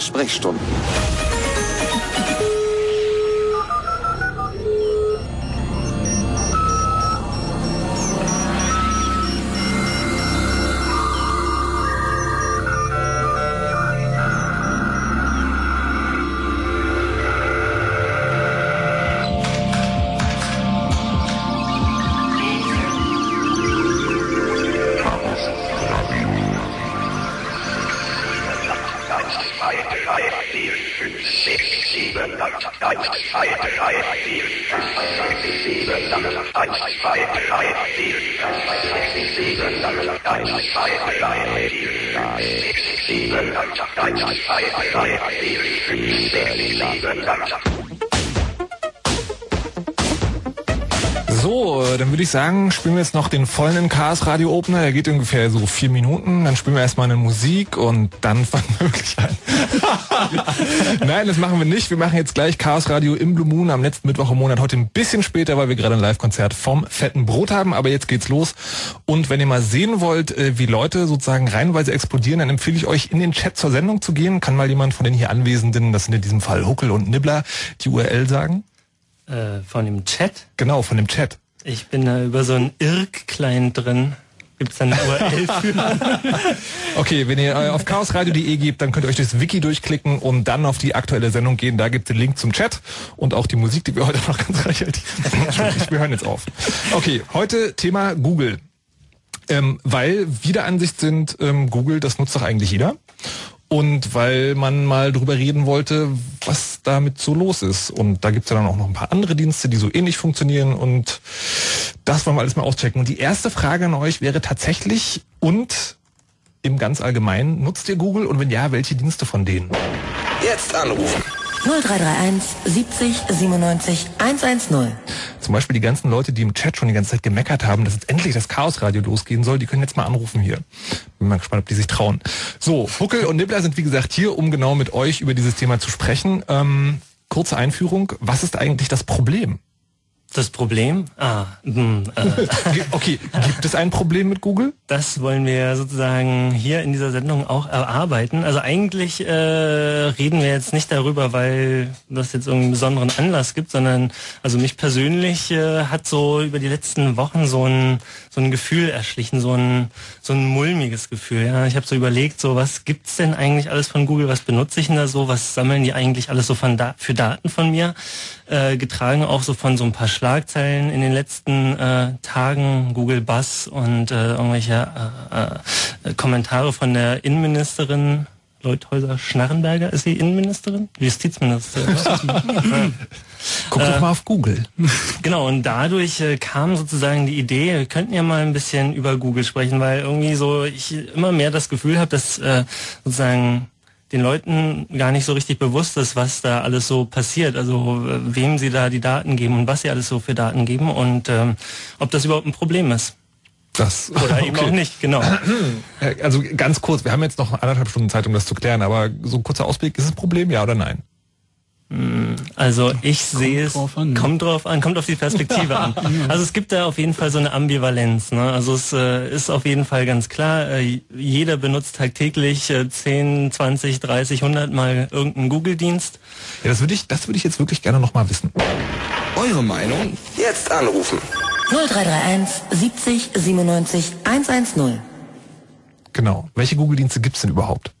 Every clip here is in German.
Sprechstunden. Ich sagen, spielen wir jetzt noch den vollen Chaos Radio Opener. Der geht ungefähr so vier Minuten. Dann spielen wir erstmal eine Musik und dann fangen wir wirklich an. Nein, das machen wir nicht. Wir machen jetzt gleich Chaos Radio im Blue Moon am letzten Mittwoch im Monat. Heute ein bisschen später, weil wir gerade ein Live-Konzert vom Fetten Brot haben. Aber jetzt geht's los. Und wenn ihr mal sehen wollt, äh, wie Leute sozusagen reihenweise explodieren, dann empfehle ich euch, in den Chat zur Sendung zu gehen. Kann mal jemand von den hier Anwesenden, das sind in diesem Fall Huckel und Nibbler, die URL sagen? Äh, von dem Chat? Genau, von dem Chat. Ich bin da über so ein Irk-Client drin. Gibt's da eine URL für? Okay, wenn ihr auf chaosradio.de gebt, dann könnt ihr euch das Wiki durchklicken und dann auf die aktuelle Sendung gehen. Da gibt es den Link zum Chat und auch die Musik, die wir heute noch ganz reichhaltig. wir hören jetzt auf. Okay, heute Thema Google. Ähm, weil wir der Ansicht sind, ähm, Google, das nutzt doch eigentlich jeder. Und weil man mal drüber reden wollte, was damit so los ist. Und da gibt's ja dann auch noch ein paar andere Dienste, die so ähnlich funktionieren. Und das wollen wir alles mal auschecken. Und die erste Frage an euch wäre tatsächlich, und im ganz Allgemeinen, nutzt ihr Google? Und wenn ja, welche Dienste von denen? Jetzt anrufen. 0331 70 97 110. Zum Beispiel die ganzen Leute, die im Chat schon die ganze Zeit gemeckert haben, dass jetzt endlich das Chaosradio losgehen soll, die können jetzt mal anrufen hier. Bin mal gespannt, ob die sich trauen. So, Huckel und Nibbler sind wie gesagt hier, um genau mit euch über dieses Thema zu sprechen. Ähm, kurze Einführung. Was ist eigentlich das Problem? Das Problem? Ah, mh, äh, okay, gibt es ein Problem mit Google? Das wollen wir sozusagen hier in dieser Sendung auch erarbeiten. Also eigentlich äh, reden wir jetzt nicht darüber, weil das jetzt irgendeinen besonderen Anlass gibt, sondern also mich persönlich äh, hat so über die letzten Wochen so ein so ein Gefühl erschlichen, so ein so ein mulmiges Gefühl. Ja, ich habe so überlegt, so was gibt's denn eigentlich alles von Google? Was benutze ich denn da so? Was sammeln die eigentlich alles so von da für Daten von mir? Äh, getragen auch so von so ein paar Schlagzeilen in den letzten äh, Tagen, Google Buzz und äh, irgendwelche äh, äh, Kommentare von der Innenministerin Leuthäuser Schnarrenberger. Ist sie Innenministerin? Justizministerin. Guck doch mal auf Google. Genau, und dadurch äh, kam sozusagen die Idee, wir könnten ja mal ein bisschen über Google sprechen, weil irgendwie so ich immer mehr das Gefühl habe, dass äh, sozusagen den Leuten gar nicht so richtig bewusst ist, was da alles so passiert, also äh, wem sie da die Daten geben und was sie alles so für Daten geben und ähm, ob das überhaupt ein Problem ist. Das, Oder okay. eben auch nicht, genau. Also ganz kurz, wir haben jetzt noch anderthalb Stunden Zeit, um das zu klären, aber so ein kurzer Ausblick, ist es ein Problem, ja oder nein? Also ich sehe es, drauf an, ne? kommt drauf an, kommt auf die Perspektive an. Also es gibt da auf jeden Fall so eine Ambivalenz. Ne? Also es äh, ist auf jeden Fall ganz klar, äh, jeder benutzt tagtäglich äh, 10, 20, 30, 100 Mal irgendeinen Google-Dienst. Ja, das würde ich, das würde ich jetzt wirklich gerne noch mal wissen. Eure Meinung? Jetzt anrufen. 0331 70 97 110. Genau. Welche Google-Dienste gibt's denn überhaupt?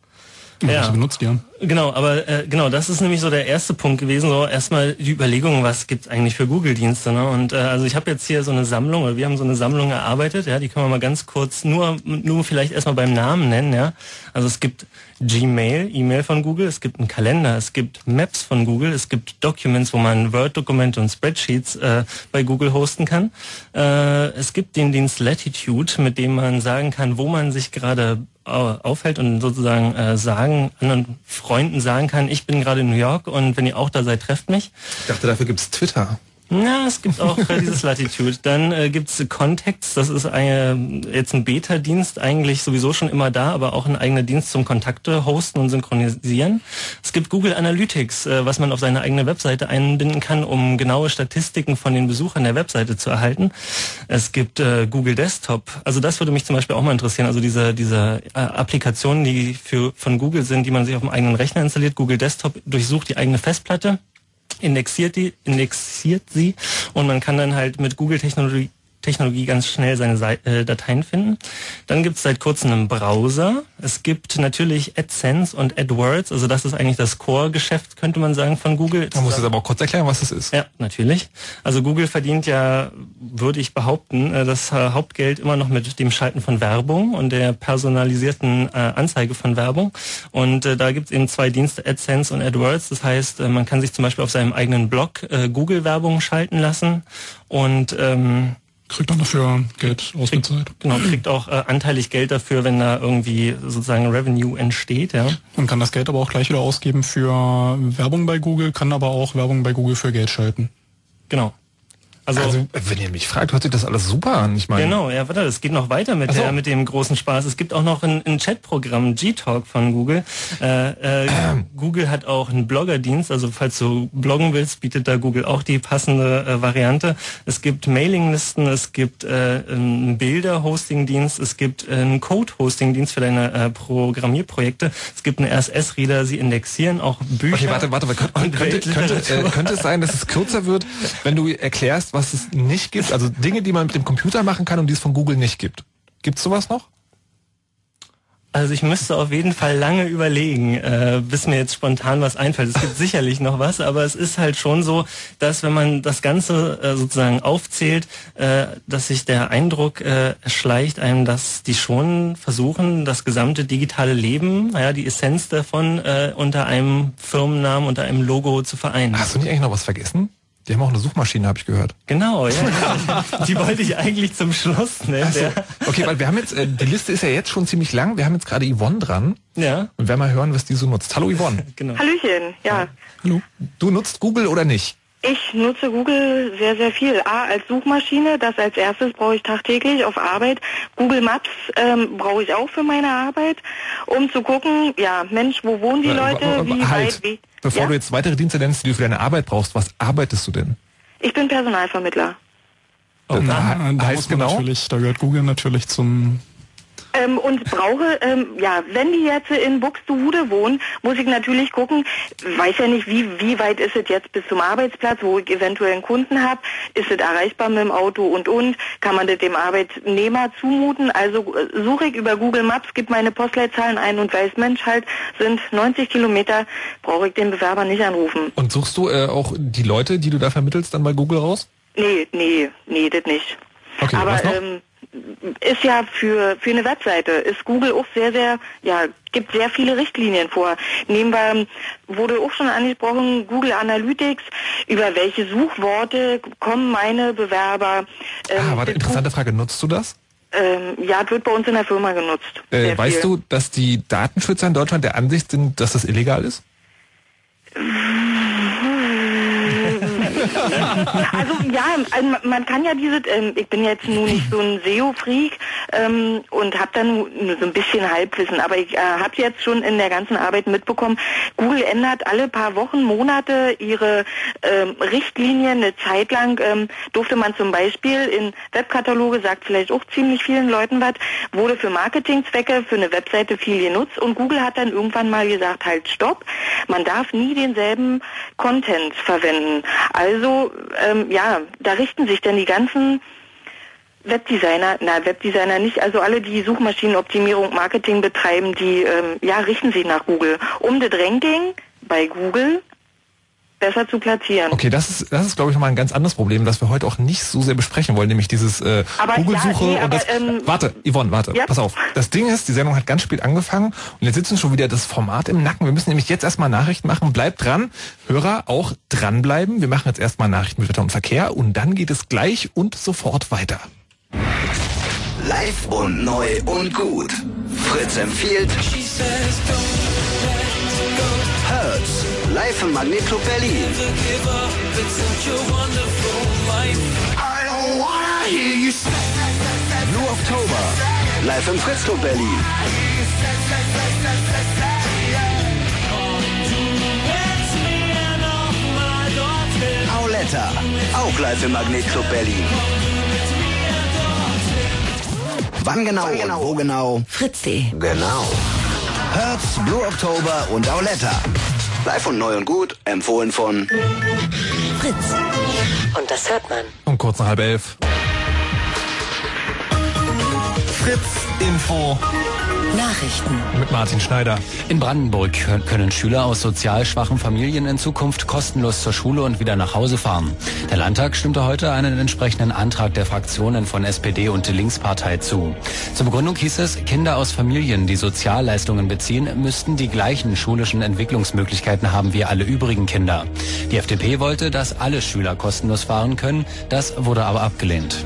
Ja. Was benutzt ihr? Genau, aber äh, genau, das ist nämlich so der erste Punkt gewesen. So erstmal die Überlegung, was gibt's eigentlich für Google-Dienste. Ne? Und äh, also ich habe jetzt hier so eine Sammlung, oder wir haben so eine Sammlung erarbeitet. Ja, die können wir mal ganz kurz nur nur vielleicht erstmal beim Namen nennen. Ja, also es gibt Gmail, E-Mail von Google, es gibt einen Kalender, es gibt Maps von Google, es gibt Documents, wo man Word-Dokumente und Spreadsheets äh, bei Google hosten kann. Äh, es gibt den Dienst Latitude, mit dem man sagen kann, wo man sich gerade aufhält und sozusagen äh, sagen, anderen Freunden sagen kann, ich bin gerade in New York und wenn ihr auch da seid, trefft mich. Ich dachte, dafür gibt's Twitter. Na, es gibt auch äh, dieses Latitude. Dann äh, gibt's Contacts, das ist eine, jetzt ein Beta-Dienst, eigentlich sowieso schon immer da, aber auch ein eigener Dienst zum Kontakte hosten und synchronisieren. Es gibt Google Analytics, äh, was man auf seine eigene Webseite einbinden kann, um genaue Statistiken von den Besuchern der Webseite zu erhalten. Es gibt äh, Google Desktop. Also das würde mich zum Beispiel auch mal interessieren. Also diese, diese äh, Applikationen, die für, von Google sind, die man sich auf dem eigenen Rechner installiert. Google Desktop durchsucht die eigene Festplatte indexiert die, indexiert sie. Und man kann dann halt mit Google-Technologie Technologie ganz schnell seine äh, Dateien finden. Dann gibt es seit kurzem einen Browser. Es gibt natürlich AdSense und AdWords, also das ist eigentlich das Core-Geschäft, könnte man sagen, von Google. Man muss jetzt aber auch kurz erklären, was das ist. Ja, natürlich. Also Google verdient ja, würde ich behaupten, äh, das äh, Hauptgeld immer noch mit dem Schalten von Werbung und der personalisierten Anzeige von Werbung. Und da gibt es eben zwei Dienste, AdSense und AdWords. Das heißt, man kann sich zum Beispiel auf seinem eigenen Blog Google-Werbung schalten lassen und ähm, kriegt dann dafür Geld ausgezahlt. Kriegt, genau, kriegt auch äh, anteilig Geld dafür, wenn da irgendwie sozusagen Revenue entsteht, ja. Und kann das Geld aber auch gleich wieder ausgeben für Werbung bei Google, kann aber auch Werbung bei Google für Geld schalten. Genau. Also, also, wenn ihr mich fragt, hört sich das alles super an. Ich meine, genau, ja, warte, es geht noch weiter mit, so. der, mit dem großen Spaß. Es gibt auch noch ein, ein Chatprogramm, G-Talk von Google. Äh, äh, ähm. Google hat auch einen Bloggerdienst, also falls du bloggen willst, bietet da Google auch die passende äh, Variante. Es gibt Mailinglisten, es gibt äh, einen Bilder-Hosting-Dienst, es gibt einen Code-Hosting-Dienst für deine äh, Programmierprojekte. Es gibt einen RSS-Reader, sie indexieren auch Bücher. Okay, warte, warte, warte könnte, könnte, könnte, äh, könnte es sein, dass es kürzer wird, wenn du erklärst, was es nicht gibt? Also Dinge, die man mit dem Computer machen kann und die es von Google nicht gibt. Gibt es sowas noch? Also ich müsste auf jeden Fall lange überlegen, äh, bis mir jetzt spontan was einfällt. Es gibt sicherlich noch was, aber es ist halt schon so, dass wenn man das Ganze äh, sozusagen aufzählt, äh, dass sich der Eindruck äh, erschleicht einem, dass die schon versuchen, das gesamte digitale Leben, naja, die Essenz davon äh, unter einem Firmennamen, unter einem Logo zu vereinen. Hast du nicht eigentlich noch was vergessen? Die haben auch eine Suchmaschine, habe ich gehört. Genau, ja. die wollte ich eigentlich zum Schluss nennen. So. Okay, weil wir haben jetzt, äh, die Liste ist ja jetzt schon ziemlich lang. Wir haben jetzt gerade Yvonne dran. Ja. Und werden mal hören, was die so nutzt. Hallo Yvonne. Genau. Hallöchen, ja. Hallo. Du nutzt Google oder nicht? Ich nutze Google sehr, sehr viel. A, als Suchmaschine, das als erstes brauche ich tagtäglich auf Arbeit. Google Maps ähm, brauche ich auch für meine Arbeit, um zu gucken, ja, Mensch, wo wohnen die äh, Leute, wie halt. weit, wie... Bevor ja? du jetzt weitere Dienste nennst, die du für deine Arbeit brauchst, was arbeitest du denn? Ich bin Personalvermittler. Oh, da, da heißt genau? natürlich, da gehört Google natürlich zum ähm, und brauche, ähm, ja, wenn die jetzt in Buxtehude wohnen, muss ich natürlich gucken, weiß ja nicht, wie, wie weit ist es jetzt bis zum Arbeitsplatz, wo ich eventuell einen Kunden habe, ist es erreichbar mit dem Auto und und, kann man das dem Arbeitnehmer zumuten, also äh, suche ich über Google Maps, gebe meine Postleitzahlen ein und weiß, Mensch, halt, sind 90 Kilometer, brauche ich den Bewerber nicht anrufen. Und suchst du äh, auch die Leute, die du da vermittelst, dann bei Google raus? Nee, nee, nee, das nicht. Okay, Aber ähm, ist ja für, für eine Webseite, ist Google auch sehr, sehr, ja, gibt sehr viele Richtlinien vor. Nehmen wir, wurde auch schon angesprochen, Google Analytics, über welche Suchworte kommen meine Bewerber. Ähm, ah, warte, interessante Frage, nutzt du das? Ähm, ja, wird bei uns in der Firma genutzt. Äh, weißt viel. du, dass die Datenschützer in Deutschland der Ansicht sind, dass das illegal ist? Also ja, also man kann ja diese, ähm, ich bin jetzt nun nicht so ein SEO-Freak ähm, und habe dann nur so ein bisschen Halbwissen, aber ich äh, habe jetzt schon in der ganzen Arbeit mitbekommen, Google ändert alle paar Wochen, Monate ihre ähm, Richtlinien. Eine Zeit lang ähm, durfte man zum Beispiel in Webkataloge, sagt vielleicht auch ziemlich vielen Leuten was, wurde für Marketingzwecke für eine Webseite viel genutzt und Google hat dann irgendwann mal gesagt, halt stopp, man darf nie denselben Content verwenden. Also ähm, ja, da richten sich dann die ganzen Webdesigner, na Webdesigner nicht, also alle, die Suchmaschinenoptimierung, Marketing betreiben, die ähm, ja richten sich nach Google. Um das Ranking bei Google besser zu platzieren. Okay, das ist, das ist glaube ich, nochmal ein ganz anderes Problem, das wir heute auch nicht so sehr besprechen wollen, nämlich dieses äh, Google-Suche ja, nee, und das. Ähm, warte, Yvonne, warte, ja? pass auf. Das Ding ist, die Sendung hat ganz spät angefangen und jetzt sitzen schon wieder das Format im Nacken. Wir müssen nämlich jetzt erstmal Nachrichten machen. Bleibt dran, Hörer auch dranbleiben. Wir machen jetzt erstmal Nachrichten mit Wetter und Verkehr und dann geht es gleich und sofort weiter. Live und neu und gut. Fritz empfiehlt. Im Magnetclub Berlin. Blue Oktober. Live im Fritzclub Berlin. Auletta. Auch live im Magnetclub Berlin. Wann genau, Wann genau? und wo genau? Fritz.de. Genau. Hertz, Blue Oktober und Auletta. Live und neu und gut, empfohlen von Fritz. Und das hört man. Um kurz nach halb elf. Fritz Info Nachrichten. mit Martin Schneider. In Brandenburg kö- können Schüler aus sozial schwachen Familien in Zukunft kostenlos zur Schule und wieder nach Hause fahren. Der Landtag stimmte heute einen entsprechenden Antrag der Fraktionen von SPD und Linkspartei zu. Zur Begründung hieß es, Kinder aus Familien, die Sozialleistungen beziehen, müssten die gleichen schulischen Entwicklungsmöglichkeiten haben wie alle übrigen Kinder. Die FDP wollte, dass alle Schüler kostenlos fahren können. Das wurde aber abgelehnt.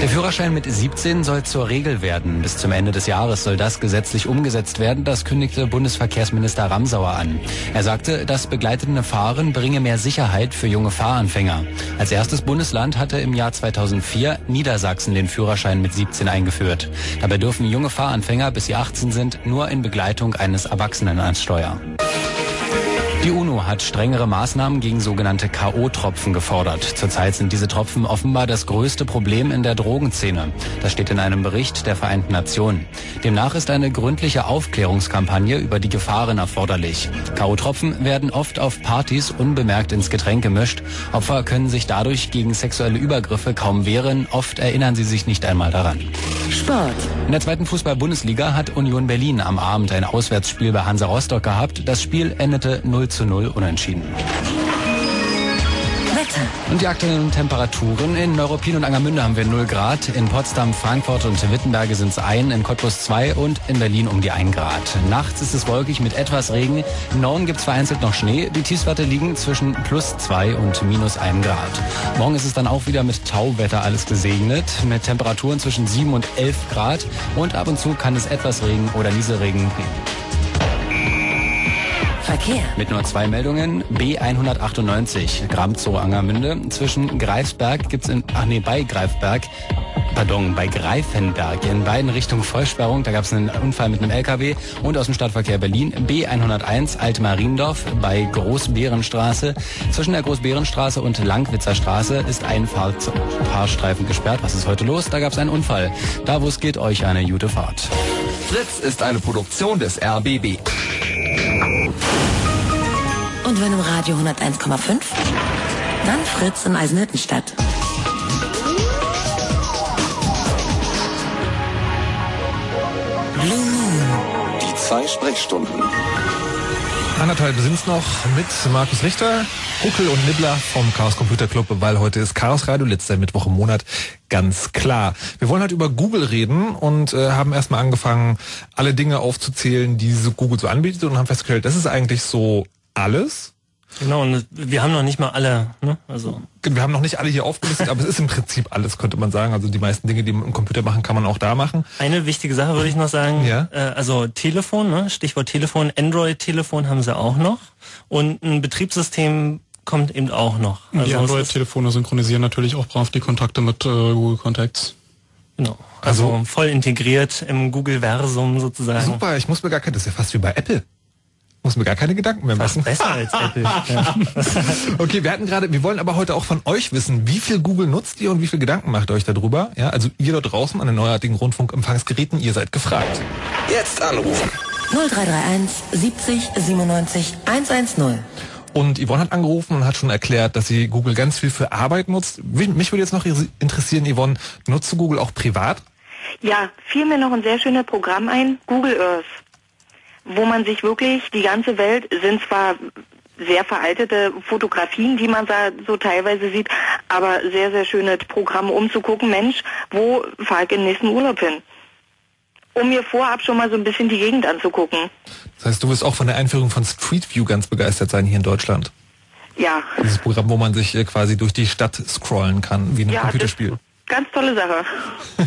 Der Führerschein mit 17 soll zur Regel werden. Bis zum Ende des Jahres soll das gesetzlich umgesetzt werden. Das kündigte Bundesverkehrsminister Ramsauer an. Er sagte, das begleitende Fahren bringe mehr Sicherheit für junge Fahranfänger. Als erstes Bundesland hatte im Jahr 2004 Niedersachsen den Führerschein mit 17 eingeführt. Dabei dürfen junge Fahranfänger, bis sie 18 sind, nur in Begleitung eines Erwachsenen ans Steuer. Die UNO hat strengere Maßnahmen gegen sogenannte K.O.-Tropfen gefordert. Zurzeit sind diese Tropfen offenbar das größte Problem in der Drogenszene. Das steht in einem Bericht der Vereinten Nationen. Demnach ist eine gründliche Aufklärungskampagne über die Gefahren erforderlich. K.O.-Tropfen werden oft auf Partys unbemerkt ins Getränk gemischt. Opfer können sich dadurch gegen sexuelle Übergriffe kaum wehren. Oft erinnern sie sich nicht einmal daran. Sport. In der zweiten Fußball-Bundesliga hat Union Berlin am Abend ein Auswärtsspiel bei Hansa Rostock gehabt. Das Spiel endete 0 zu 0 unentschieden. Wetter. Und die aktuellen Temperaturen in Neuruppin und Angermünde haben wir 0 Grad, in Potsdam, Frankfurt und Wittenberge sind es 1, in Cottbus 2 und in Berlin um die 1 Grad. Nachts ist es wolkig mit etwas Regen. Im Norden gibt es vereinzelt noch Schnee. Die Tiefstwerte liegen zwischen plus 2 und minus 1 Grad. Morgen ist es dann auch wieder mit Tauwetter alles gesegnet, mit Temperaturen zwischen 7 und 11 Grad und ab und zu kann es etwas Regen oder Nieselregen geben. Verkehr. Mit nur zwei Meldungen. B198, Gramzow Angermünde. Zwischen Greifsberg gibt's in, ach nee, bei Greifberg, pardon, bei Greifenberg in beiden Richtungen Vollsperrung. Da gab es einen Unfall mit einem LKW und aus dem Stadtverkehr Berlin. B101, Alte Mariendorf bei Großbärenstraße. Zwischen der Großbärenstraße und Langwitzer Straße ist ein Fahr Fahrstreifen gesperrt. Was ist heute los? Da gab es einen Unfall. Da wo es geht, euch eine gute Fahrt. Fritz ist eine Produktion des RBB. Und wenn im Radio 101,5? Dann Fritz in Eisenhüttenstadt. Blue Moon. Die zwei Sprechstunden. Anderthalb sind's noch mit Markus Richter, Huckel und Nibbler vom Chaos Computer Club, weil heute ist Chaos Radio, letzter Mittwoch im Monat, ganz klar. Wir wollen heute über Google reden und äh, haben erstmal angefangen, alle Dinge aufzuzählen, die Google so anbietet und haben festgestellt, das ist eigentlich so alles. Genau, und wir haben noch nicht mal alle, ne? Also Wir haben noch nicht alle hier aufgelistet, aber es ist im Prinzip alles, könnte man sagen. Also die meisten Dinge, die man im Computer machen, kann man auch da machen. eine wichtige Sache würde ich noch sagen. Ja. Äh, also Telefon, ne? Stichwort Telefon, Android-Telefon haben sie auch noch. Und ein Betriebssystem kommt eben auch noch. die es ist- Android-Telefone synchronisieren natürlich auch brav die Kontakte mit äh, Google Contacts. Genau. Also, voll integriert im Google-Versum sozusagen. Super, ich muss mir gar keine, das ist ja fast wie bei Apple. Muss mir gar keine Gedanken mehr Fast machen. besser als Apple. ja. Okay, wir hatten gerade, wir wollen aber heute auch von euch wissen, wie viel Google nutzt ihr und wie viel Gedanken macht ihr euch darüber? Ja, also ihr dort draußen an den neuartigen Rundfunkempfangsgeräten, ihr seid gefragt. Jetzt anrufen. 0331 70 97 110. Und Yvonne hat angerufen und hat schon erklärt, dass sie Google ganz viel für Arbeit nutzt. Mich würde jetzt noch interessieren, Yvonne, nutzt du Google auch privat? Ja, fiel mir noch ein sehr schönes Programm ein, Google Earth, wo man sich wirklich die ganze Welt sind zwar sehr veraltete Fotografien, die man da so teilweise sieht, aber sehr, sehr schöne Programme, um zu gucken, Mensch, wo fahre ich in den nächsten Urlaub hin? Um mir vorab schon mal so ein bisschen die Gegend anzugucken. Das heißt, du wirst auch von der Einführung von Street View ganz begeistert sein hier in Deutschland. Ja, Dieses Programm, wo man sich äh, quasi durch die Stadt scrollen kann, wie in einem ja das, Computerspiel. Ganz tolle Sache.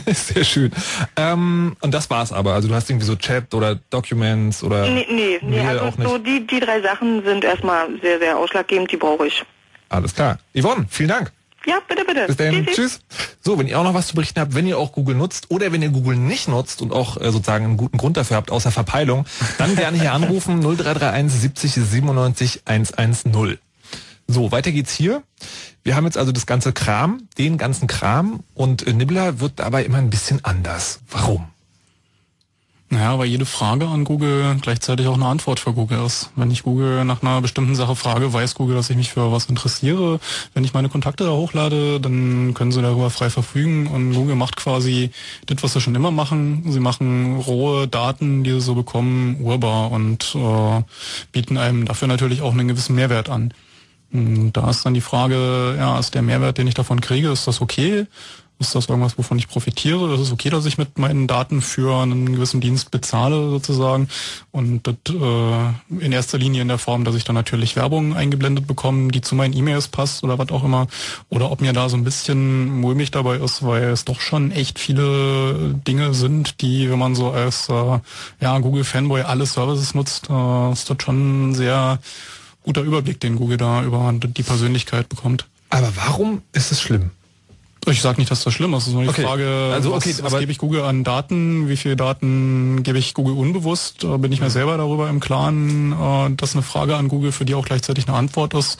Sehr schön. Ähm, und das war's aber. Also du hast irgendwie so Chat oder Documents oder. Nee, nee, nee also auch nicht. so die, die drei Sachen sind erstmal sehr, sehr ausschlaggebend, die brauche ich. Alles klar. Yvonne, vielen Dank. Ja, bitte, bitte. Bis dann. Tschüss. So, wenn ihr auch noch was zu berichten habt, wenn ihr auch Google nutzt oder wenn ihr Google nicht nutzt und auch äh, sozusagen einen guten Grund dafür habt, außer Verpeilung, dann gerne hier anrufen 0331 70 97 110. So, weiter geht's hier. Wir haben jetzt also das ganze Kram, den ganzen Kram und äh, Nibbler wird dabei immer ein bisschen anders. Warum? Naja, weil jede Frage an Google gleichzeitig auch eine Antwort für Google ist. Wenn ich Google nach einer bestimmten Sache frage, weiß Google, dass ich mich für was interessiere. Wenn ich meine Kontakte da hochlade, dann können sie darüber frei verfügen und Google macht quasi das, was sie schon immer machen. Sie machen rohe Daten, die sie so bekommen, urbar und äh, bieten einem dafür natürlich auch einen gewissen Mehrwert an. Und Da ist dann die Frage, ja, ist der Mehrwert, den ich davon kriege, ist das okay? Ist das irgendwas, wovon ich profitiere? Ist es okay, dass ich mit meinen Daten für einen gewissen Dienst bezahle sozusagen? Und das äh, in erster Linie in der Form, dass ich dann natürlich Werbung eingeblendet bekomme, die zu meinen E-Mails passt oder was auch immer. Oder ob mir da so ein bisschen mulmig dabei ist, weil es doch schon echt viele Dinge sind, die, wenn man so als äh, ja, Google-Fanboy alle Services nutzt, äh, ist das schon sehr guter Überblick, den Google da über die Persönlichkeit bekommt. Aber warum ist es schlimm? Ich sage nicht, dass das schlimm ist. Es ist nur die Okay. Frage, Also, was, okay, was aber- gebe ich Google an Daten, wie viele Daten gebe ich Google unbewusst? Äh, Bin ich mir selber darüber im Klaren, äh, dass eine Frage an Google für die auch gleichzeitig eine Antwort ist?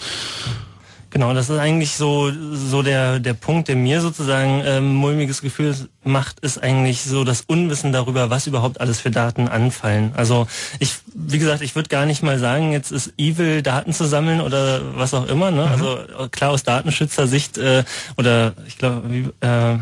Genau, das ist eigentlich so so der der Punkt, der mir sozusagen ähm, mulmiges Gefühl macht, ist eigentlich so das Unwissen darüber, was überhaupt alles für Daten anfallen. Also ich, wie gesagt, ich würde gar nicht mal sagen, jetzt ist evil, Daten zu sammeln oder was auch immer. Ne? Also klar aus Datenschützersicht äh, oder ich glaube, wie, äh,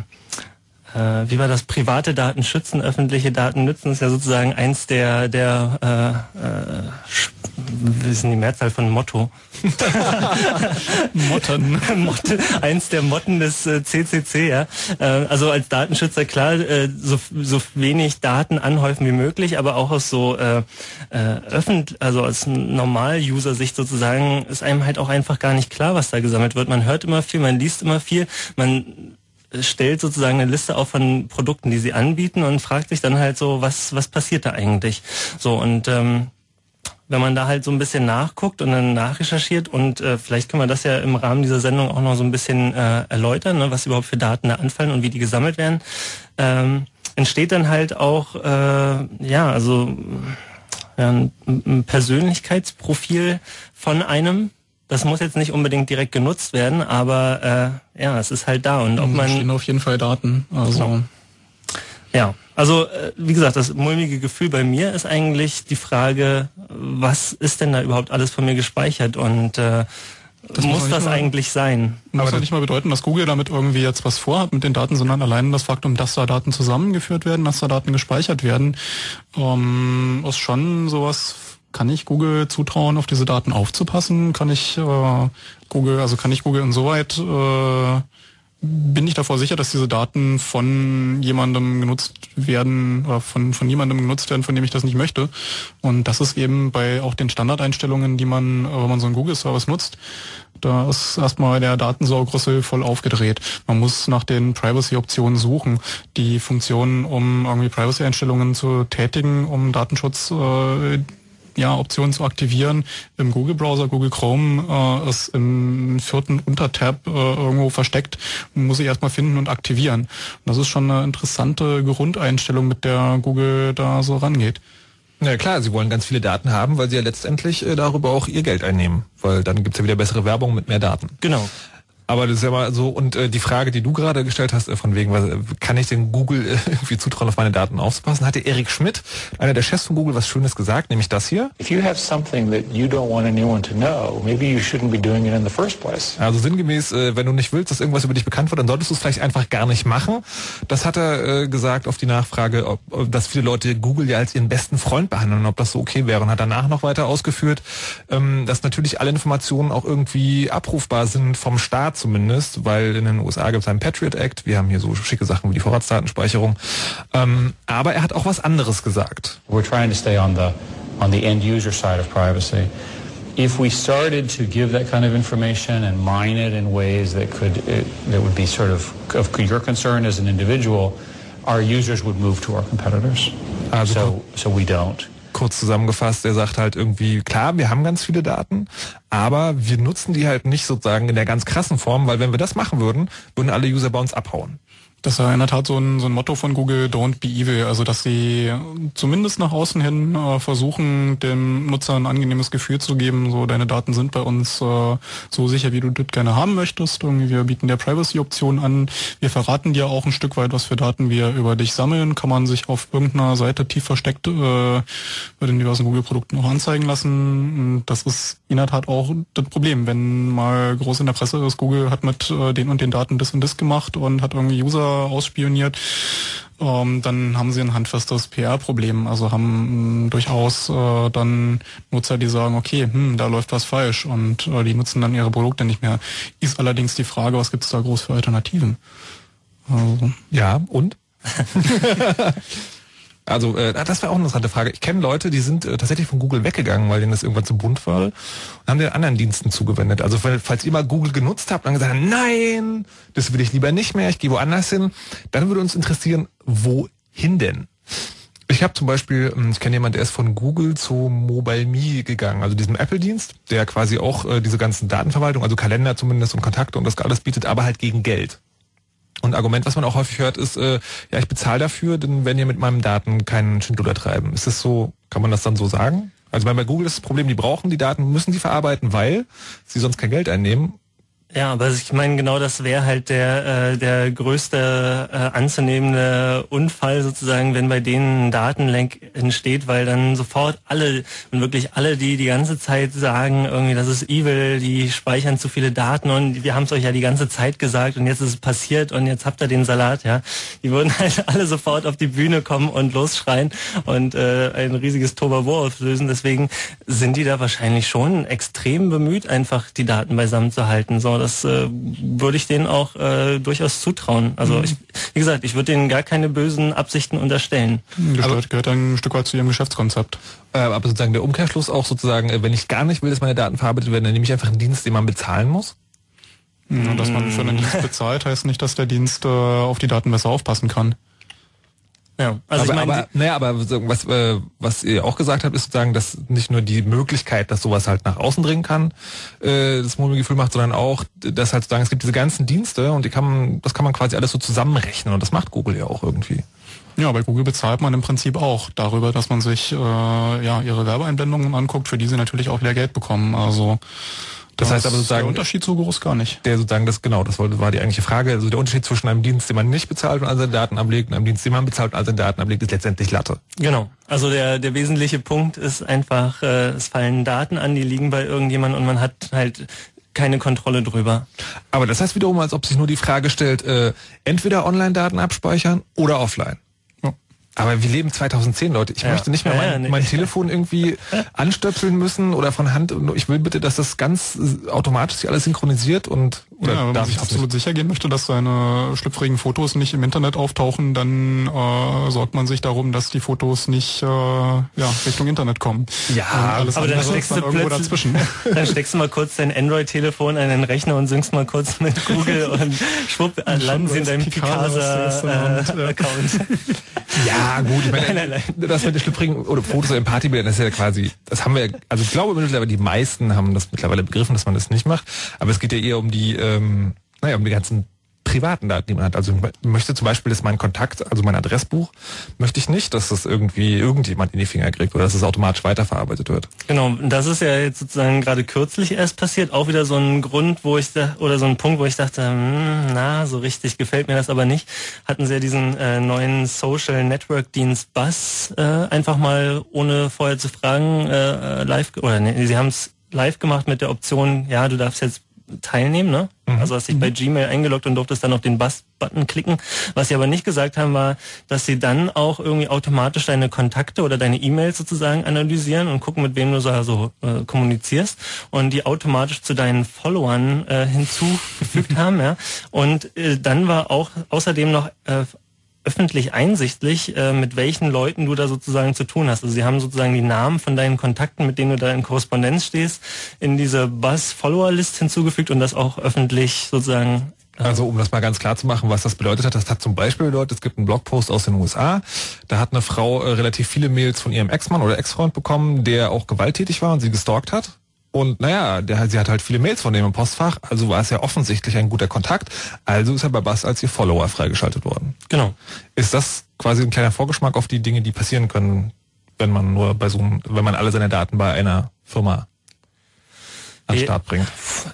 äh, wie war das? Private Daten schützen, öffentliche Daten nützen, ist ja sozusagen eins der der äh, äh, ist denn die Mehrzahl von Motto? Motten. Motte, eins der Motten des äh, CCC, ja. Äh, also als Datenschützer klar, äh, so, so wenig Daten anhäufen wie möglich, aber auch aus so äh, äh, öffentlich, also als Normal-User-Sicht sozusagen, ist einem halt auch einfach gar nicht klar, was da gesammelt wird. Man hört immer viel, man liest immer viel, man stellt sozusagen eine Liste auf von Produkten, die sie anbieten und fragt sich dann halt so, was was passiert da eigentlich? So und ähm, wenn man da halt so ein bisschen nachguckt und dann nachrecherchiert und äh, vielleicht können wir das ja im Rahmen dieser Sendung auch noch so ein bisschen äh, erläutern, ne, was überhaupt für Daten da anfallen und wie die gesammelt werden, ähm, entsteht dann halt auch äh, ja also ja, ein, ein Persönlichkeitsprofil von einem. Das muss jetzt nicht unbedingt direkt genutzt werden, aber äh, ja, es ist halt da und ob Da man stehen auf jeden Fall Daten. Also ja, also äh, wie gesagt, das mulmige Gefühl bei mir ist eigentlich die Frage, was ist denn da überhaupt alles von mir gespeichert und äh, Das muss muss das mal- eigentlich sein? muss ja nicht mal bedeuten, dass Google damit irgendwie jetzt was vorhat mit den Daten, sondern allein das Faktum, dass da Daten zusammengeführt werden, dass da Daten gespeichert werden, ähm, ist schon sowas. Kann ich Google zutrauen, auf diese Daten aufzupassen? Kann ich äh, Google, also kann ich Google insoweit äh, bin ich davor sicher, dass diese Daten von jemandem genutzt werden oder von, von jemandem genutzt werden, von dem ich das nicht möchte. Und das ist eben bei auch den Standardeinstellungen, die man, äh, wenn man so einen Google-Service nutzt, da ist erstmal der Datensaugrüssel voll aufgedreht. Man muss nach den Privacy-Optionen suchen, die Funktionen, um irgendwie Privacy-Einstellungen zu tätigen, um Datenschutz äh, ja, Optionen zu aktivieren. Im Google-Browser, Google Chrome äh, ist im vierten Untertab äh, irgendwo versteckt. Muss ich erstmal finden und aktivieren. Und das ist schon eine interessante Grundeinstellung, mit der Google da so rangeht. Na klar, sie wollen ganz viele Daten haben, weil sie ja letztendlich äh, darüber auch ihr Geld einnehmen. Weil dann gibt's ja wieder bessere Werbung mit mehr Daten. Genau. Aber das ist ja mal so, und äh, die Frage, die du gerade gestellt hast, äh, von wegen, was, äh, kann ich denn Google äh, irgendwie zutrauen, auf meine Daten aufzupassen, hatte Erik Schmidt, einer der Chefs von Google, was Schönes gesagt, nämlich das hier. If you have something that you don't want anyone to know, maybe you shouldn't be doing it in the first place. Also sinngemäß, äh, wenn du nicht willst, dass irgendwas über dich bekannt wird, dann solltest du es vielleicht einfach gar nicht machen. Das hat er äh, gesagt auf die Nachfrage, ob, dass viele Leute Google ja als ihren besten Freund behandeln und ob das so okay wäre. Und hat danach noch weiter ausgeführt, ähm, dass natürlich alle Informationen auch irgendwie abrufbar sind, vom Staat zumindest, weil in den USA gibt es einen Patriot Act. Wir haben hier so schicke Sachen wie die Vorratsdatenspeicherung. Ähm, aber er hat auch was anderes gesagt. We're trying to stay on the on the end user side of privacy. if we started to give that kind of information and mine it in ways that could it, that would be sort of of your concern as an individual, our users would move to our competitors. Also so so we don't. Kurz zusammengefasst, er sagt halt irgendwie, klar, wir haben ganz viele Daten, aber wir nutzen die halt nicht sozusagen in der ganz krassen Form, weil wenn wir das machen würden, würden alle User bei uns abhauen. Das ja in der Tat so ein, so ein Motto von Google, don't be evil. Also, dass sie zumindest nach außen hin äh, versuchen, dem Nutzer ein angenehmes Gefühl zu geben, so deine Daten sind bei uns äh, so sicher, wie du das gerne haben möchtest. Irgendwie, wir bieten dir Privacy-Optionen an. Wir verraten dir auch ein Stück weit, was für Daten wir über dich sammeln. Kann man sich auf irgendeiner Seite tief versteckt äh, bei den diversen Google-Produkten auch anzeigen lassen. Und das ist in der Tat auch das Problem. Wenn mal groß in der Presse ist, Google hat mit äh, den und den Daten das und das gemacht und hat irgendwie User ausspioniert, ähm, dann haben sie ein handfestes PR-Problem. Also haben mh, durchaus äh, dann Nutzer, die sagen, okay, hm, da läuft was falsch und äh, die nutzen dann ihre Produkte nicht mehr. Ist allerdings die Frage, was gibt es da groß für Alternativen? Also. Ja, und? Also äh, das wäre auch eine interessante Frage. Ich kenne Leute, die sind äh, tatsächlich von Google weggegangen, weil denen das irgendwann zu bunt war und haben den anderen Diensten zugewendet. Also falls ihr mal Google genutzt habt und dann gesagt habt, nein, das will ich lieber nicht mehr, ich gehe woanders hin, dann würde uns interessieren, wohin denn? Ich habe zum Beispiel, ich kenne jemanden, der ist von Google zu MobileMe gegangen, also diesem Apple-Dienst, der quasi auch äh, diese ganzen Datenverwaltung, also Kalender zumindest und Kontakte und das alles bietet, aber halt gegen Geld. Und Argument, was man auch häufig hört, ist, äh, ja, ich bezahle dafür, denn wenn ihr mit meinen Daten keinen Schindluder treiben. Ist das so, kann man das dann so sagen? Also bei Google ist das Problem, die brauchen die Daten, müssen sie verarbeiten, weil sie sonst kein Geld einnehmen. Ja, aber ich meine, genau das wäre halt der, äh, der größte äh, anzunehmende Unfall sozusagen, wenn bei denen ein Datenlenk entsteht, weil dann sofort alle und wirklich alle, die die ganze Zeit sagen, irgendwie, das ist evil, die speichern zu viele Daten und wir haben es euch ja die ganze Zeit gesagt und jetzt ist es passiert und jetzt habt ihr den Salat, ja. Die würden halt alle sofort auf die Bühne kommen und losschreien und äh, ein riesiges Toberwur auflösen. Deswegen sind die da wahrscheinlich schon extrem bemüht, einfach die Daten beisammen zu halten. So, das äh, würde ich denen auch äh, durchaus zutrauen. Also mhm. ich, wie gesagt, ich würde denen gar keine bösen Absichten unterstellen. Das aber, gehört ein Stück weit zu ihrem Geschäftskonzept. Äh, aber sozusagen der Umkehrschluss auch sozusagen, äh, wenn ich gar nicht will, dass meine Daten verarbeitet werden, dann nehme ich einfach einen Dienst, den man bezahlen muss. Ja, dass man für einen Dienst bezahlt, heißt nicht, dass der Dienst äh, auf die Daten besser aufpassen kann. Ja, also aber, ich meine, aber, naja, aber was, äh, was ihr auch gesagt habt, ist sozusagen, dass nicht nur die Möglichkeit, dass sowas halt nach außen dringen kann, äh, das Gefühl macht, sondern auch, dass halt sozusagen, es gibt diese ganzen Dienste und die kann man, das kann man quasi alles so zusammenrechnen und das macht Google ja auch irgendwie. Ja, bei Google bezahlt man im Prinzip auch darüber, dass man sich äh, ja ihre Werbeeinblendungen anguckt, für die sie natürlich auch wieder Geld bekommen. Also das heißt aber sozusagen. Der Unterschied so groß gar nicht. Der sozusagen das, genau, das war die eigentliche Frage. Also der Unterschied zwischen einem Dienst, den man nicht bezahlt und all seine Daten ablegt, und einem Dienst, den man bezahlt und all seine Daten ablegt, ist letztendlich Latte. Genau. Also der, der wesentliche Punkt ist einfach, äh, es fallen Daten an, die liegen bei irgendjemandem und man hat halt keine Kontrolle drüber. Aber das heißt wiederum, als ob sich nur die Frage stellt, äh, entweder Online-Daten abspeichern oder offline. Aber wir leben 2010, Leute. Ich ja. möchte nicht mehr mein, ja, nee. mein Telefon irgendwie anstöpseln müssen oder von Hand. Ich will bitte, dass das ganz automatisch sich alles synchronisiert und oder ja, wenn man sich absolut nicht? sicher gehen möchte, dass seine schlüpfrigen Fotos nicht im Internet auftauchen, dann äh, sorgt man sich darum, dass die Fotos nicht äh, ja, Richtung Internet kommen. Ja, alles aber dann steckst, dann, irgendwo dazwischen. dann steckst du mal kurz dein Android-Telefon an den Rechner und synkst mal kurz mit Google und schwupp, landen sie in deinem Picasa-Account. Äh, ja, gut, ich meine, nein, nein, nein. das mit den schlüpfrigen oder Fotos in Partybildern, das ist ja quasi, das haben wir, also ich glaube mittlerweile, die meisten haben das mittlerweile begriffen, dass man das nicht macht, aber es geht ja eher um die, ähm, naja, um die ganzen privaten Daten, die man hat. Also ich möchte zum Beispiel, dass mein Kontakt, also mein Adressbuch, möchte ich nicht, dass das irgendwie irgendjemand in die Finger kriegt oder dass es automatisch weiterverarbeitet wird. Genau, das ist ja jetzt sozusagen gerade kürzlich erst passiert. Auch wieder so ein Grund, wo ich da, oder so ein Punkt, wo ich dachte, hm, na, so richtig gefällt mir das aber nicht. Hatten sie ja diesen äh, neuen Social Network Dienst Buzz äh, einfach mal ohne vorher zu fragen äh, live oder nee, sie haben es live gemacht mit der Option, ja, du darfst jetzt teilnehmen. Ne? Mhm. Also hast dich bei Gmail eingeloggt und durftest dann auf den Bus-Button klicken. Was sie aber nicht gesagt haben, war, dass sie dann auch irgendwie automatisch deine Kontakte oder deine E-Mails sozusagen analysieren und gucken, mit wem du so also, äh, kommunizierst und die automatisch zu deinen Followern äh, hinzugefügt haben. Ja? Und äh, dann war auch außerdem noch äh, öffentlich einsichtlich, äh, mit welchen Leuten du da sozusagen zu tun hast. Also sie haben sozusagen die Namen von deinen Kontakten, mit denen du da in Korrespondenz stehst, in diese Buzz-Follower-List hinzugefügt und das auch öffentlich sozusagen Also um das mal ganz klar zu machen, was das bedeutet hat, das hat zum Beispiel bedeutet, es gibt einen Blogpost aus den USA, da hat eine Frau äh, relativ viele Mails von ihrem Ex-Mann oder Ex-Freund bekommen, der auch gewalttätig war und sie gestalkt hat. Und naja, der, sie hat halt viele Mails von dem im Postfach, also war es ja offensichtlich ein guter Kontakt. Also ist er bei Bass als ihr Follower freigeschaltet worden. Genau. Ist das quasi ein kleiner Vorgeschmack auf die Dinge, die passieren können, wenn man nur bei so einem, wenn man alle seine Daten bei einer Firma an den Eh, Start bringt?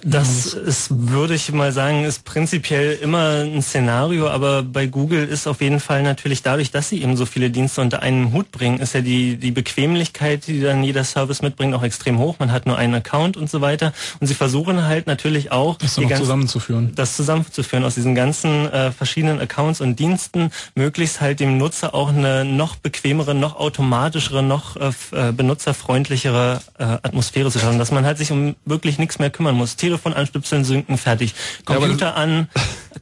Das ist, würde ich mal sagen, ist prinzipiell immer ein Szenario, aber bei Google ist auf jeden Fall natürlich dadurch, dass sie eben so viele Dienste unter einen Hut bringen, ist ja die, die Bequemlichkeit, die dann jeder Service mitbringt, auch extrem hoch. Man hat nur einen Account und so weiter. Und sie versuchen halt natürlich auch, Das die ganzen- zusammenzuführen. das zusammenzuführen aus diesen ganzen äh, verschiedenen Accounts und Diensten, möglichst halt dem Nutzer auch eine noch bequemere, noch automatischere, noch äh, äh, benutzerfreundlichere äh, Atmosphäre zu schaffen, dass man halt sich um wirklich nichts mehr kümmern muss. Telefon anstöpseln, synken, fertig. Computer an,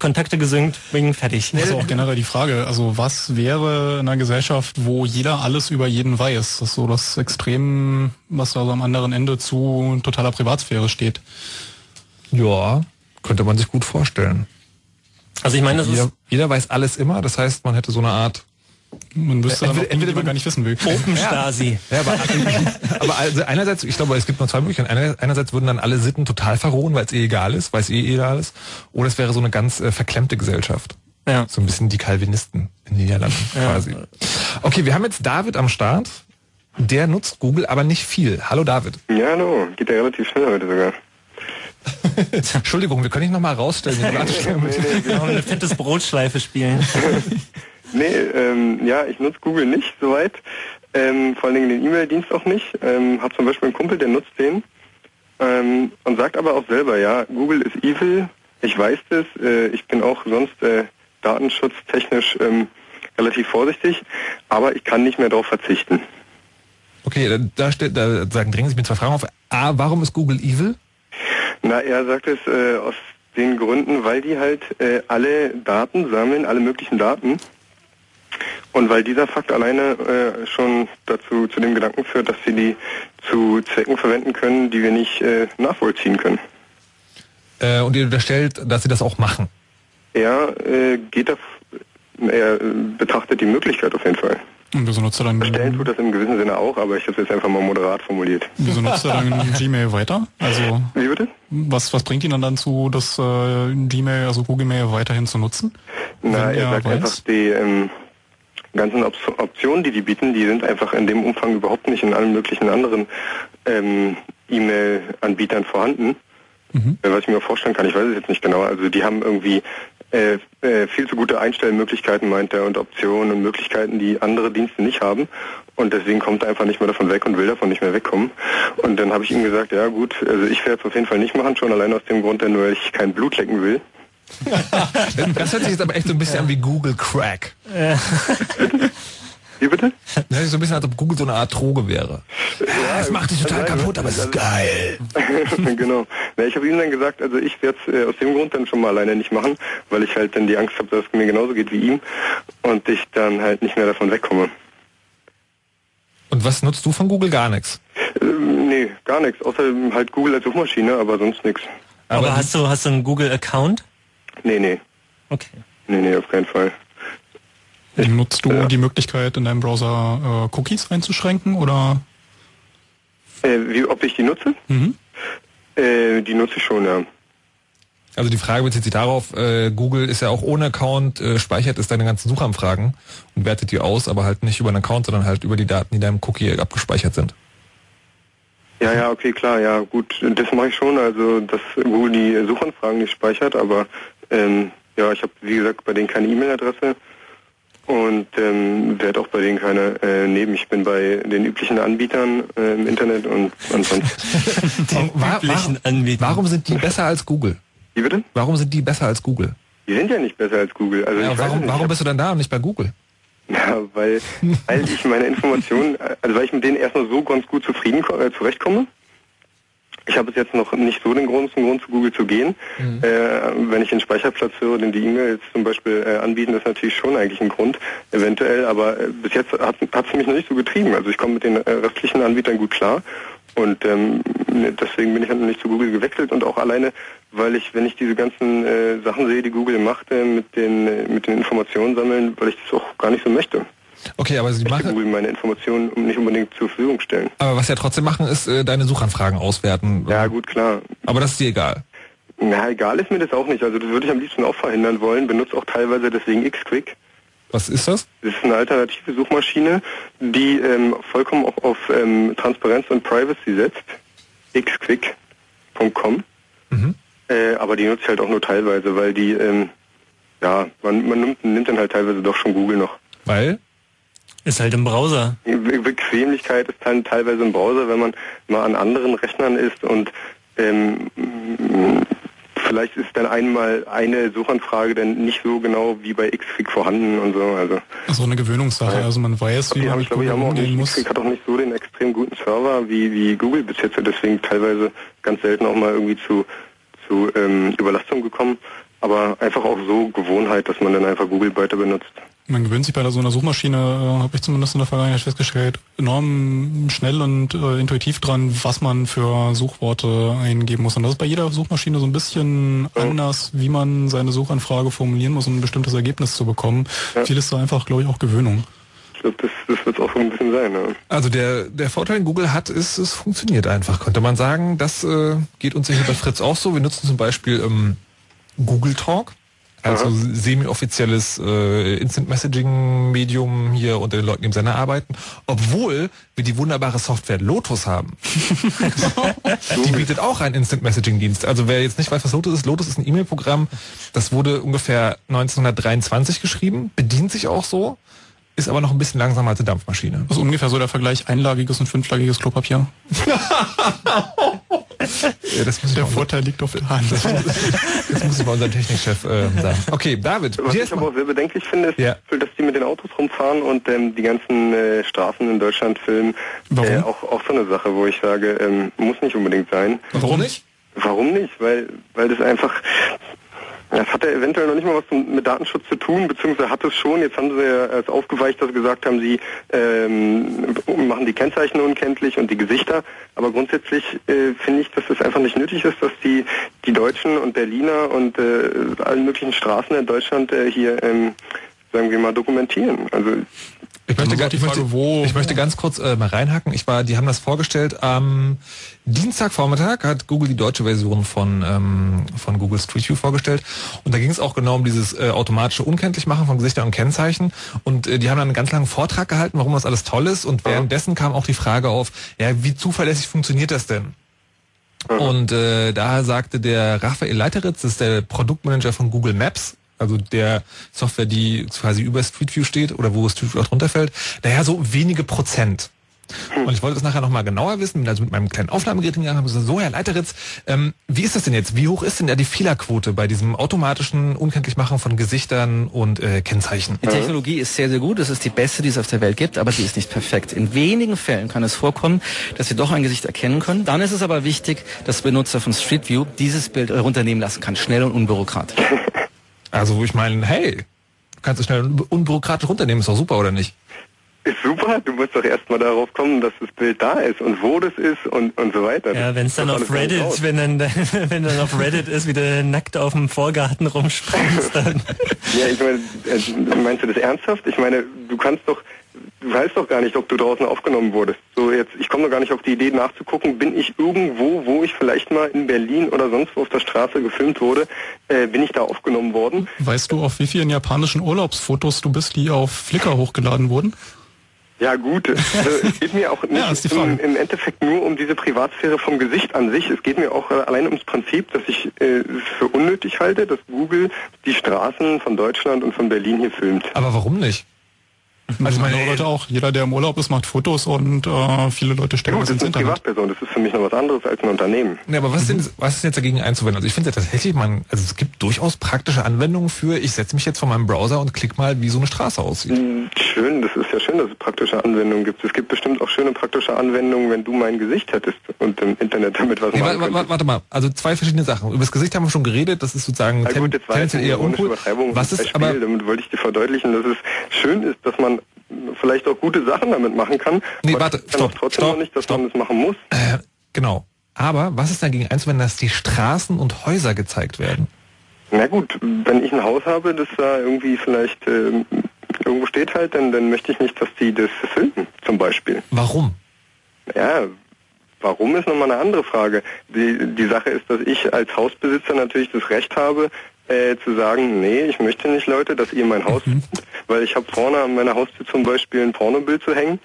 Kontakte gesynkt, bing, fertig. Also auch generell die Frage, also was wäre in einer Gesellschaft, wo jeder alles über jeden weiß? Das ist so das Extrem, was da so am anderen Ende zu totaler Privatsphäre steht. Ja, könnte man sich gut vorstellen. Also ich meine, das Jeder, ist jeder weiß alles immer, das heißt, man hätte so eine Art Man wüsste dann Entweder- auch entweder man gar nicht wissen will. Open Stasi. Ja, aber, aber also einerseits, ich glaube, es gibt nur zwei Möglichkeiten. Einer- Einerseits würden dann alle Sitten total verrohen, weil es eh egal ist, weil es eh egal ist. Oder es wäre so eine ganz äh, verklemmte Gesellschaft. Ja. So ein bisschen die Calvinisten in den Niederlanden quasi. Okay, wir haben jetzt David am Start. Der nutzt Google, aber nicht viel. Hallo David. Ja, hallo. Geht ja relativ schnell heute sogar. Entschuldigung, wir können dich noch mal rausstellen. Warteschlange mit- Wir haben eine fettes Brotschleife spielen. Nee, ähm, ja, ich nutze Google nicht soweit. Ähm, vor allen Dingen den E-Mail-Dienst auch nicht. Ähm, hab zum Beispiel einen Kumpel, der nutzt den. Ähm, und sagt aber auch selber, ja, Google ist evil. Ich weiß das. Äh, ich bin auch sonst äh, datenschutztechnisch ähm, relativ vorsichtig. Aber ich kann nicht mehr darauf verzichten. Okay, da, steht, da sagen, drängen sich mir zwei Fragen auf. A, warum ist Google evil? Na, er sagt es äh, aus den Gründen, weil die halt äh, alle Daten sammeln, alle möglichen Daten. Und weil dieser Fakt alleine äh, schon dazu zu dem Gedanken führt, dass sie die zu Zwecken verwenden können, die wir nicht äh, nachvollziehen können. Äh, und ihr unterstellt, dass sie das auch machen. Er äh, geht auf, er äh, betrachtet die Möglichkeit auf jeden Fall. Und wieso nutzt er dann, Stellen tut das im gewissen Sinne auch, aber ich habe es jetzt einfach mal moderat formuliert. wieso nutzt er dann Gmail weiter? Also Wie bitte? was, was bringt ihn dann dazu, das äh, Gmail, also Google Mail weiterhin zu nutzen? Na, er er sagt weiß? einfach, die ähm, ganzen Op Optionen, die die bieten, die sind einfach in dem Umfang überhaupt nicht in allen möglichen anderen ähm, E-Mail-Anbietern vorhanden. Äh, Was ich mir vorstellen kann, ich weiß es jetzt nicht genau. Also die haben irgendwie äh, äh, viel zu gute Einstellmöglichkeiten, meint er, und Optionen und Möglichkeiten, die andere Dienste nicht haben. Und deswegen kommt er einfach nicht mehr davon weg und will davon nicht mehr wegkommen. Und dann habe ich ihm gesagt, ja gut, also ich werde es auf jeden Fall nicht machen, schon allein aus dem Grund, denn nur ich kein Blut lecken will. Das hört sich jetzt aber echt so ein bisschen an wie Google Crack. Wie bitte? Das hört sich so ein bisschen an, als ob Google so eine Art Droge wäre. Ja, es macht dich total kaputt, aber es ist geil. genau. Na, ich habe ihm dann gesagt, also ich werde es äh, aus dem Grund dann schon mal alleine nicht machen, weil ich halt dann die Angst habe, dass es mir genauso geht wie ihm und ich dann halt nicht mehr davon wegkomme. Und was nutzt du von Google? Gar nichts. Ähm, nee, gar nichts, außer halt Google als Suchmaschine, aber sonst nichts. Aber, hast du hast du einen Google Account? Nee, nee. Okay. Nee, nee, auf keinen Fall. Nutzt du die Möglichkeit, in deinem Browser äh, Cookies einzuschränken oder? Äh, wie, ob ich die nutze? Mhm. Äh, die nutze ich schon, ja. Also die Frage bezieht sich darauf, äh, Google ist ja auch ohne Account, äh, speichert es deine ganzen Suchanfragen und wertet die aus, aber halt nicht über einen Account, sondern halt über die Daten, die in deinem Cookie abgespeichert sind. Ja, ja, okay, klar, ja, gut, das mache ich schon, also dass Google die Suchanfragen nicht speichert, aber ähm, ja, ich habe, wie gesagt, bei denen keine E-Mail-Adresse und ähm, werde auch bei denen keine äh, nehmen. Ich bin bei den üblichen Anbietern äh, im Internet und ansonsten. Den Wa- üblichen Anbietern. Warum sind die besser als Google? Wie bitte? Warum sind die besser als Google? Die sind ja nicht besser als Google. Also Ja, warum, nicht. warum bist du dann da und nicht bei Google? Ja, weil, weil ich meine Informationen, also weil ich mit denen erstmal so ganz gut zufrieden äh, zurechtkomme. Ich habe bis jetzt noch nicht so den großen Grund, zu Google zu gehen. Mhm. Äh, wenn ich den Speicherplatz höre, den die E-Mails zum Beispiel äh, anbieten, ist natürlich schon eigentlich ein Grund, eventuell. Aber äh, bis jetzt hat es mich noch nicht so getrieben. Also ich komme mit den äh, restlichen Anbietern gut klar. Und ähm, deswegen bin ich halt noch nicht zu Google gewechselt und auch alleine, weil ich, wenn ich diese ganzen äh, Sachen sehe, die Google macht, äh, mit den äh, mit den Informationen sammeln, weil ich das auch gar nicht so möchte. Okay, aber sie Ich machen, Google meine Informationen nicht unbedingt zur Verfügung stellen. aber was sie ja trotzdem machen, ist äh, deine Suchanfragen auswerten. Ja, gut, klar. Aber das ist dir egal. Na, egal ist mir das auch nicht. Also das würde ich am liebsten auch verhindern wollen. Benutze auch teilweise deswegen Xquick. Was ist das? Das ist eine alternative Suchmaschine, die ähm, vollkommen auf, auf ähm, Transparenz und Privacy setzt. xquick.com. Mhm. Äh, aber die nutze ich halt auch nur teilweise, weil die, ähm, ja, man, man nimmt, nimmt dann halt teilweise doch schon Google noch. Weil? Ist halt im Browser. Be Bequemlichkeit ist dann teilweise im Browser, wenn man mal an anderen Rechnern ist und ähm, vielleicht ist dann einmal eine Suchanfrage dann nicht so genau wie bei Xquick vorhanden und so. Also So eine Gewöhnungssache. Also man weiß, wie man mit Google umgehen nicht, muss. Xquick hat auch nicht so den extrem guten Server wie, wie Google bis jetzt, deswegen teilweise ganz selten auch mal irgendwie zu, zu ähm, Überlastung gekommen. Aber einfach auch so Gewohnheit, dass man dann einfach Google weiter benutzt. Man gewöhnt sich bei so einer Suchmaschine, äh, habe ich zumindest in der Vergangenheit festgestellt, enorm schnell und äh, intuitiv dran, was man für Suchworte eingeben muss. Und das ist bei jeder Suchmaschine so ein bisschen anders, wie man seine Suchanfrage formulieren muss, um ein bestimmtes Ergebnis zu bekommen. Viel ist da einfach, glaube ich, auch Gewöhnung. Ich glaube, das, das wird auch so ein bisschen sein. Ne? Also der, der Vorteil, den Google hat, ist, es funktioniert einfach, könnte man sagen. Das äh, geht uns ja hier bei Fritz auch so. Wir nutzen zum Beispiel ähm, Google Talk, also semi-offizielles äh, Instant Messaging Medium hier unter den Leuten, die im Sender arbeiten, obwohl wir die wunderbare Software Lotus haben. die bietet auch einen Instant Messaging Dienst. Also wer jetzt nicht weiß, was Lotus ist, Lotus ist ein E-Mail-Programm, das wurde ungefähr 1923 geschrieben, bedient sich auch so, ist aber noch ein bisschen langsamer als eine Dampfmaschine. Das ist ungefähr so der Vergleich einlagiges und fünflagiges Klopapier. Ja, das muss Der Vorteil liegt auf der Hand. Das muss ich mal unserem Technikchef äh, sagen. Okay, David, Was ich aber auch sehr bedenklich finde, ist, Ja. dass die mit den Autos rumfahren und ähm, die ganzen äh, Straßen in Deutschland filmen. Warum? Äh, auch, auch so eine Sache, wo ich sage, ähm, muss nicht unbedingt sein. Warum nicht? Warum nicht? Weil, weil das einfach, das hat ja eventuell noch nicht mal was mit Datenschutz zu tun, beziehungsweise hat es schon. Jetzt haben sie ja es aufgeweicht, dass sie gesagt haben, sie ähm, machen die Kennzeichen unkenntlich und die Gesichter. Aber grundsätzlich äh, finde ich, dass es einfach nicht nötig ist, dass die, die Deutschen und Berliner und äh, allen möglichen Straßen in Deutschland äh, hier, ähm, sagen wir mal, dokumentieren. Also Ich möchte, Dann ga- ist die ich, möchte, wo- ich möchte ganz kurz äh, mal reinhacken. Ich war, die haben das vorgestellt am Dienstagvormittag hat Google die deutsche Version von ähm, von Google Street View vorgestellt und da ging es auch genau um dieses äh, automatische Unkenntlichmachen von Gesichtern und Kennzeichen und äh, die haben dann einen ganz langen Vortrag gehalten, warum das alles toll ist und währenddessen kam auch die Frage auf, ja, wie zuverlässig funktioniert das denn? Und äh, da sagte der Raphael Leiteritz, das ist der Produktmanager von Google Maps, also der Software, die quasi über Street View steht oder wo Street View auch drunter fällt, naja, so wenige Prozent. Und ich wollte das nachher nochmal genauer wissen, bin also mit meinem kleinen Aufnahmegerät hingegangen und habe gesagt, so Herr Leiteritz, ähm, wie ist das denn jetzt? Wie hoch ist denn da die Fehlerquote bei diesem automatischen Unkenntlichmachen von Gesichtern und äh, Kennzeichen? Die Technologie ist sehr, sehr gut. Es ist die beste, die es auf der Welt gibt, aber sie ist nicht perfekt. In wenigen Fällen kann es vorkommen, dass wir doch ein Gesicht erkennen können. Dann ist es aber wichtig, dass Benutzer von Street View dieses Bild herunternehmen lassen kann, schnell und unbürokratisch. Also wo ich meine, hey, kannst du schnell unbürokratisch runternehmen, ist doch super, oder nicht? ist super, du musst doch erstmal darauf kommen, dass das Bild da ist und wo das ist und, und so weiter. Ja, wenn es dann auf Reddit, raus. wenn dann, wenn dann auf Reddit ist, wie du nackt auf dem Vorgarten rumspringst, dann. Ja, ich meine, äh, meinst du das ernsthaft? Ich meine, du kannst doch, du weißt doch gar nicht, ob du draußen aufgenommen wurdest. So jetzt, ich komme doch gar nicht auf die Idee nachzugucken, bin ich irgendwo, wo ich vielleicht mal in Berlin oder sonst wo auf der Straße gefilmt wurde, äh, bin ich da aufgenommen worden? Weißt du, auf wie vielen japanischen Urlaubsfotos du bist, die auf Flickr hochgeladen wurden? Ja gut, also, es geht mir auch nicht Ja, im, im Endeffekt nur um diese Privatsphäre vom Gesicht an sich. Es geht mir auch äh, allein ums Prinzip, dass ich äh, es für unnötig halte, dass Google die Straßen von Deutschland und von Berlin hier filmt. Aber warum nicht? Also meine Leute auch. Jeder, der im Urlaub ist, macht Fotos und äh, viele Leute stellen Gut, das das ins Internet. Privatperson, das ist für mich noch was anderes als ein Unternehmen. Ja, aber was ist denn, was ist denn jetzt dagegen einzuwenden? Also ich finde ja tatsächlich, man, also es gibt durchaus praktische Anwendungen für, ich setze mich jetzt vor meinem Browser und klick mal, wie so eine Straße aussieht. Hm, schön, das ist ja schön, dass es praktische Anwendungen gibt. Es gibt bestimmt auch schöne praktische Anwendungen, wenn du mein Gesicht hättest und im Internet damit was Nee, machen wa- wa- könntest. warte mal, also zwei verschiedene Sachen. Über das Gesicht haben wir schon geredet, das ist sozusagen Na gut, jetzt tendenziell eine eher ironische uncool. Übertreibung. Was ist Beispiel, aber damit wollte ich dir verdeutlichen, dass es schön ist, dass man vielleicht auch gute Sachen damit machen kann. Nee, warte, kann stopp, auch trotzdem stopp, noch nicht, dass man das machen muss. Äh, genau. Aber was ist dagegen einzuwenden, dass die Straßen und Häuser gezeigt werden? Na gut, wenn ich ein Haus habe, das da irgendwie vielleicht ähm, irgendwo steht halt, dann, dann möchte ich nicht, dass die das filmen, zum Beispiel. Warum? Ja, warum ist nochmal eine andere Frage. Die, die Sache ist, dass ich als Hausbesitzer natürlich das Recht habe, äh, zu sagen, nee, ich möchte nicht, Leute, dass ihr mein Haus Mhm. weil ich habe vorne an meiner Haustür zum Beispiel ein Pornobild zu hängen.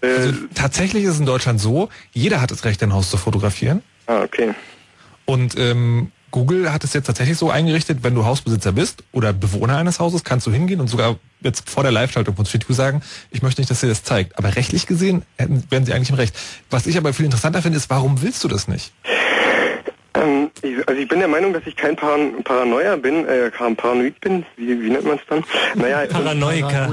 Äh, Also tatsächlich ist es in Deutschland so, jeder hat das Recht, ein Haus zu fotografieren. ah, okay. Und ähm, Google hat es jetzt tatsächlich so eingerichtet, wenn du Hausbesitzer bist oder Bewohner eines Hauses, kannst du hingehen und sogar jetzt vor der Live-Schaltung von Street View sagen, ich möchte nicht, dass ihr das zeigt. Aber rechtlich gesehen hätten, wären sie eigentlich im Recht. Was ich aber viel interessanter finde, ist, warum willst du das nicht? Ich, also ich bin der Meinung, dass ich kein Paran Paranoia bin, äh, kein Paranoid bin. Wie, wie nennt man es dann? Naja, Paranoiker.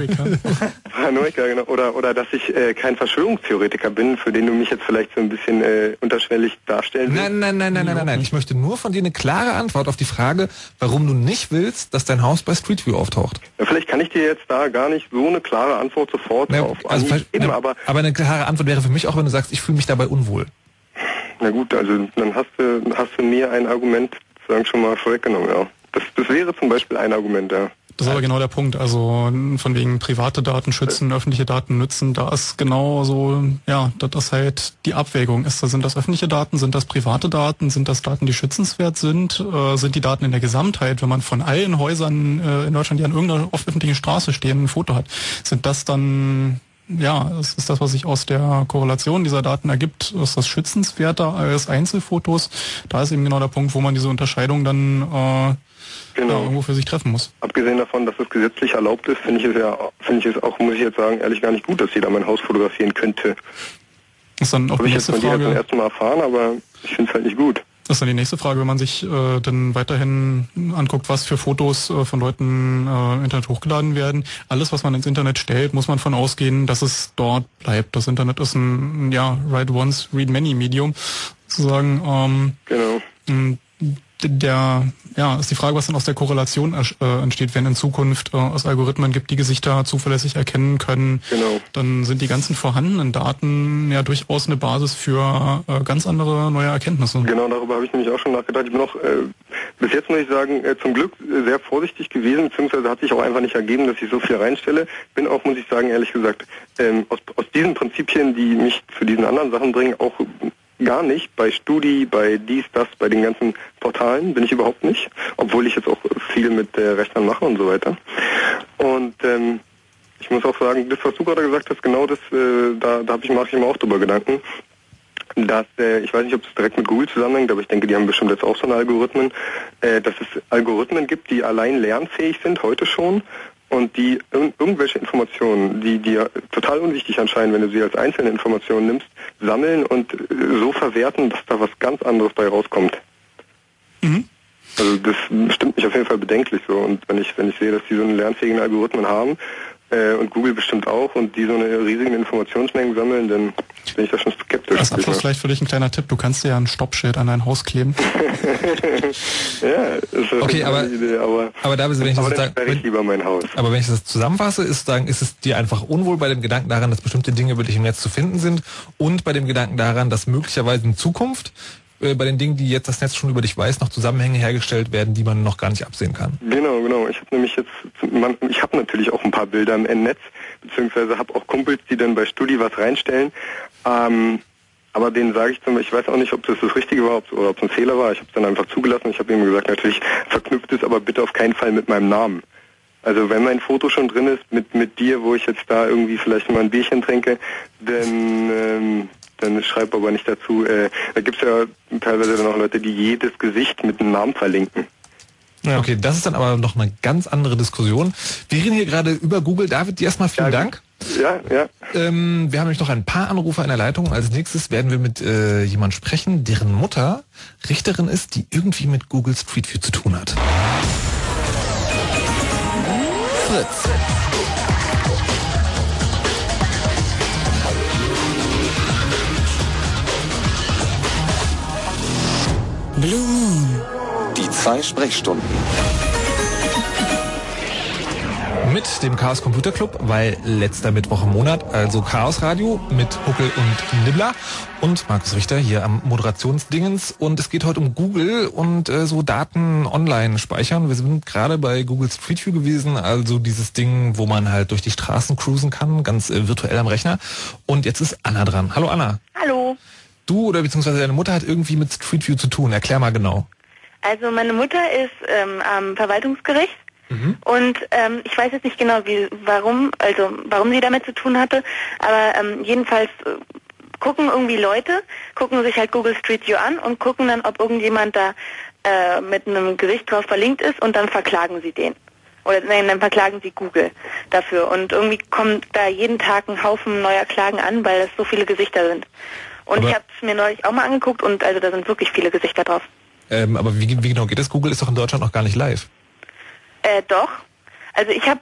Paranoiker, genau. Oder, oder dass ich äh, kein Verschwörungstheoretiker bin, für den du mich jetzt vielleicht so ein bisschen äh, unterschwellig darstellen willst. Nein, nein, nein, nein, nein, nein, nein. Ich möchte nur von dir eine klare Antwort auf die Frage, warum du nicht willst, dass dein Haus bei Street View auftaucht. Ja, vielleicht kann ich dir jetzt da gar nicht so eine klare Antwort sofort Na, drauf also, ne, aber aber eine klare Antwort wäre für mich auch, wenn du sagst, ich fühle mich dabei unwohl. Na gut, also dann hast du, hast du mir ein Argument sozusagen schon mal vorweggenommen, ja. Das, das wäre zum Beispiel ein Argument, ja. Das ist aber genau der Punkt. Also von wegen private Daten schützen, öffentliche Daten nützen, da ist genau so, ja, das halt die Abwägung ist. Sind das öffentliche Daten, sind das private Daten, sind das Daten, die schützenswert sind, äh, sind die Daten in der Gesamtheit, wenn man von allen Häusern äh, in Deutschland, die an irgendeiner öffentlichen Straße stehen, ein Foto hat, sind das dann ja, das ist das, was sich aus der Korrelation dieser Daten ergibt. Ist das schützenswerter als Einzelfotos? Da ist eben genau der Punkt, wo man diese Unterscheidung dann äh, Genau. ja, irgendwo für sich treffen muss. Abgesehen davon, dass es gesetzlich erlaubt ist, finde ich es ja, finde ich es auch, muss ich jetzt sagen, ehrlich gar nicht gut, dass jeder mein Haus fotografieren könnte. ist dann auch Habe die ich jetzt von dir zum ersten Mal erfahren, aber ich finde es halt nicht gut. Das ist dann die nächste Frage, wenn man sich äh, dann weiterhin anguckt, was für Fotos äh, von Leuten äh, im Internet hochgeladen werden. Alles, was man ins Internet stellt, muss man von ausgehen, dass es dort bleibt. Das Internet ist ein ja Write Once, Read Many Medium sozusagen. Ähm, Genau. Der ja ist die Frage, was dann aus der Korrelation äh, entsteht, wenn in Zukunft äh, es Algorithmen gibt, die Gesichter zuverlässig erkennen können. Genau. Dann sind die ganzen vorhandenen Daten ja durchaus eine Basis für äh, ganz andere neue Erkenntnisse. Genau, darüber habe ich nämlich auch schon nachgedacht. Ich bin auch äh, bis jetzt muss ich sagen, äh, zum Glück sehr vorsichtig gewesen, beziehungsweise hat sich auch einfach nicht ergeben, dass ich so viel reinstelle. Bin auch, muss ich sagen, ehrlich gesagt, ähm, aus, aus diesen Prinzipien, die mich zu diesen anderen Sachen bringen, auch gar nicht. Bei Studi, bei dies, das, bei den ganzen Portalen bin ich überhaupt nicht, obwohl ich jetzt auch viel mit äh, Rechnern mache und so weiter. Und ähm, ich muss auch sagen, das, was du gerade gesagt hast, genau das, äh, da, da hab ich, mache ich mir auch drüber Gedanken dass, äh, ich weiß nicht, ob es direkt mit Google zusammenhängt, aber ich denke, die haben bestimmt jetzt auch so eine Algorithmen, äh, dass es Algorithmen gibt, die allein lernfähig sind, heute schon, und die ir irgendwelche Informationen, die dir total unwichtig erscheinen, wenn du sie als einzelne Informationen nimmst, sammeln und äh, so verwerten, dass da was ganz anderes bei rauskommt. Also das stimmt mich auf jeden Fall bedenklich so. Und wenn ich wenn ich sehe, dass die so einen lernfähigen Algorithmen haben äh, und Google bestimmt auch und die so eine riesigen Informationsmengen sammeln, dann bin ich da schon skeptisch. Als Abschluss vielleicht für dich ein kleiner Tipp. Du kannst dir ja ein Stoppschild an dein Haus kleben. ja, ist Okay, aber- eine Idee, aber, aber da wenn ich das aber dann sozusagen- sperre ich lieber mein Haus. Aber wenn ich das zusammenfasse, ist, sagen, ist es dir einfach unwohl bei dem Gedanken daran, dass bestimmte Dinge über dich im Netz zu finden sind und bei dem Gedanken daran, dass möglicherweise in Zukunft äh, bei den Dingen, die jetzt das Netz schon über dich weiß, noch Zusammenhänge hergestellt werden, die man noch gar nicht absehen kann. Genau, genau. Ich habe nämlich jetzt, man, ich habe natürlich auch ein paar Bilder im Netz, beziehungsweise habe auch Kumpels, die dann bei Studi was reinstellen. Ähm, aber denen sage ich zum Beispiel, ich weiß auch nicht, ob das das Richtige war ob, oder ob es ein Fehler war. Ich habe es dann einfach zugelassen. Ich habe ihm gesagt, natürlich verknüpft es aber bitte auf keinen Fall mit meinem Namen. Also wenn mein Foto schon drin ist mit mit dir, wo ich jetzt da irgendwie vielleicht mal ein Bierchen trinke, dann ähm, dann schreib aber nicht dazu. Äh, da gibt's ja teilweise dann auch Leute, die jedes Gesicht mit einem Namen verlinken. Okay, das ist dann aber noch eine ganz andere Diskussion. Wir reden hier gerade über Google. David, dir erstmal vielen Dank. Ja, ja. Ähm, wir haben nämlich noch ein paar Anrufer in der Leitung. Als nächstes werden wir mit äh, jemand sprechen, deren Mutter Richterin ist, die irgendwie mit Google Street View zu tun hat. Fritz. Blue Moon. Die zwei Sprechstunden. Mit dem Chaos Computer Club, weil letzter Mittwoch im Monat, also Chaos Radio mit Huckel und Nibbler und Markus Richter hier am Moderationsdingens. Und es geht heute um Google und äh, so Daten online speichern. Wir sind gerade bei Google Street View gewesen, also dieses Ding, wo man halt durch die Straßen cruisen kann, ganz äh, virtuell am Rechner. Und jetzt ist Anna dran. Hallo Anna. Hallo. Du oder beziehungsweise deine Mutter hat irgendwie mit Street View zu tun. Erklär mal genau. Also meine Mutter ist ähm, am Verwaltungsgericht und ähm, ich weiß jetzt nicht genau, wie, warum, also warum sie damit zu tun hatte, aber ähm, jedenfalls äh, gucken irgendwie Leute, gucken sich halt Google Street View an und gucken dann, ob irgendjemand da äh, mit einem Gesicht drauf verlinkt ist und dann verklagen sie den. Oder nein, dann verklagen sie Google dafür. Und irgendwie kommt da jeden Tag ein Haufen neuer Klagen an, weil es so viele Gesichter sind. Und Aber- ich habe es mir neulich auch mal angeguckt und also da sind wirklich viele Gesichter drauf. Ähm, aber wie, wie genau geht das? Google ist doch in Deutschland noch gar nicht live. Äh, doch. Also ich habe,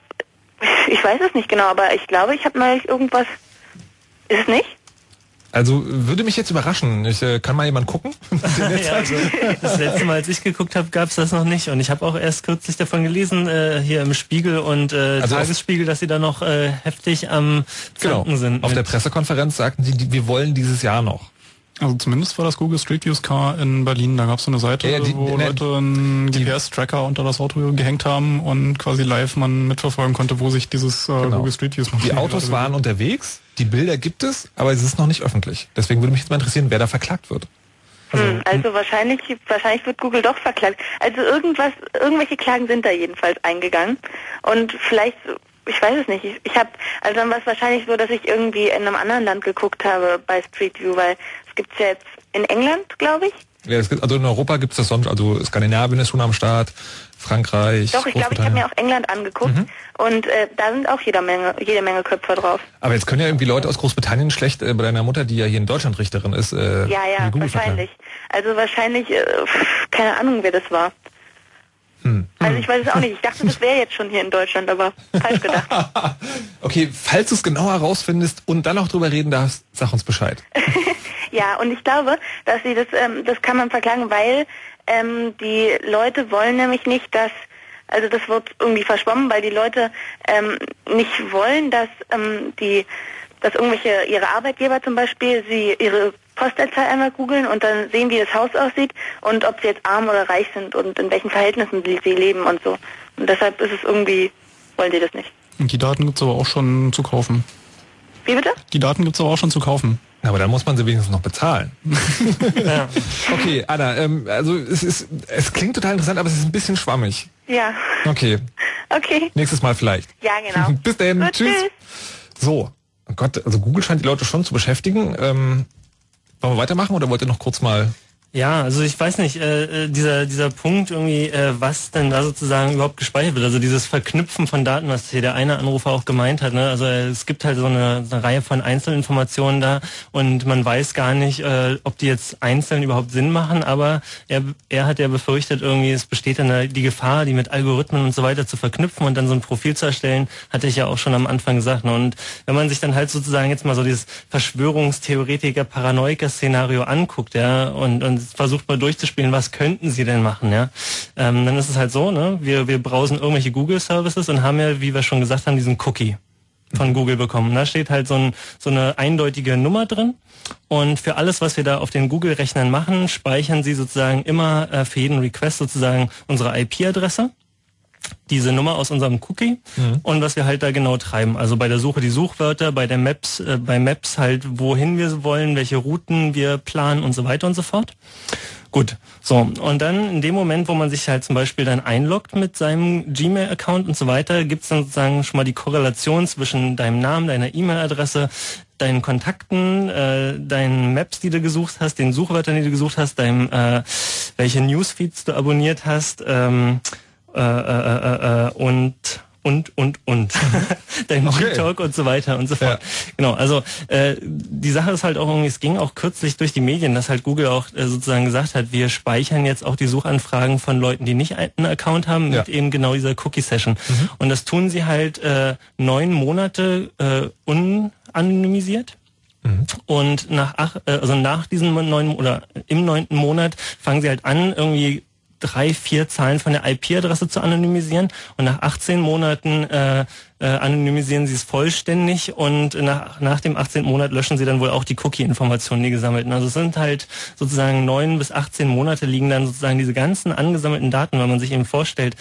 ich weiß es nicht genau, aber ich glaube, ich habe neulich irgendwas. Ist es nicht? Also würde mich jetzt überraschen. Ich äh, kann mal jemand gucken. ja, also, das letzte Mal, als ich geguckt habe, gab es das noch nicht. Und ich habe auch erst kürzlich davon gelesen, äh, hier im Spiegel und äh, Also Tagesspiegel, dass sie da noch äh, heftig am Genau. Zanken sind. Auf der Pressekonferenz sagten sie, die, wir wollen dieses Jahr noch. Also zumindest war das Google Street Views Car in Berlin. Da gab es so eine Seite, Ja, ja, die- wo ne, Leute einen GPS-Tracker unter das Auto gehängt haben und quasi live man mitverfolgen konnte, wo sich dieses äh, Genau. Google Street Views Die Autos waren unterwegs, die Bilder gibt es, aber es ist noch nicht öffentlich. Deswegen würde mich jetzt mal interessieren, wer da verklagt wird. hm, also wahrscheinlich, wahrscheinlich wird Google doch verklagt. Also irgendwas, irgendwelche Klagen sind da jedenfalls eingegangen. Und vielleicht, ich weiß es nicht. Ich, ich habe, also dann war es wahrscheinlich so, dass ich irgendwie in einem anderen Land geguckt habe bei Street View, weil es gibt's ja jetzt in England, glaube ich. Ja, es gibt, also in Europa gibt es das sonst, also Skandinavien ist schon am Start, Frankreich, Doch, ich glaube, ich habe mir auch England angeguckt und äh, da sind auch jede Menge, jede Menge Köpfe drauf. Aber jetzt können ja irgendwie Leute aus Großbritannien schlecht äh, bei deiner Mutter, die ja hier in Deutschland Richterin ist, äh, Ja, ja, wahrscheinlich. Also wahrscheinlich, äh, keine Ahnung, wer das war. Hm. Also ich weiß es auch nicht. Ich dachte, das wäre jetzt schon hier in Deutschland, aber falsch gedacht. Okay, falls du es genau herausfindest und dann auch drüber reden darfst, sag uns Bescheid. Ja, und ich glaube, dass sie das, ähm, das kann man verklagen, weil ähm, die Leute wollen nämlich nicht, dass, also das wird irgendwie verschwommen, weil die Leute ähm, nicht wollen, dass ähm, die, dass irgendwelche ihre Arbeitgeber zum Beispiel sie ihre Postleitzahl einmal googeln und dann sehen, wie das Haus aussieht und ob sie jetzt arm oder reich sind und in welchen Verhältnissen sie, sie leben und so. Und deshalb ist es irgendwie, wollen sie das nicht. Und die Daten gibt's aber auch schon zu kaufen. Wie bitte? Die Daten gibt's aber auch schon zu kaufen. Aber dann muss man sie wenigstens noch bezahlen. Okay, Anna, ähm, also es ist, es klingt total interessant, aber es ist ein bisschen schwammig. Ja. Okay, Okay. nächstes Mal vielleicht. Ja, genau. Bis dahin, Gut, tschüss. tschüss. So, oh Gott, also Google scheint die Leute schon zu beschäftigen. Ähm, wollen wir weitermachen oder wollt ihr noch kurz mal Ja, also ich weiß nicht, äh, äh, dieser dieser Punkt irgendwie, äh, was denn da sozusagen überhaupt gespeichert wird, also dieses Verknüpfen von Daten, was hier der eine Anrufer auch gemeint hat, ne? also äh, es gibt halt so eine, eine Reihe von Einzelinformationen da und man weiß gar nicht, äh, ob die jetzt einzeln überhaupt Sinn machen, aber er, er hat ja befürchtet irgendwie, es besteht dann da die Gefahr, die mit Algorithmen und so weiter zu verknüpfen und dann so ein Profil zu erstellen, hatte ich ja auch schon am Anfang gesagt. Ne? Und wenn man sich dann halt sozusagen jetzt mal so dieses Verschwörungstheoretiker, Paranoiker-Szenario anguckt, ja, und, und versucht mal durchzuspielen, was könnten sie denn machen, ja, ähm, dann ist es halt so, ne, wir, wir brausen irgendwelche Google-Services und haben ja, wie wir schon gesagt haben, diesen Cookie von Google bekommen. Da steht halt so, ein, so eine eindeutige Nummer drin. Und für alles, was wir da auf den Google-Rechnern machen, speichern sie sozusagen immer äh, für jeden Request sozusagen unsere IP-Adresse diese Nummer aus unserem Cookie und was wir halt da genau treiben. Also bei der Suche die Suchwörter, bei der Maps, äh, bei Maps halt, wohin wir wollen, welche Routen wir planen und so weiter und so fort. Gut, so und dann in dem Moment, wo man sich halt zum Beispiel dann einloggt mit seinem Gmail-Account und so weiter, gibt's dann sozusagen schon mal die Korrelation zwischen deinem Namen, deiner E-Mail-Adresse, deinen Kontakten, äh, deinen Maps, die du gesucht hast, den Suchwörtern, die du gesucht hast, deinem äh, welche Newsfeeds du abonniert hast ähm, äh, äh, äh, äh, und und und und dein Okay. Talk und so weiter und so fort. Genau, also äh, die Sache ist halt auch irgendwie, es ging auch kürzlich durch die Medien, dass halt Google auch äh, sozusagen gesagt hat, wir speichern jetzt auch die Suchanfragen von Leuten, die nicht einen Account haben, mit Ja. eben genau dieser Cookie-Session. Und das tun sie halt äh, neun Monate äh, unanonymisiert. Und nach ach, äh, also nach diesem neuen oder im neunten Monat fangen sie halt an, irgendwie drei, vier Zahlen von der IP-Adresse zu anonymisieren und nach 18 Monaten äh, äh, anonymisieren sie es vollständig und nach, nach dem 18. Monat löschen sie dann wohl auch die Cookie-Informationen, die gesammelten. Also es sind halt sozusagen neun bis 18 Monate liegen dann sozusagen diese ganzen angesammelten Daten, wenn man sich eben vorstellt,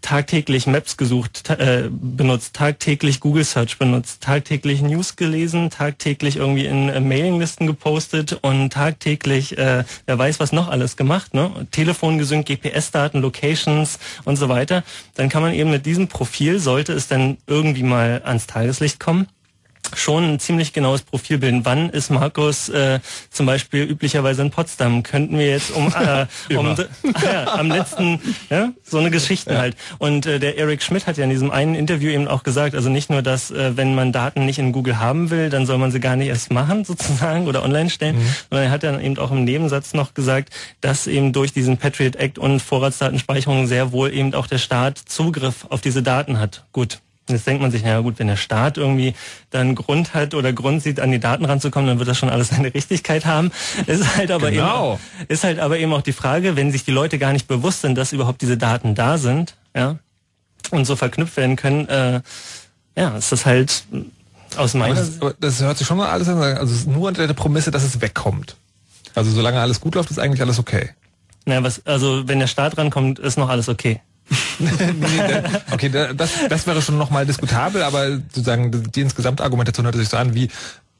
tagtäglich Maps gesucht, äh, benutzt, tagtäglich Google Search benutzt, tagtäglich News gelesen, tagtäglich irgendwie in äh, Mailinglisten gepostet und tagtäglich, äh, wer weiß was noch alles gemacht, ne? Telefon gesynkt, GPS-Daten, Locations und so weiter. Dann kann man eben mit diesem Profil, sollte es dann irgendwie mal ans Tageslicht kommen, schon ein ziemlich genaues Profil bilden. Wann ist Markus äh, zum Beispiel üblicherweise in Potsdam? Könnten wir jetzt um, äh, um ja, am letzten ja, so eine Geschichte ja. halt. Und äh, der Eric Schmidt hat ja in diesem einen Interview eben auch gesagt, also nicht nur, dass äh, wenn man Daten nicht in Google haben will, dann soll man sie gar nicht erst machen sozusagen oder online stellen, mhm. sondern er hat dann eben auch im Nebensatz noch gesagt, dass eben durch diesen Patriot Act und Vorratsdatenspeicherung sehr wohl eben auch der Staat Zugriff auf diese Daten hat. Gut, Jetzt denkt man sich, naja gut, wenn der Staat irgendwie dann Grund hat oder Grund sieht, an die Daten ranzukommen, dann wird das schon alles seine Richtigkeit haben. Ist halt aber genau. eben ist halt aber eben auch die Frage, wenn sich die Leute gar nicht bewusst sind, dass überhaupt diese Daten da sind, ja, und so verknüpft werden können, äh, ja, ist das halt aus meiner das, das hört sich schon mal alles an, also nur unter der Prämisse, dass es wegkommt. Also solange alles gut läuft, ist eigentlich alles okay. Na, was, also wenn der Staat rankommt, ist noch alles okay. Okay, das, das wäre schon nochmal diskutabel, aber sozusagen die insgesamt Argumentation hört sich so an wie,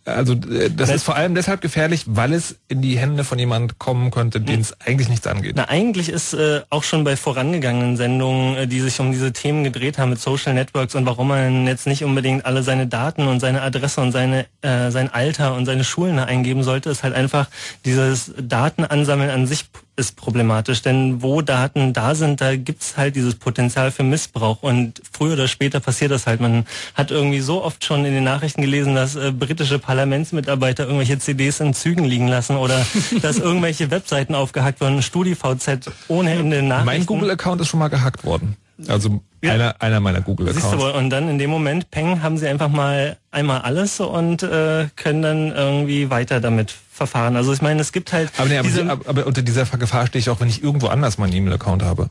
also äh, das ist vor allem deshalb gefährlich, weil es in die Hände von jemand kommen könnte, den es eigentlich nichts angeht. Na, eigentlich ist äh, auch schon bei vorangegangenen Sendungen, äh, die sich um diese Themen gedreht haben mit Social Networks und warum man jetzt nicht unbedingt alle seine Daten und seine Adresse und seine äh, sein Alter und seine Schulen eingeben sollte, ist halt einfach dieses Datenansammeln an sich ist problematisch, denn wo Daten da sind, da gibt's halt dieses Potenzial für Missbrauch und früher oder später passiert das halt. Man hat irgendwie so oft schon in den Nachrichten gelesen, dass äh, britische Parlamentsmitarbeiter irgendwelche CDs in Zügen liegen lassen oder dass irgendwelche Webseiten aufgehackt wurden, StudiVZ ohne Ende Nachrichten. Mein Google-Account ist schon mal gehackt worden. Also ja. einer, einer meiner Google-Accounts. Und dann in dem Moment, peng, haben sie einfach mal einmal alles und äh, können dann irgendwie weiter damit verfahren. Also ich meine, es gibt halt. Aber, nee, aber, aber unter dieser Gefahr stehe ich auch, wenn ich irgendwo anders meinen E-Mail-Account habe.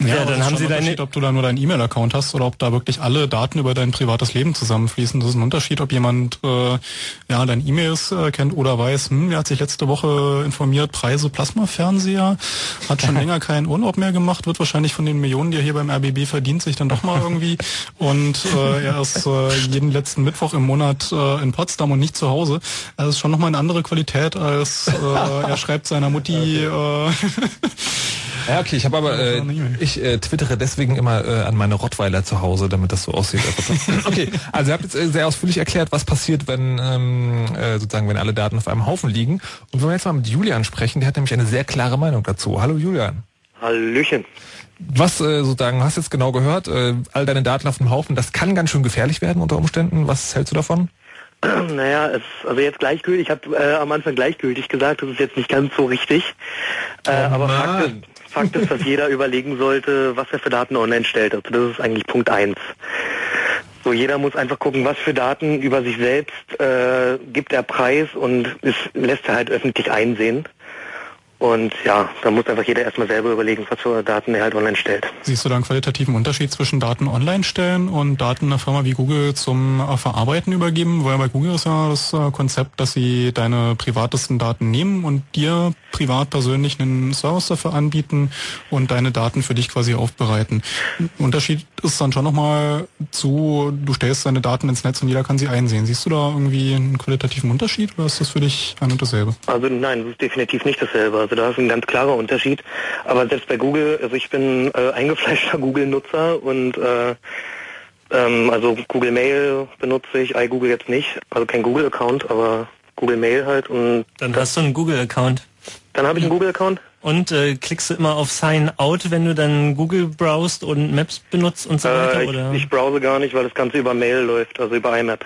Ja, ja dann haben sie deine. Ob du da nur deinen E-Mail-Account hast oder ob da wirklich alle Daten über dein privates Leben zusammenfließen. Das ist ein Unterschied, ob jemand äh, ja dein E-Mails äh, kennt oder weiß, hm, er hat sich letzte Woche informiert, Preise Plasma-Fernseher, hat schon länger keinen Urlaub mehr gemacht, wird wahrscheinlich von den Millionen, die er hier beim RBB verdient, sich dann doch mal irgendwie. Und äh, er ist äh, jeden letzten Mittwoch im Monat äh, in Potsdam und nicht zu Hause. Also ist schon nochmal eine andere Qualität als äh, er schreibt seiner Mutti. Äh, ja, okay, ich habe aber äh, ich äh, twittere deswegen immer äh, an meine Rottweiler zu Hause, damit das so aussieht. okay, also ihr habt jetzt äh, sehr ausführlich erklärt, was passiert, wenn ähm, äh, sozusagen wenn alle Daten auf einem Haufen liegen. Und wenn wir jetzt mal mit Julian sprechen, der hat nämlich eine sehr klare Meinung dazu. Hallo Julian. Hallöchen. Was äh, sozusagen, hast jetzt genau gehört, äh, all deine Daten auf dem Haufen, das kann ganz schön gefährlich werden unter Umständen. Was hältst du davon? Naja, es, also jetzt gleichgültig, ich habe äh, am Anfang gleichgültig gesagt, das ist jetzt nicht ganz so richtig. Äh, oh aber Fakt ist, Fakt ist, dass jeder überlegen sollte, was er für Daten online stellt. Also das ist eigentlich Punkt eins. So, jeder muss einfach gucken, was für Daten über sich selbst äh, gibt er preis und es lässt er halt öffentlich einsehen. Und ja, da muss einfach jeder erstmal selber überlegen, was für Daten er halt online stellt. Siehst du da einen qualitativen Unterschied zwischen Daten online stellen und Daten einer Firma wie Google zum äh, Verarbeiten übergeben? Weil bei Google ist ja das äh, Konzept, dass sie deine privatesten Daten nehmen und dir privat persönlich einen Service dafür anbieten und deine Daten für dich quasi aufbereiten. Unterschied ist dann schon nochmal zu, du stellst deine Daten ins Netz und jeder kann sie einsehen. Siehst du da irgendwie einen qualitativen Unterschied oder ist das für dich ein und dasselbe? Also nein, das ist definitiv nicht dasselbe. Also da ist ein ganz klarer Unterschied. Aber selbst bei Google, also ich bin äh, eingefleischter Google-Nutzer und äh, ähm, also Google Mail benutze ich, iGoogle jetzt nicht, also kein Google-Account, aber Google Mail halt und dann hast du einen Google-Account. Dann habe ich einen Google-Account. Und äh, klickst du immer auf Sign Out, wenn du dann Google browst und Maps benutzt und so weiter? Äh, ich, oder? ich browse gar nicht, weil das Ganze über Mail läuft, also über IMAP.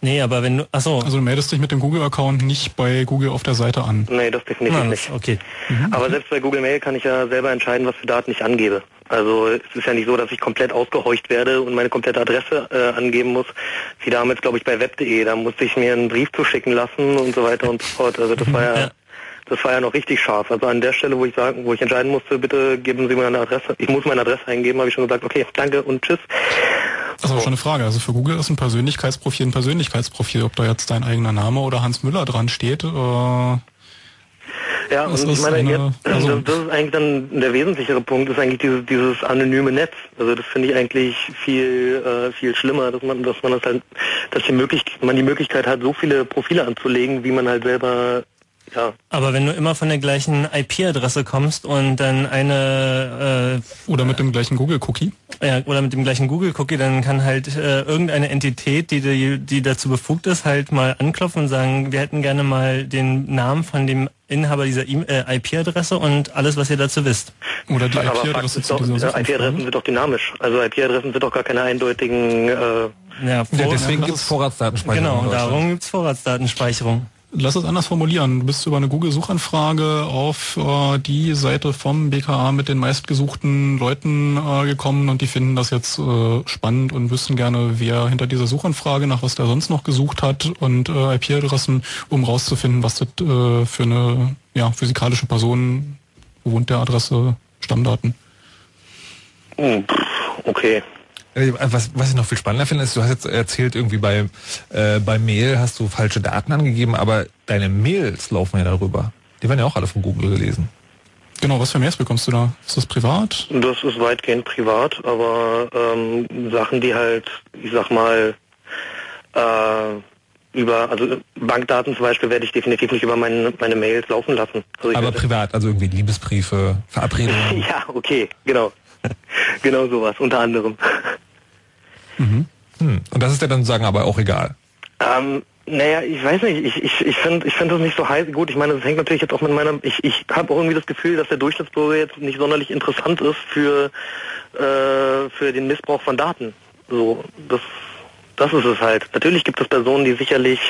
Nee, aber wenn du, achso. Also du meldest dich mit dem Google-Account nicht bei Google auf der Seite an. Nee, das definitiv Na, das- nicht. Okay. Aber selbst bei Google Mail kann ich ja selber entscheiden, was für Daten ich angebe. Also es ist ja nicht so, dass ich komplett ausgehorcht werde und meine komplette Adresse äh, angeben muss, wie damals, glaube ich, bei web.de. Da musste ich mir einen Brief zuschicken lassen und so weiter und so fort. Also das war ja, das war ja noch richtig scharf. Also an der Stelle, wo ich sagen, wo ich entscheiden musste, bitte geben Sie mir eine Adresse. Ich muss meine Adresse eingeben, habe ich schon gesagt, okay, danke und tschüss. Das ist aber schon eine Frage. Also für Google ist ein Persönlichkeitsprofil ein Persönlichkeitsprofil. Ob da jetzt dein eigener Name oder Hans Müller dran steht, äh, Ja, Das und ich ist meine, eine- jetzt, also- das, ist eigentlich dann der wesentlichere Punkt, ist eigentlich dieses, dieses anonyme Netz. Also das finde ich eigentlich viel, äh, viel schlimmer, dass man, dass man das halt, dass die Möglichkeit, man die Möglichkeit hat, so viele Profile anzulegen, wie man halt selber, ja, Aber wenn du immer von der gleichen IP-Adresse kommst und dann eine äh, oder mit dem gleichen Google-Cookie. ja, oder mit dem gleichen Google-Cookie, dann kann halt äh, irgendeine Entität, die, die, die dazu befugt ist, halt mal anklopfen und sagen, wir hätten gerne mal den Namen von dem Inhaber dieser E- äh, IP-Adresse und alles, was ihr dazu wisst. Oder die IP-Adresse dieser äh. IP-Adressen sind doch dynamisch. Also IP-Adressen sind doch gar keine eindeutigen, äh, Ja, Ja, deswegen gibt's ist- Vorratsdatenspeicherung. genau, darum gibt's Vorratsdatenspeicherung. Lass es anders formulieren. Du bist über eine Google-Suchanfrage auf äh, die Seite vom BKA mit den meistgesuchten Leuten äh, gekommen und die finden das jetzt äh, spannend und wüssten gerne, wer hinter dieser Suchanfrage nach was der sonst noch gesucht hat und äh, IP-Adressen, um rauszufinden, was das äh, für eine ja, physikalische Person, wo wohnt der Adresse, Stammdaten. hm, okay. Äh, Was, was ich noch viel spannender finde, ist, du hast jetzt erzählt, irgendwie bei, äh, bei Mail hast du falsche Daten angegeben, aber deine Mails laufen ja darüber. Die werden ja auch alle von Google gelesen. Genau, was für Mails bekommst du da? Ist das privat? Das ist weitgehend privat, aber ähm, Sachen, die halt, ich sag mal, äh, über, also Bankdaten zum Beispiel werde ich definitiv nicht über meine, meine Mails laufen lassen. Also Aber privat, also irgendwie Liebesbriefe, Verabredungen. ja, okay, genau. genau sowas, unter anderem. Hm. Und das ist dir dann sagen aber auch egal. Ähm, naja, ich weiß nicht, ich, ich, ich finde ich find das nicht so heiß. Gut, ich meine, das hängt natürlich jetzt auch mit meiner, ich, ich habe auch irgendwie das Gefühl, dass der Durchschnittsbürger jetzt nicht sonderlich interessant ist für, äh, für den Missbrauch von Daten. So, das, das ist es halt. Natürlich gibt es Personen, die sicherlich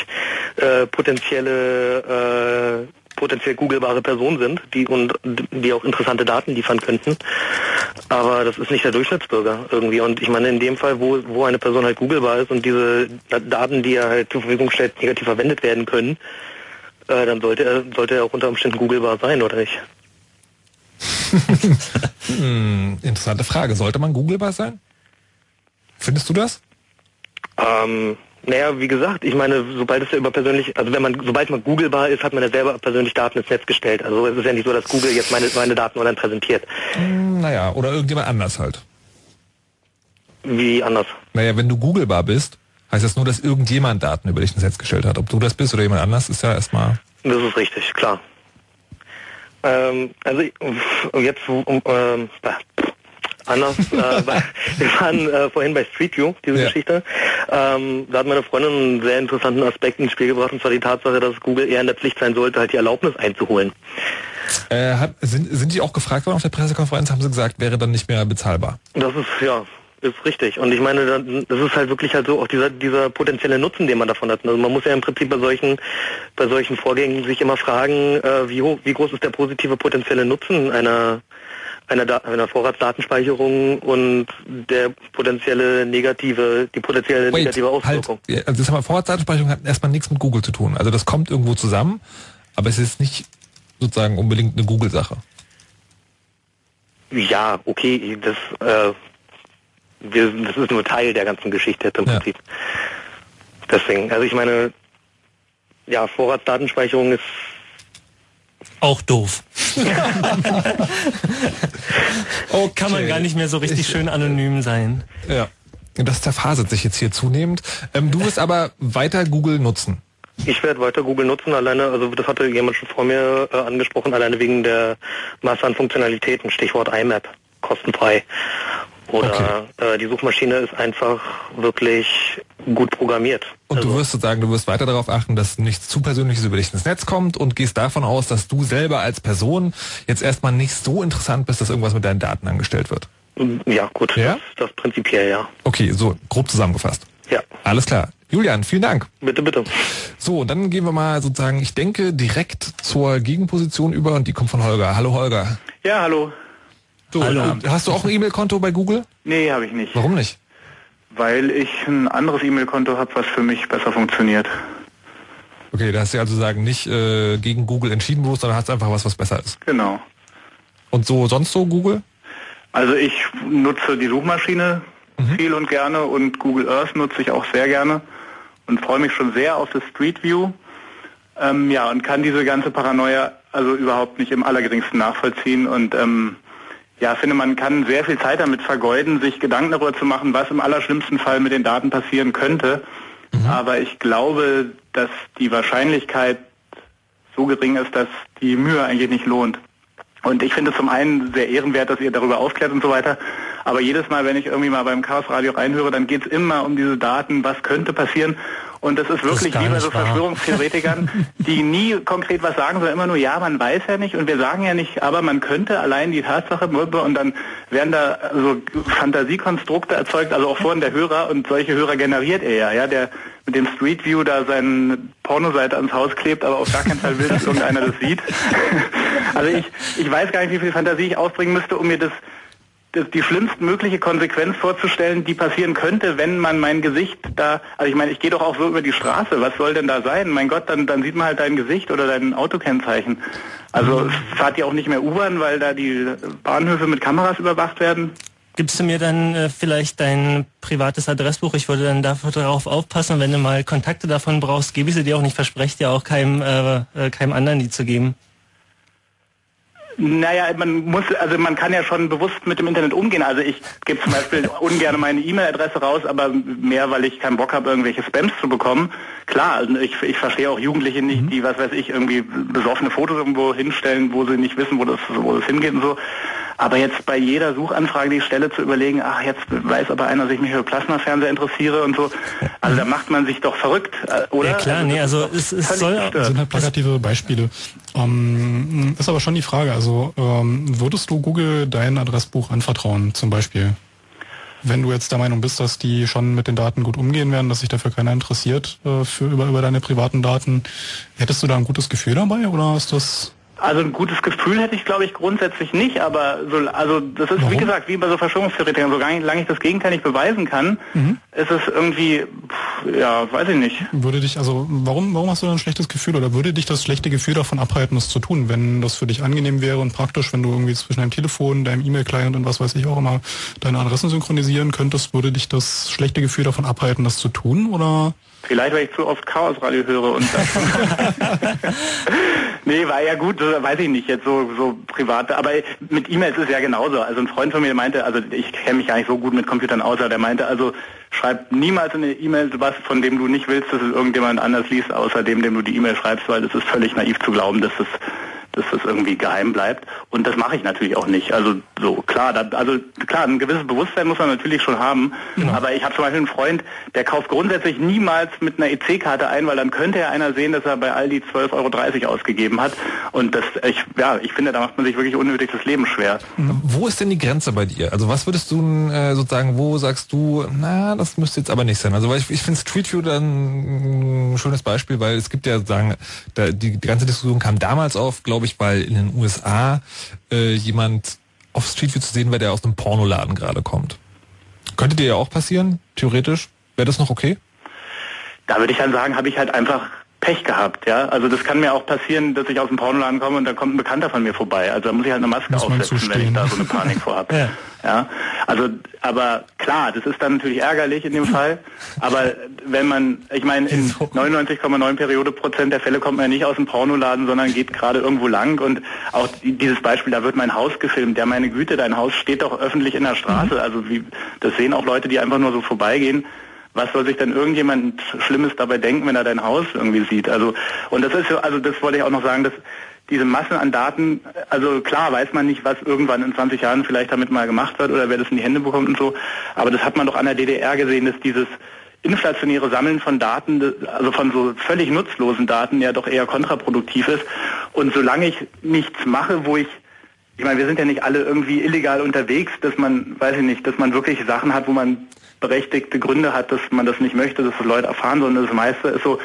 äh, potenzielle, äh, potenziell googelbare Personen sind, die und die auch interessante Daten liefern könnten. Aber das ist nicht der Durchschnittsbürger irgendwie. Und ich meine, in dem Fall, wo, wo eine Person halt googelbar ist und diese Daten, die er halt zur Verfügung stellt, negativ verwendet werden können, äh, dann sollte er, sollte er auch unter Umständen googelbar sein, oder nicht? Hm, interessante Frage. Sollte man googelbar sein? Findest du das? Ähm, naja, wie gesagt, ich meine, sobald es ja über persönlich, also wenn man, sobald man googelbar ist, hat man ja selber persönlich Daten ins Netz gestellt. Also es ist ja nicht so, dass Google jetzt meine, meine Daten online präsentiert. Hm, naja, oder irgendjemand anders halt. Wie anders? Naja, wenn du googelbar bist, heißt das nur, dass irgendjemand Daten über dich ins Netz gestellt hat. Ob du das bist oder jemand anders, ist ja erstmal... Das ist richtig, klar. Ähm, also jetzt um, ähm, anders. Äh, wir waren äh, vorhin bei Street View, diese Geschichte. Ähm, da hat meine Freundin einen sehr interessanten Aspekt ins Spiel gebracht, und zwar die Tatsache, dass Google eher in der Pflicht sein sollte, halt die Erlaubnis einzuholen. Äh, hat, sind, sind die auch gefragt worden auf der Pressekonferenz, haben sie gesagt, wäre dann nicht mehr bezahlbar. Das ist, ja, ist richtig. Und ich meine, das ist halt wirklich halt so auch dieser, dieser potenzielle Nutzen, den man davon hat. Also man muss ja im Prinzip bei solchen, bei solchen Vorgängen sich immer fragen, äh, wie hoch, wie groß ist der positive potenzielle Nutzen einer, einer, einer Vorratsdatenspeicherung und der potenzielle negative, die potenzielle negative halt, Auswirkung. ja, also das haben wir Vorratsdatenspeicherung hat erstmal nichts mit Google zu tun. Also das kommt irgendwo zusammen, aber es ist nicht sozusagen unbedingt eine Google-Sache. Ja, okay, das, äh, wir, das ist nur Teil der ganzen Geschichte im Prinzip. Deswegen, also ich meine, ja, Vorratsdatenspeicherung ist Auch doof. oh, kann man Okay. gar nicht mehr so richtig schön anonym sein. Ja. Das zerfasert sich jetzt hier zunehmend. Ähm, du wirst aber weiter Google nutzen. Ich werde weiter Google nutzen, alleine, also das hatte jemand schon vor mir äh, angesprochen, alleine wegen der Masse an Funktionalitäten, Stichwort IMAP, kostenfrei. Oder äh, die Suchmaschine ist einfach wirklich gut programmiert. Und du wirst sozusagen, du wirst weiter darauf achten, dass nichts zu Persönliches über dich ins Netz kommt und gehst davon aus, dass du selber als Person jetzt erstmal nicht so interessant bist, dass irgendwas mit deinen Daten angestellt wird. Ja, gut, Ja? Das, das prinzipiell ja. Okay, so grob zusammengefasst. Ja. Alles klar. Julian, vielen Dank. Bitte, bitte. So, dann gehen wir mal sozusagen, ich denke, direkt zur Gegenposition über und die kommt von Holger. Hallo Holger. Ja, hallo. Du, Hallo. Hast du auch ein E-Mail-Konto bei Google? Nee, habe ich nicht. Warum nicht? Weil ich ein anderes E-Mail-Konto habe, was für mich besser funktioniert. Okay, da hast du also sagen nicht äh, gegen Google entschieden bewusst, sondern hast einfach was, was besser ist. Genau. Und so sonst so Google? Also ich nutze die Suchmaschine viel und gerne und Google Earth nutze ich auch sehr gerne und freue mich schon sehr auf das Street View. Ähm, ja, und kann diese ganze Paranoia also überhaupt nicht im allergeringsten nachvollziehen und ähm, ja, finde man kann sehr viel Zeit damit vergeuden, sich Gedanken darüber zu machen, was im allerschlimmsten Fall mit den Daten passieren könnte. Aber ich glaube, dass die Wahrscheinlichkeit so gering ist, dass die Mühe eigentlich nicht lohnt. Und ich finde zum einen sehr ehrenwert, dass ihr darüber aufklärt und so weiter. Aber jedes Mal, wenn ich irgendwie mal beim Chaos Radio reinhöre, dann geht es immer um diese Daten, was könnte passieren. Und das ist wirklich gar wie bei so wahr. Verschwörungstheoretikern, die nie konkret was sagen, sondern immer nur, ja, man weiß ja nicht und wir sagen ja nicht, aber man könnte allein die Tatsache und dann werden da so Fantasiekonstrukte erzeugt, also auch vorhin der Hörer und solche Hörer generiert er ja, ja, der mit dem Street View da seine Pornoseite ans Haus klebt, aber auf gar keinen Fall will, dass irgendeiner das sieht. Also ich, ich weiß gar nicht, wie viel Fantasie ich aufbringen müsste, um mir das das, die schlimmstmögliche Konsequenz vorzustellen, die passieren könnte, wenn man mein Gesicht da, also ich meine, ich gehe doch auch so über die Straße, was soll denn da sein? Mein Gott, dann, dann sieht man halt dein Gesicht oder dein Autokennzeichen. Also es fahrt ihr auch nicht mehr U-Bahn, weil da die Bahnhöfe mit Kameras überwacht werden? Gibst du mir dann äh, vielleicht dein privates Adressbuch? Ich würde dann dafür darauf aufpassen, wenn du mal Kontakte davon brauchst, gebe ich sie dir auch nicht, verspreche dir auch keinem, äh, äh, keinem anderen die zu geben. Naja, man muss, also man kann ja schon bewusst mit dem Internet umgehen. Also ich gebe zum Beispiel ungern meine E-Mail-Adresse raus, aber mehr, weil ich keinen Bock habe, irgendwelche Spams zu bekommen. Klar, also ich, ich verstehe auch Jugendliche nicht, die, was weiß ich, irgendwie besoffene Fotos irgendwo hinstellen, wo sie nicht wissen, wo das, wo das hingeht und so. Aber jetzt bei jeder Suchanfrage die Stelle zu überlegen, ach, jetzt weiß aber einer, dass ich mich für Plasmafernseher interessiere und so. Also da macht man sich doch verrückt, äh, oder? Ja klar, nee, also es, es soll. Das sind halt plakative Beispiele. Ähm, ist aber schon die Frage, also ähm, würdest du Google dein Adressbuch anvertrauen, zum Beispiel? Wenn du jetzt der Meinung bist, dass die schon mit den Daten gut umgehen werden, dass sich dafür keiner interessiert äh, für über, über deine privaten Daten, hättest du da ein gutes Gefühl dabei oder ist das Also ein gutes Gefühl hätte ich, glaube ich, grundsätzlich nicht, aber so, also das ist, wie Warum? gesagt, wie bei so Verschwörungstheoretikern, solange ich das Gegenteil nicht beweisen kann, Mhm. ist es irgendwie, pff, ja, weiß ich nicht. Würde dich, also warum, warum hast du da ein schlechtes Gefühl oder würde dich das schlechte Gefühl davon abhalten, das zu tun, wenn das für dich angenehm wäre und praktisch, wenn du irgendwie zwischen deinem Telefon, deinem E-Mail-Client und was weiß ich auch immer deine Adressen synchronisieren könntest, würde dich das schlechte Gefühl davon abhalten, das zu tun oder? Vielleicht, weil ich zu oft Chaosradio höre und das. nee, war ja gut, weiß ich nicht, jetzt so, so private, aber mit E-Mails ist es ja genauso. Also ein Freund von mir meinte, also ich kenne mich gar nicht so gut mit Computern aus, aber der meinte also, schreib niemals in eine E-Mail was, von dem du nicht willst, dass es irgendjemand anders liest, außer dem, dem du die E-Mail schreibst, weil es ist völlig naiv zu glauben, dass es dass das irgendwie geheim bleibt. Und das mache ich natürlich auch nicht. Also so klar, da, also klar, ein gewisses Bewusstsein muss man natürlich schon haben. Aber ich habe zum Beispiel einen Freund, der kauft grundsätzlich niemals mit einer EC-Karte ein, weil dann könnte ja einer sehen, dass er bei Aldi 12,30 Euro ausgegeben hat. Und das, ich, ja, ich finde, da macht man sich wirklich unnötig das Leben schwer. Wo ist denn die Grenze bei dir? Also was würdest du äh, sozusagen, wo sagst du, na, das müsste jetzt aber nicht sein. Also weil ich, ich finde Street View dann ein schönes Beispiel, weil es gibt ja sagen, da, die, die ganze Diskussion kam damals auf, glaube ich, weil in den USA äh, jemand auf Street View zu sehen war, der aus einem Pornoladen gerade kommt. Könnte dir ja auch passieren, theoretisch. Wäre das noch okay? Da würde ich dann sagen, habe ich halt einfach Pech gehabt, ja. Also das kann mir auch passieren, dass ich aus dem Pornoladen komme und da kommt ein Bekannter von mir vorbei. Also da muss ich halt eine Maske Muss aufsetzen, wenn ich da so eine Panik vorhab. Ja. Ja, also, aber klar, das ist dann natürlich ärgerlich in dem Fall. Aber wenn man, ich meine, in 99,9 Periode Prozent der Fälle kommt man ja nicht aus dem Pornoladen, sondern geht gerade irgendwo lang. Und auch die- dieses Beispiel, da wird mein Haus gefilmt. Ja, meine Güte, dein Haus steht doch öffentlich in der Straße. Also wie, das sehen auch Leute, die einfach nur so vorbeigehen. Was soll sich denn irgendjemand Schlimmes dabei denken, wenn er dein Haus irgendwie sieht? Also, und das ist so, also das wollte ich auch noch sagen, dass diese Massen an Daten, also klar weiß man nicht, was irgendwann in 20 Jahren vielleicht damit mal gemacht wird oder wer das in die Hände bekommt und so, aber das hat man doch an der DDR gesehen, dass dieses inflationäre Sammeln von Daten, also von so völlig nutzlosen Daten ja doch eher kontraproduktiv ist. Und solange ich nichts mache, wo ich ich meine, wir sind ja nicht alle irgendwie illegal unterwegs, dass man, weiß ich nicht, dass man wirklich Sachen hat, wo man berechtigte Gründe hat, dass man das nicht möchte, dass das Leute erfahren, sondern das meiste ist so,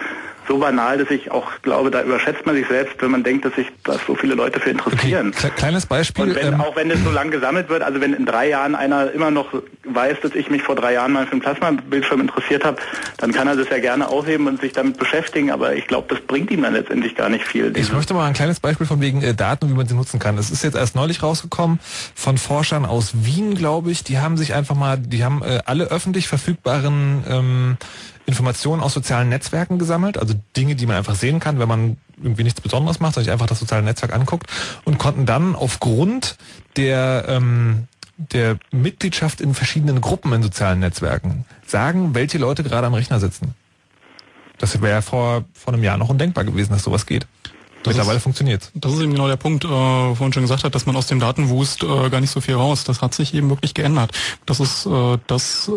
so banal, dass ich auch glaube, da überschätzt man sich selbst, wenn man denkt, dass sich das so viele Leute für interessieren. Okay, kleines Beispiel. Und wenn, ähm, auch wenn es so lang gesammelt wird, also wenn in drei Jahren einer immer noch weiß, dass ich mich vor drei Jahren mal für einen Plasmabildschirm interessiert habe, dann kann er das ja gerne aufheben und sich damit beschäftigen, aber ich glaube, das bringt ihm dann letztendlich gar nicht viel. Ich möchte mal ein kleines Beispiel von wegen äh, Daten, wie man sie nutzen kann. Es ist jetzt erst neulich rausgekommen von Forschern aus Wien, glaube ich. Die haben sich einfach mal, die haben äh, alle öffentlich verfügbaren ähm, Informationen aus sozialen Netzwerken gesammelt, also Dinge, die man einfach sehen kann, wenn man irgendwie nichts Besonderes macht, sondern sich einfach das soziale Netzwerk anguckt und konnten dann aufgrund der ähm, der Mitgliedschaft in verschiedenen Gruppen in sozialen Netzwerken sagen, welche Leute gerade am Rechner sitzen. Das wäre ja vor, vor einem Jahr noch undenkbar gewesen, dass sowas geht. Das Mittlerweile funktioniert Das ist eben genau der Punkt, äh, wo man schon gesagt hat, dass man aus dem Datenwust äh, gar nicht so viel raus. Das hat sich eben wirklich geändert. Das ist äh, das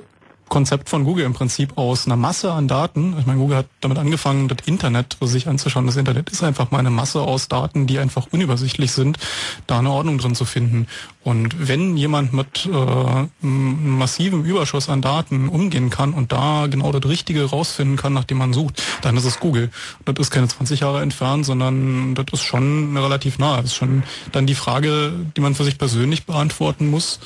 Konzept von Google im Prinzip aus einer Masse an Daten. Ich meine, Google hat damit angefangen, das Internet sich anzuschauen. Das Internet ist einfach mal eine Masse aus Daten, die einfach unübersichtlich sind, da eine Ordnung drin zu finden. Und wenn jemand mit äh, einem massivem Überschuss an Daten umgehen kann und da genau das Richtige rausfinden kann, nach dem man sucht, dann ist es Google. Das ist keine 20 Jahre entfernt, sondern das ist schon relativ nah. Das ist schon dann die Frage, die man für sich persönlich beantworten muss.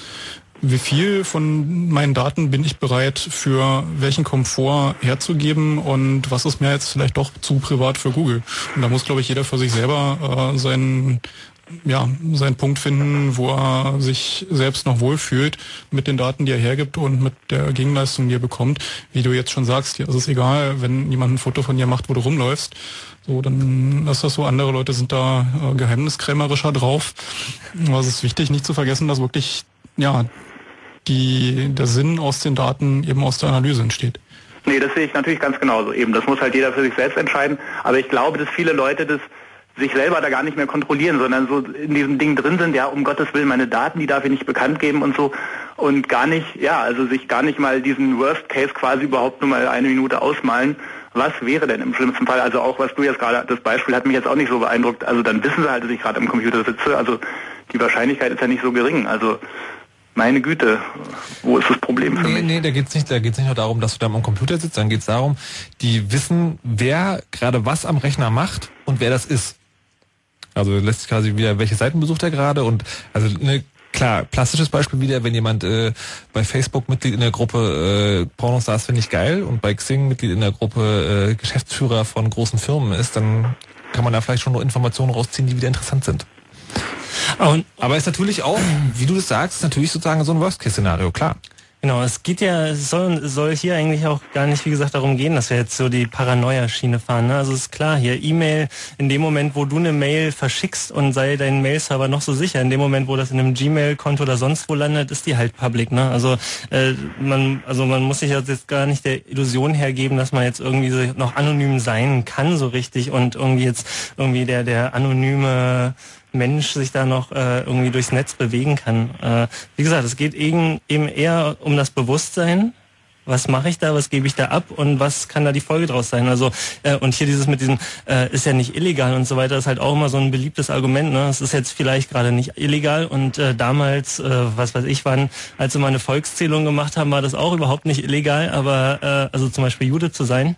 Wie viel von meinen Daten bin ich bereit für welchen Komfort herzugeben und was ist mir jetzt vielleicht doch zu privat für Google? Und da muss, glaube ich, jeder für sich selber äh, seinen ja, seinen Punkt finden, wo er sich selbst noch wohlfühlt mit den Daten, die er hergibt und mit der Gegenleistung, die er bekommt. Wie du jetzt schon sagst, ist es egal, wenn jemand ein Foto von dir macht, wo du rumläufst. So, dann ist das so. Andere Leute sind da äh, geheimniskrämerischer drauf. Aber es ist wichtig, nicht zu vergessen, dass wirklich, ja, die, der Sinn aus den Daten eben aus der Analyse entsteht. Nee, das sehe ich natürlich ganz genauso. Eben, das muss halt jeder für sich selbst entscheiden. Aber ich glaube, dass viele Leute das sich selber da gar nicht mehr kontrollieren, sondern so in diesem Ding drin sind, ja, um Gottes Willen, meine Daten, die darf ich nicht bekannt geben und so. Und gar nicht, ja, also sich gar nicht mal diesen Worst Case quasi überhaupt nur mal eine Minute ausmalen. Was wäre denn im schlimmsten Fall? Also auch, was du jetzt gerade, das Beispiel hat mich jetzt auch nicht so beeindruckt. Also dann wissen sie halt, dass ich gerade am Computer sitze. Also die Wahrscheinlichkeit ist ja nicht so gering. Also meine Güte, wo ist das Problem für Nee, mich? nee, da geht's nicht, da geht's nicht nur darum, dass du da am Computer sitzt, dann geht's darum, die wissen, wer gerade was am Rechner macht und wer das ist. Also lässt sich quasi wieder, welche Seiten besucht er gerade und also ne, klar, plastisches Beispiel wieder, wenn jemand äh, bei Facebook Mitglied in der Gruppe äh, Pornostars finde ich geil und bei Xing Mitglied in der Gruppe äh, Geschäftsführer von großen Firmen ist, dann kann man da vielleicht schon noch Informationen rausziehen, die wieder interessant sind. Aber ist natürlich auch, wie du das sagst, natürlich sozusagen so ein Worst-Case-Szenario, klar. Genau, es geht ja, es soll, soll hier eigentlich auch gar nicht, wie gesagt, darum gehen, dass wir jetzt so die Paranoia-Schiene fahren. Ne? Also es ist klar, hier E-Mail, in dem Moment, wo du eine Mail verschickst und sei dein Mail-Server noch so sicher, in dem Moment, wo das in einem Gmail-Konto oder sonst wo landet, ist die halt public. Ne? Also äh, man, also man muss sich jetzt gar nicht der Illusion hergeben, dass man jetzt irgendwie so noch anonym sein kann so richtig und irgendwie jetzt irgendwie der der anonyme Mensch sich da noch äh, irgendwie durchs Netz bewegen kann. Äh, wie gesagt, es geht eben, eben eher um das Bewusstsein. Was mache ich da, was gebe ich da ab und was kann da die Folge draus sein? Also äh, und hier dieses mit diesem äh, ist ja nicht illegal und so weiter ist halt auch immer so ein beliebtes Argument. Ne? Es ist jetzt vielleicht gerade nicht illegal und äh, damals, äh, was weiß ich wann, als wir mal eine Volkszählung gemacht haben, war das auch überhaupt nicht illegal. Aber äh, also zum Beispiel Jude zu sein,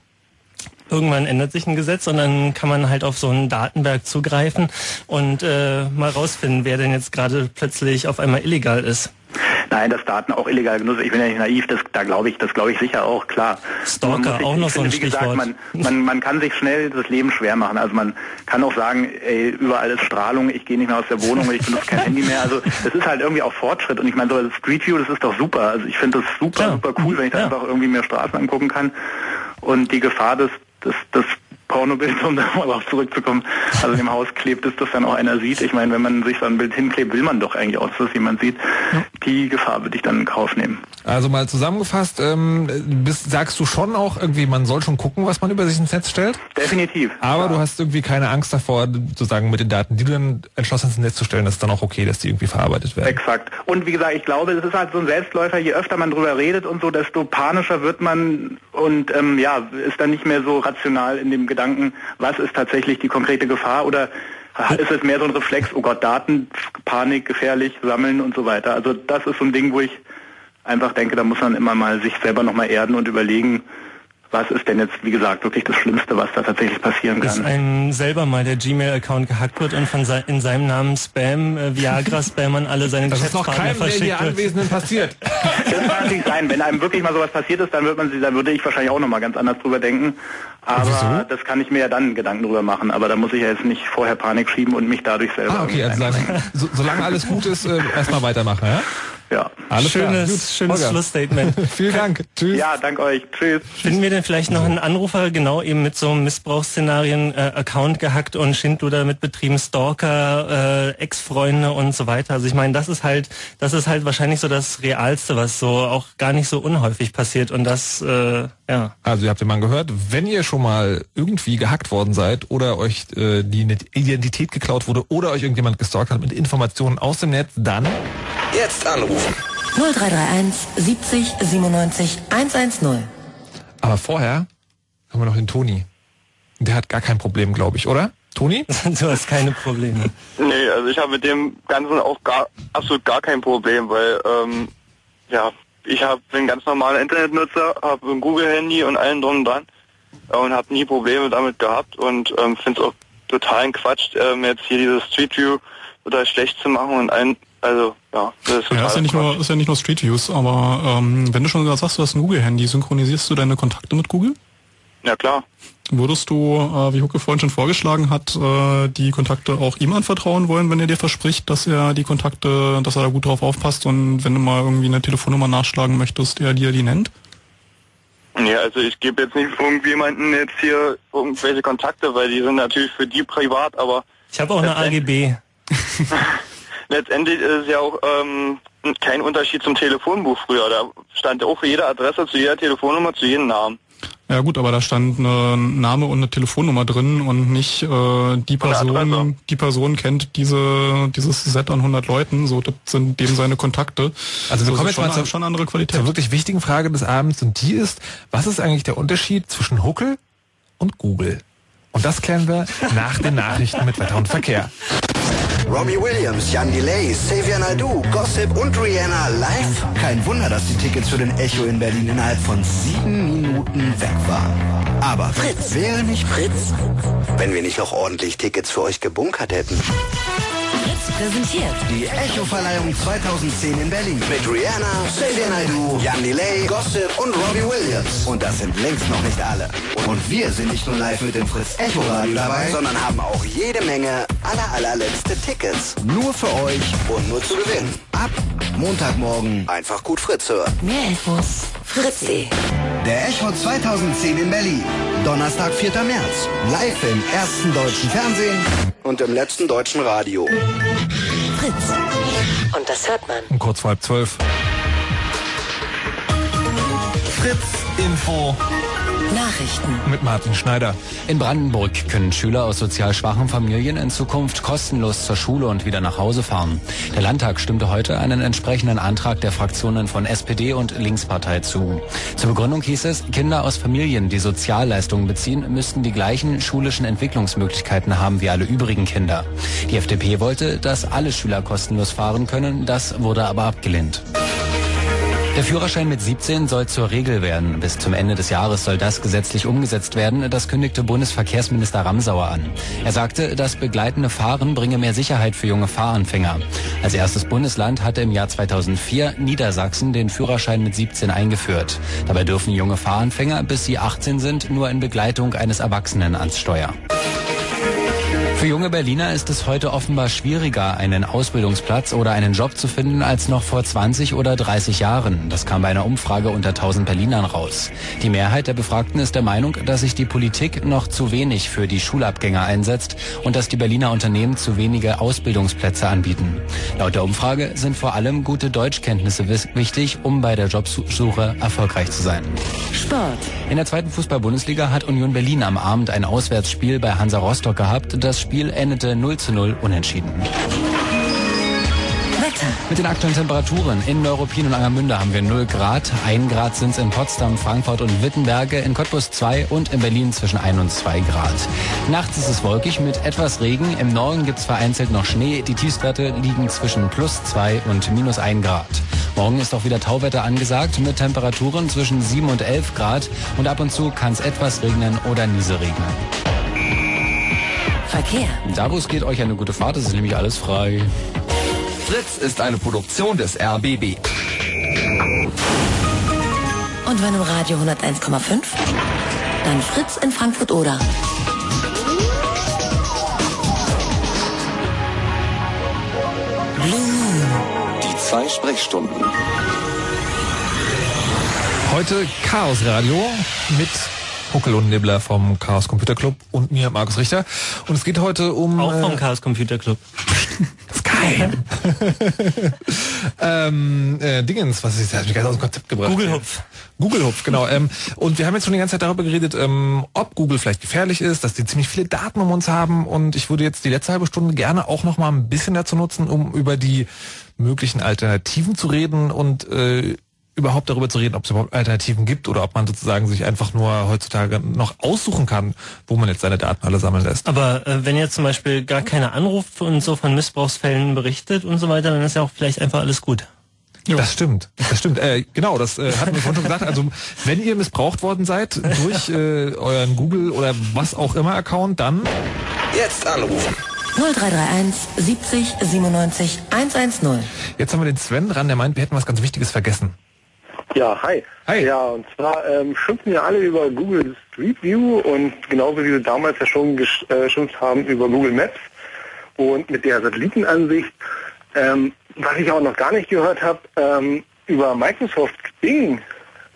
irgendwann ändert sich ein Gesetz und dann kann man halt auf so einen Datenberg zugreifen und äh, mal rausfinden, wer denn jetzt gerade plötzlich auf einmal illegal ist. Nein, dass Daten auch illegal genutzt. Ich bin ja nicht naiv, das, da glaube ich, das glaube ich sicher auch, klar. Stalker, sich- auch noch so ein finde, wie gesagt, Stichwort. man, man, man kann sich schnell das Leben schwer machen. Also man kann auch sagen, ey, überall ist Strahlung, ich gehe nicht mehr aus der Wohnung und ich benutze kein Handy mehr. Also das ist halt irgendwie auch Fortschritt. Und ich meine, so das Street View, das ist doch super. Also ich finde das super, super cool, wenn ich da einfach irgendwie mir Straßen angucken kann. Und die Gefahr, dass, dass, dass Pornobild, um da mal drauf zurückzukommen, also im Haus klebt, ist, dass dann auch einer sieht. Ich meine, wenn man sich so ein Bild hinklebt, will man doch eigentlich auch, dass das jemand sieht. Die Gefahr würde ich dann in Kauf nehmen. Also mal zusammengefasst, ähm, bist, sagst du schon auch irgendwie, man soll schon gucken, was man über sich ins Netz stellt? Definitiv. Aber du hast irgendwie keine Angst davor, sozusagen mit den Daten, die du dann entschlossen hast, ins Netz zu stellen, das ist dann auch okay, dass die irgendwie verarbeitet werden. Exakt. Und wie gesagt, ich glaube, das ist halt so ein Selbstläufer, je öfter man drüber redet und so, desto panischer wird man und ähm, ja, ist dann nicht mehr so rational in dem Gedanken, was ist tatsächlich die konkrete Gefahr oder ist es mehr so ein Reflex, oh Gott, Daten, Panik, gefährlich, sammeln und so weiter. Also das ist so ein Ding, wo ich einfach denke, da muss man immer mal sich selber nochmal erden und überlegen, was ist denn jetzt, wie gesagt, wirklich das Schlimmste, was da tatsächlich passieren Dass kann. einem selber mal der Gmail-Account gehackt wird und von se in seinem Namen Spam, äh, Viagra-Spam an alle seine Das ist noch Geschäftspartner keinem der verschickt hier wird. Anwesenden passiert. Das kann natürlich sein. Wenn einem wirklich mal sowas passiert ist, dann wird man dann würde ich wahrscheinlich auch nochmal ganz anders drüber denken. Aber das kann ich mir ja dann Gedanken drüber machen. Aber da muss ich ja jetzt nicht vorher Panik schieben und mich dadurch selber. Ah, okay, also solange alles gut ist, äh, erstmal weitermachen, ja? Ja. Alles schönes. Gut. schönes Holger. Schlussstatement. Vielen Dank. Tschüss. Ja, dank euch. Tschüss. Finden wir denn vielleicht noch einen Anrufer genau eben mit so einem Missbrauchsszenarien, äh, Account gehackt und Schindluder mit betrieben, Stalker, äh, Ex-Freunde und so weiter. Also ich meine, das ist halt, das ist halt wahrscheinlich so das Realste, was so auch gar nicht so unhäufig passiert und das, äh, ja. Also ihr habt den Mann gehört, wenn ihr schon mal irgendwie gehackt worden seid oder euch äh, die Identität geklaut wurde oder euch irgendjemand gestalkt hat mit Informationen aus dem Netz, dann Jetzt anrufen. 0331 70 97 110. Aber vorher haben wir noch den Toni. Der hat gar kein Problem, glaube ich, oder? Toni? du hast keine Probleme. Nee, also ich habe mit dem Ganzen auch gar absolut gar kein Problem, weil ähm, ja, ich hab, bin ganz normaler Internetnutzer, habe ein Google-Handy und allen drum und dran äh, und habe nie Probleme damit gehabt und ähm, finde es auch totalen Quatsch, ähm, jetzt hier dieses Street View total schlecht zu machen und ein, also ja, das ist Ja, ist ja nicht nur, ist ja nicht nur Street Views, aber ähm, wenn du schon sagst, du hast ein Google-Handy, synchronisierst du deine Kontakte mit Google? Ja klar. Würdest du, äh, wie Hucke vorhin schon vorgeschlagen hat, äh, die Kontakte auch ihm anvertrauen wollen, wenn er dir verspricht, dass er die Kontakte, dass er da gut drauf aufpasst und wenn du mal irgendwie eine Telefonnummer nachschlagen möchtest, er dir die nennt? Ja, also ich gebe jetzt nicht irgendjemanden jetzt hier irgendwelche Kontakte, weil die sind natürlich für die privat, aber Ich habe auch eine AGB. letztendlich ist es ja auch ähm, kein Unterschied zum Telefonbuch früher. Da stand ja auch für jede Adresse, zu jeder Telefonnummer, zu jedem Namen. Ja gut, aber da stand ein Name und eine Telefonnummer drin und nicht äh, die Person, die Person kennt diese dieses Set an 100 Leuten, so das sind dem seine Kontakte. Also wir So, kommen jetzt mal schon, zur, schon andere Qualität. zur wirklich wichtigen Frage des Abends und die ist, was ist eigentlich der Unterschied zwischen Huckel und Google? Und das klären wir nach den Nachrichten mit Wetter und Verkehr. Robbie Williams, Jan Delay, Xavier Naidoo, Gossip und Rihanna live. Kein Wunder, dass die Tickets für den Echo in Berlin innerhalb von sieben Minuten weg waren. Aber Fritz wäre nicht Fritz, wenn wir nicht noch ordentlich Tickets für euch gebunkert hätten. Fritz präsentiert Die Echo-Verleihung 2010 in Berlin. Mit Rihanna, Xavier Naidoo, Jan Delay, Gossip und Robbie Williams. Und das sind längst noch nicht alle. Und wir sind nicht nur live mit dem Fritz Echo Radio dabei, sondern haben auch jede Menge aller allerletzte Tickets. Nur für euch und nur zu gewinnen. Ab Montagmorgen einfach gut Fritz hören. Mehr Infos fritz.de. Der Echo 2010 in Berlin. Donnerstag, 4. März. Live im ersten deutschen Fernsehen und im letzten deutschen Radio. Fritz. Und das hört man. Um kurz vor halb zwölf. Fritz Info Nachrichten. mit Martin Schneider. In Brandenburg können Schüler aus sozial schwachen Familien in Zukunft kostenlos zur Schule und wieder nach Hause fahren. Der Landtag stimmte heute einen entsprechenden Antrag der Fraktionen von SPD und Linkspartei zu. Zur Begründung hieß es, Kinder aus Familien, die Sozialleistungen beziehen, müssten die gleichen schulischen Entwicklungsmöglichkeiten haben wie alle übrigen Kinder. Die FDP wollte, dass alle Schüler kostenlos fahren können, das wurde aber abgelehnt. Der Führerschein mit 17 soll zur Regel werden. Bis zum Ende des Jahres soll das gesetzlich umgesetzt werden. Das kündigte Bundesverkehrsminister Ramsauer an. Er sagte, das begleitende Fahren bringe mehr Sicherheit für junge Fahranfänger. Als erstes Bundesland hatte im Jahr 2004 Niedersachsen den Führerschein mit 17 eingeführt. Dabei dürfen junge Fahranfänger, bis sie 18 sind, nur in Begleitung eines Erwachsenen ans Steuer. Für junge Berliner ist es heute offenbar schwieriger, einen Ausbildungsplatz oder einen Job zu finden als noch vor 20 oder 30 Jahren. Das kam bei einer Umfrage unter 1000 Berlinern raus. Die Mehrheit der Befragten ist der Meinung, dass sich die Politik noch zu wenig für die Schulabgänger einsetzt und dass die Berliner Unternehmen zu wenige Ausbildungsplätze anbieten. Laut der Umfrage sind vor allem gute Deutschkenntnisse wichtig, um bei der Jobsuche erfolgreich zu sein. Sport. In der zweiten Fußball-Bundesliga hat Union Berlin am Abend ein Auswärtsspiel bei Hansa Rostock gehabt. Das Spiel endete 0 zu 0 unentschieden. Wetter. Mit den aktuellen Temperaturen in Neuruppin und Angermünde haben wir 0 Grad. 1 Grad sind es in Potsdam, Frankfurt und Wittenberge, in Cottbus 2 und in Berlin zwischen 1 und 2 Grad. Nachts ist es wolkig mit etwas Regen. Im Norden gibt es vereinzelt noch Schnee. Die Tiefstwerte liegen zwischen plus 2 und minus 1 Grad. Morgen ist auch wieder Tauwetter angesagt mit Temperaturen zwischen 7 und 11 Grad und ab und zu kann es etwas regnen oder nieselregnen. Verkehr. Da wo es geht, euch eine gute Fahrt, es ist nämlich alles frei. Fritz ist eine Produktion des RBB. Und wenn im Radio 101,5, dann Fritz in Frankfurt oder. Blue Moon. Die zwei Sprechstunden. Heute Chaos Radio mit Huckel und Nibbler vom Chaos Computer Club und mir, Markus Richter. Und es geht heute um... Auch vom äh, Chaos Computer Club. das ist geil. ähm, äh, Dingens, was ist das? Hat mich ganz aus dem Konzept gebracht. Google Hupf. Google Hupf, genau. ähm, und wir haben jetzt schon die ganze Zeit darüber geredet, ähm, ob Google vielleicht gefährlich ist, dass die ziemlich viele Daten um uns haben. Und ich würde jetzt die letzte halbe Stunde gerne auch noch mal ein bisschen dazu nutzen, um über die möglichen Alternativen zu reden und äh, überhaupt darüber zu reden, ob es überhaupt Alternativen gibt oder ob man sozusagen sich einfach nur heutzutage noch aussuchen kann, wo man jetzt seine Daten alle sammeln lässt. Aber äh, wenn jetzt zum Beispiel gar keiner anruft und so von Missbrauchsfällen berichtet und so weiter, dann ist ja auch vielleicht einfach alles gut. Das stimmt, das stimmt. Äh, genau, das äh, hatten wir vorhin schon gesagt. Also wenn ihr missbraucht worden seid durch äh, euren Google oder was auch immer Account, dann Jetzt anrufen. 0331 70 97 110. Jetzt haben wir den Sven dran, der meint, wir hätten was ganz Wichtiges vergessen. Ja, hi. Hi. Ja, und zwar ähm, schimpfen ja alle über Google Street View und genauso wie sie damals ja schon äh, geschimpft haben über Google Maps und mit der Satellitenansicht. Ähm, was ich auch noch gar nicht gehört habe, ähm, über Microsoft Bing,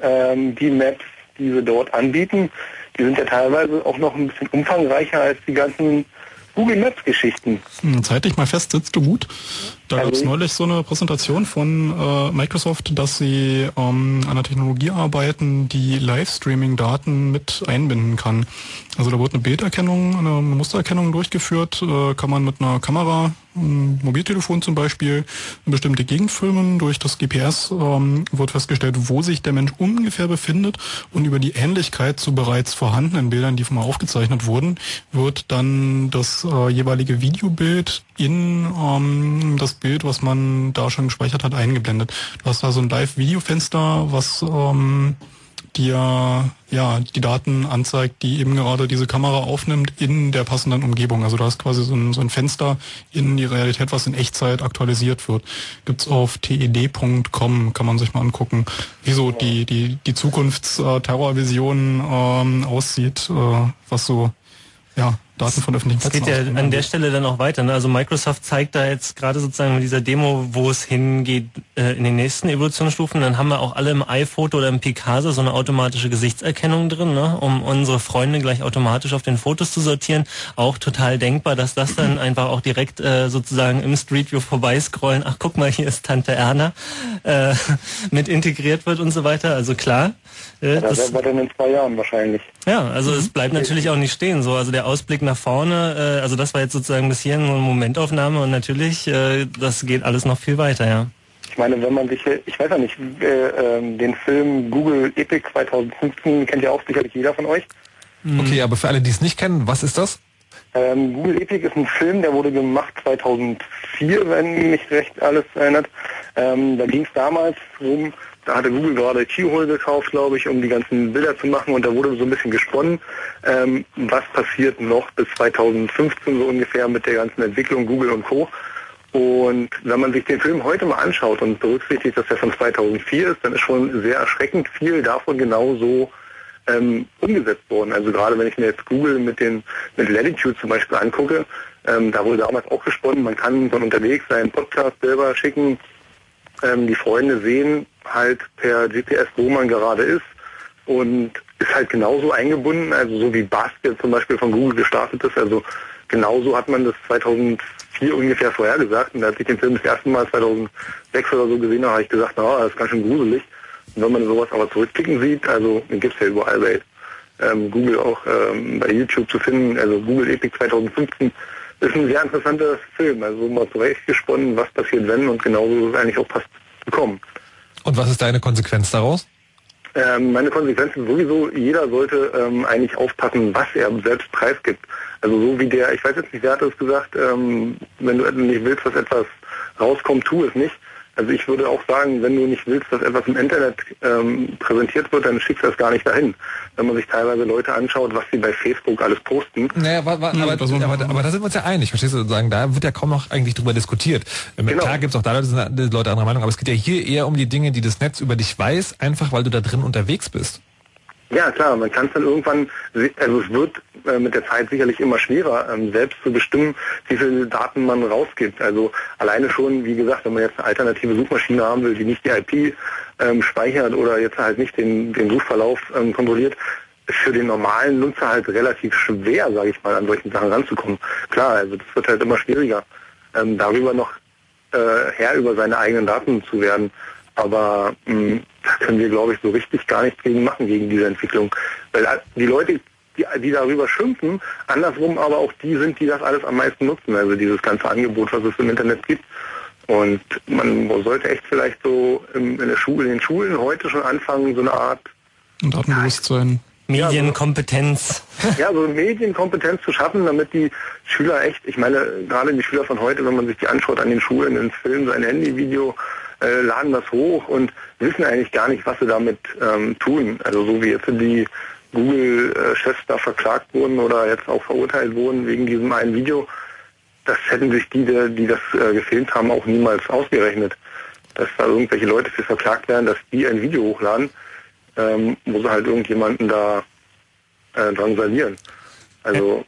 ähm, die Maps, die sie dort anbieten, die sind ja teilweise auch noch ein bisschen umfangreicher als die ganzen Google Maps Geschichten. Hm, Zeitlich mal fest, sitzt du gut? Da Also gab es ich- neulich so eine Präsentation von äh, Microsoft, dass sie ähm, an einer Technologie arbeiten, die Livestreaming-Daten mit einbinden kann. Also da wird eine Bilderkennung, eine Mustererkennung durchgeführt, äh, kann man mit einer Kamera, ein Mobiltelefon zum Beispiel, eine bestimmte Gegend filmen. Durch das GPS ähm, wird festgestellt, wo sich der Mensch ungefähr befindet und über die Ähnlichkeit zu bereits vorhandenen Bildern, die mal aufgezeichnet wurden, wird dann das äh, jeweilige Videobild in ähm, das Bild, was man da schon gespeichert hat, eingeblendet. Du hast da so ein Live-Videofenster, was ähm, dir ja die Daten anzeigt, die eben gerade diese Kamera aufnimmt in der passenden Umgebung. Also da ist quasi so ein, so ein Fenster in die Realität, was in Echtzeit aktualisiert wird. Gibt's auf ted.com, kann man sich mal angucken, wie so die die die Zukunftsterrorvision ähm, aussieht, äh, was so ja Daten von öffentlichen Es geht Plätzen ja an der. Stelle dann auch weiter. Ne? Also Microsoft zeigt da jetzt gerade sozusagen mit dieser Demo, wo es hingeht äh, in den nächsten Evolutionsstufen. Dann haben wir auch alle im iPhoto oder im Picasa so eine automatische Gesichtserkennung drin, ne? um unsere Freunde gleich automatisch auf den Fotos zu sortieren. Auch total denkbar, dass das dann einfach auch direkt äh, sozusagen im Street View vorbeiscrollen. Ach, guck mal, hier ist Tante Erna äh, mit integriert wird und so weiter. Also klar. Äh, Da das, werden wir dann in zwei Jahren wahrscheinlich. ja, also es bleibt natürlich auch nicht stehen. So, also der Ausblick nach vorne, äh, also das war jetzt sozusagen bis hierhin eine Momentaufnahme und natürlich, äh, das geht alles noch viel weiter, ja. Ich meine, wenn man sich, hier- ich weiß ja nicht, äh, ähm, den Film Google Epic 2015 kennt ja auch sicherlich jeder von euch. Okay, aber für alle, die es nicht kennen, was ist das? Ähm, Google Epic ist ein Film, der wurde gemacht 2004, wenn mich recht alles erinnert. Ähm, da ging es damals rum, da hatte Google gerade Keyhole gekauft, glaube ich, um die ganzen Bilder zu machen und da wurde so ein bisschen gesponnen, ähm, was passiert noch bis 2015 so ungefähr mit der ganzen Entwicklung Google und Co. Und wenn man sich den Film heute mal anschaut und berücksichtigt, dass er von 2004 ist, dann ist schon sehr erschreckend viel davon genauso ähm, umgesetzt worden. Also gerade wenn ich mir jetzt Google mit den mit Latitude zum Beispiel angucke, ähm, da wurde damals auch gesponnen, man kann von unterwegs seinen Podcast selber schicken. Ähm, die Freunde sehen halt per GPS, wo man gerade ist und ist halt genauso eingebunden, also so wie Basket zum Beispiel von Google gestartet ist. Also genauso hat man das 2004 ungefähr vorhergesagt. Und als ich den Film das erste Mal 2006 oder so gesehen habe, habe ich gesagt, na, das ist ganz schön gruselig. Und wenn man sowas aber zurückklicken sieht, also den gibt's ja überall bei ähm, Google auch ähm, bei YouTube zu finden, also Google Epic 2015 ist ein sehr interessanter Film, also mal zurecht gesponnen, was passiert wenn und genauso ist es eigentlich auch passt gekommen. Und was ist deine Konsequenz daraus? Ähm, meine Konsequenz ist sowieso, jeder sollte ähm, eigentlich aufpassen, was er selbst preisgibt. Also so wie der, ich weiß jetzt nicht, wer hat es gesagt, ähm, wenn du nicht willst, dass etwas rauskommt, tu es nicht. Also ich würde auch sagen, wenn du nicht willst, dass etwas im Internet ähm, präsentiert wird, dann schickst du das gar nicht dahin. Wenn man sich teilweise Leute anschaut, was sie bei Facebook alles posten. Naja, wa, wa, aber, aber, aber da sind wir uns ja einig, verstehst du? Sozusagen, da wird ja kaum noch eigentlich drüber diskutiert. Ähm, Genau. Klar gibt's auch da Leute, sind Leute anderer Meinung, aber es geht ja hier eher um die Dinge, die das Netz über dich weiß, einfach weil du da drin unterwegs bist. Ja, klar, man kann es dann irgendwann, also es wird äh, mit der Zeit sicherlich immer schwerer, ähm, selbst zu bestimmen, wie viele Daten man rausgibt. Also alleine schon, wie gesagt, wenn man jetzt eine alternative Suchmaschine haben will, die nicht die IP ähm, speichert oder jetzt halt nicht den, den Suchverlauf ähm, kontrolliert, ist für den normalen Nutzer halt relativ schwer, sage ich mal, an solchen Sachen ranzukommen. Klar, also das wird halt immer schwieriger, ähm, darüber noch äh, Herr über seine eigenen Daten zu werden. Aber mh, da können wir, glaube ich, so richtig gar nichts gegen machen, gegen diese Entwicklung. Weil äh, die Leute, die, die darüber schimpfen, andersrum aber auch die sind, die das alles am meisten nutzen. Also dieses ganze Angebot, was es im Internet gibt. Und man sollte echt vielleicht so im, in, der Schule, in den Schulen heute schon anfangen, so eine Art Und Datenbewusstsein. Medienkompetenz. ja, so Medienkompetenz zu schaffen, damit die Schüler echt, ich meine, gerade die Schüler von heute, wenn man sich die anschaut an den Schulen, ins Film, sein Handyvideo, äh, laden das hoch und wissen eigentlich gar nicht, was sie damit ähm, tun. Also so wie jetzt die Google-Chefs da verklagt wurden oder jetzt auch verurteilt wurden wegen diesem einen Video, das hätten sich die, die das äh, gefilmt haben, auch niemals ausgerechnet. Dass da irgendwelche Leute für verklagt werden, dass die ein Video hochladen, ähm, wo sie halt irgendjemanden da äh, drangsalieren. Also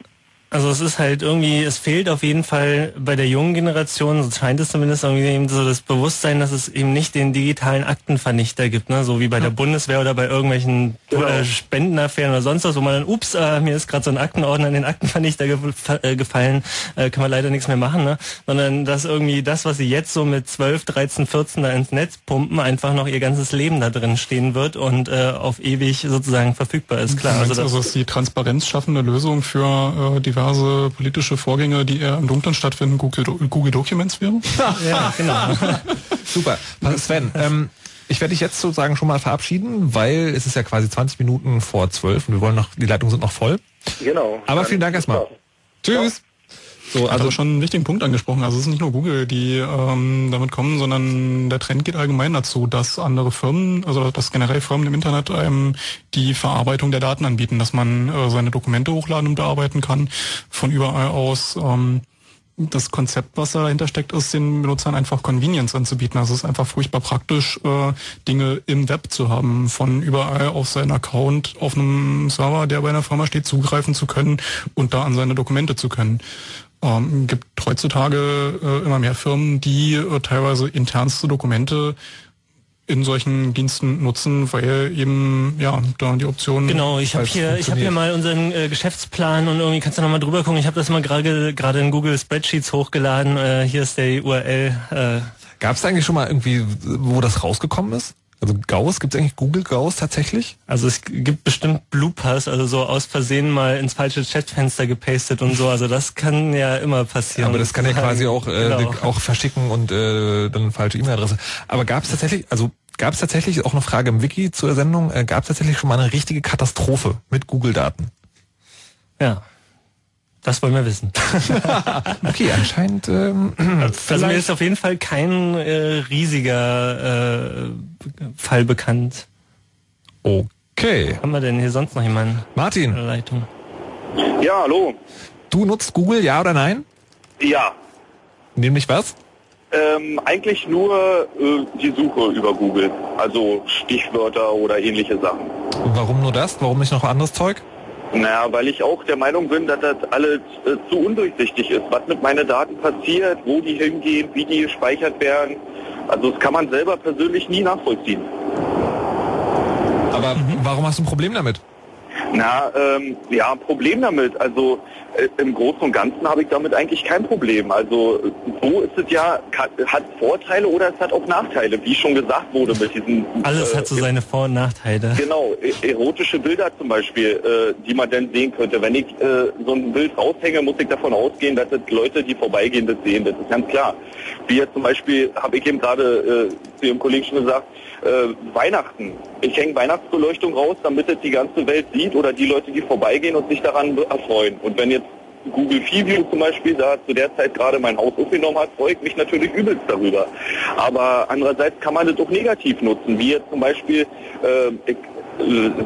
Also es ist halt irgendwie, es fehlt auf jeden Fall bei der jungen Generation, so scheint es zumindest irgendwie eben so das Bewusstsein, dass es eben nicht den digitalen Aktenvernichter gibt, ne? so wie bei der Bundeswehr oder bei irgendwelchen äh, Spendenaffären oder sonst was, wo man dann, ups, äh, mir ist gerade so ein Aktenordner in den Aktenvernichter ge äh, gefallen, äh, kann man leider nichts mehr machen, ne? sondern dass irgendwie das, was sie jetzt so mit 12, 13, 14 da ins Netz pumpen, einfach noch ihr ganzes Leben da drin stehen wird und äh, auf ewig sozusagen verfügbar ist, klar. Also das, also ist die Transparenz schaffende Lösung für äh, diverse politische Vorgänge, die eher im Dunkeln stattfinden, Google, Google Documents wäre? ja, genau. Super. Sven, ähm, ich werde dich jetzt sozusagen schon mal verabschieden, weil es ist ja quasi 20 Minuten vor 12 und wir wollen noch, die Leitungen sind noch voll. Genau. Aber vielen Dank erstmal. Tschüss. So, also schon einen wichtigen Punkt angesprochen. Also es ist nicht nur Google, die ähm, damit kommen, sondern der Trend geht allgemein dazu, dass andere Firmen, also dass generell Firmen im Internet einem die Verarbeitung der Daten anbieten, dass man äh, seine Dokumente hochladen und bearbeiten kann von überall aus. Ähm, das Konzept, was dahinter steckt, ist, den Benutzern einfach Convenience anzubieten. Also es ist einfach furchtbar praktisch, äh, Dinge im Web zu haben, von überall auf seinen Account auf einem Server, der bei einer Firma steht, zugreifen zu können und da an seine Dokumente zu können. Ähm, gibt heutzutage äh, immer mehr Firmen, die äh, teilweise internste Dokumente in solchen Diensten nutzen, weil eben ja da die Option Genau, ich habe hier, ich habe hier mal unseren äh, Geschäftsplan und irgendwie kannst du noch mal drüber gucken. Ich habe das mal gerade gerade in Google Spreadsheets hochgeladen. Äh, hier ist der URL. Äh, Gab es eigentlich schon mal irgendwie, wo das rausgekommen ist? Also Gauss, gibt es eigentlich Google Gauss tatsächlich? Also es gibt bestimmt Bloopers, also so aus Versehen mal ins falsche Chatfenster gepastet und so. Also das kann ja immer passieren. Aber das kann ja quasi auch, äh, Genau. auch verschicken und äh, dann falsche E-Mail-Adresse. Aber gab es tatsächlich, also gab es tatsächlich auch eine Frage im Wiki zur Sendung, äh, gab es tatsächlich schon mal eine richtige Katastrophe mit Google-Daten? Ja. Das wollen wir wissen. okay, anscheinend. Ähm, also mir ist auf jeden Fall kein äh, riesiger äh, Fall bekannt. Okay. Haben wir denn hier sonst noch jemanden? Martin. Leitung. Ja, hallo. Du nutzt Google, ja oder nein? Ja, Nämlich was? ähm, eigentlich nur äh, die Suche über Google, also Stichwörter oder ähnliche Sachen. Warum nur das? Warum nicht noch anderes Zeug? Naja, weil ich auch der Meinung bin, dass das alles äh, zu undurchsichtig ist, was mit meinen Daten passiert, wo die hingehen, wie die gespeichert werden. Also das kann man selber persönlich nie nachvollziehen. Aber warum hast du ein Problem damit? Na, ähm, ja, Problem damit. Also äh, im Großen und Ganzen habe ich damit eigentlich kein Problem. Also so ist es ja, hat Vorteile oder es hat auch Nachteile, wie schon gesagt wurde mit diesen... Alles äh, hat so seine Vor- und Nachteile. Genau, e- erotische Bilder zum Beispiel, äh, die man dann sehen könnte. Wenn ich äh, so ein Bild raushänge, muss ich davon ausgehen, dass das Leute, die vorbeigehen, das sehen. Das ist ganz klar. Wie jetzt zum Beispiel, habe ich eben gerade äh, zu Ihrem Kollegen schon gesagt, äh, Weihnachten. Ich hänge Weihnachtsbeleuchtung raus, damit es die ganze Welt sieht oder die Leute, die vorbeigehen und sich daran erfreuen. Und wenn jetzt Google View zum Beispiel da zu der Zeit gerade mein Haus aufgenommen hat, freue ich mich natürlich übelst darüber. Aber andererseits kann man das auch negativ nutzen, wie jetzt zum Beispiel, äh, ich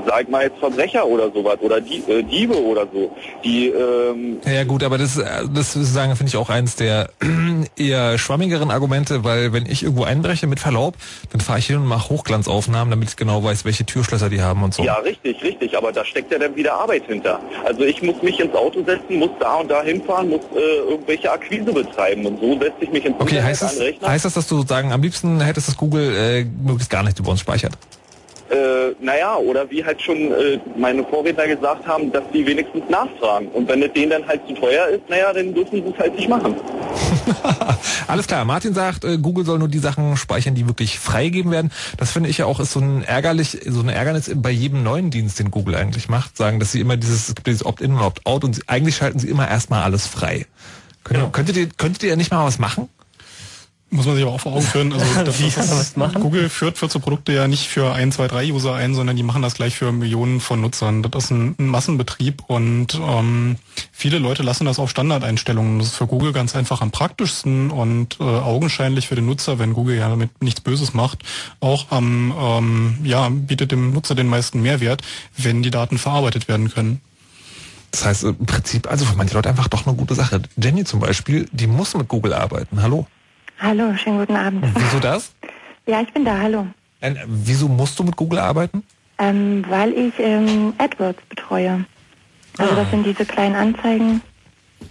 sag mal jetzt Verbrecher oder sowas oder die, äh, Diebe oder so, die ähm, Ja gut, aber das, äh, das ist sagen finde ich auch eins der eher schwammigeren Argumente, weil wenn ich irgendwo einbreche mit Verlaub, dann fahre ich hin und mache Hochglanzaufnahmen, damit ich genau weiß, welche Türschlösser die haben und so. Ja, richtig, richtig, aber da steckt ja dann wieder Arbeit hinter. Also ich muss mich ins Auto setzen, muss da und da hinfahren, muss äh, irgendwelche Akquise betreiben und so setze ich mich ins Okay, Internet heißt das, heißt das, dass du sagen, am liebsten hättest das Google äh, möglichst gar nicht über uns speichert? Äh, naja, oder wie halt schon äh, meine Vorredner gesagt haben, dass die wenigstens nachfragen. Und wenn es denen dann halt zu teuer ist, naja, dann dürfen sie es halt nicht machen. Alles klar, Martin sagt, äh, Google soll nur die Sachen speichern, die wirklich freigegeben werden. Das finde ich ja auch ist so ein ärgerlich, so ein Ärgernis bei jedem neuen Dienst, den Google eigentlich macht, sagen, dass sie immer dieses, es gibt dieses Opt-in und Opt-out und sie, eigentlich schalten sie immer erstmal alles frei. Könnt, könntet, ihr, könntet ihr ja nicht mal was machen? Muss man sich aber auch vor Augen führen. Also das, Wie das kann man das ist, machen? Google führt, führt so Produkte ja nicht für ein, zwei, drei User ein, sondern die machen das gleich für Millionen von Nutzern. Das ist ein, ein Massenbetrieb und ähm, viele Leute lassen das auf Standardeinstellungen. Das ist für Google ganz einfach am praktischsten und äh, augenscheinlich für den Nutzer, wenn Google ja damit nichts Böses macht, auch am ähm, ja bietet dem Nutzer den meisten Mehrwert, wenn die Daten verarbeitet werden können. Das heißt, im Prinzip, also für manche Leute einfach doch eine gute Sache. Jenny zum Beispiel, die muss mit Google arbeiten. Hallo. Hallo, schönen guten Abend. Wieso das? Ja, ich bin da, hallo. Äh, wieso musst du mit Google arbeiten? Ähm, weil ich ähm, AdWords betreue. Also das sind diese kleinen Anzeigen,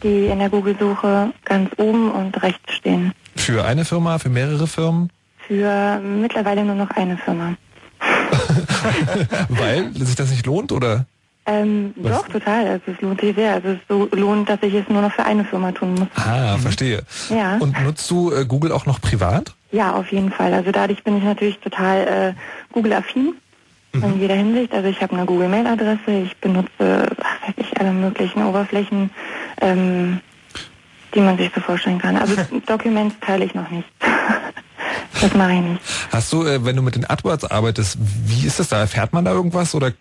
die in der Google-Suche ganz oben und rechts stehen. Für eine Firma, für mehrere Firmen? Für mittlerweile nur noch eine Firma. Weil sich das nicht lohnt oder? Ähm, doch, total. Also es lohnt sich sehr. Also es so lohnt, dass ich es nur noch für eine Firma tun muss. Ah, verstehe. Ja. Und nutzt du äh, Google auch noch privat? Ja, auf jeden Fall. Also dadurch bin ich natürlich total äh, Google-affin in jeder Hinsicht. Also ich habe eine Google-Mail-Adresse, ich benutze, ach, weiß ich, alle möglichen Oberflächen, ähm, die man sich so vorstellen kann. Also Documents teile ich noch nicht. das mache ich nicht. Hast du, äh, wenn du mit den AdWords arbeitest, wie ist das da? Erfährt man da irgendwas oder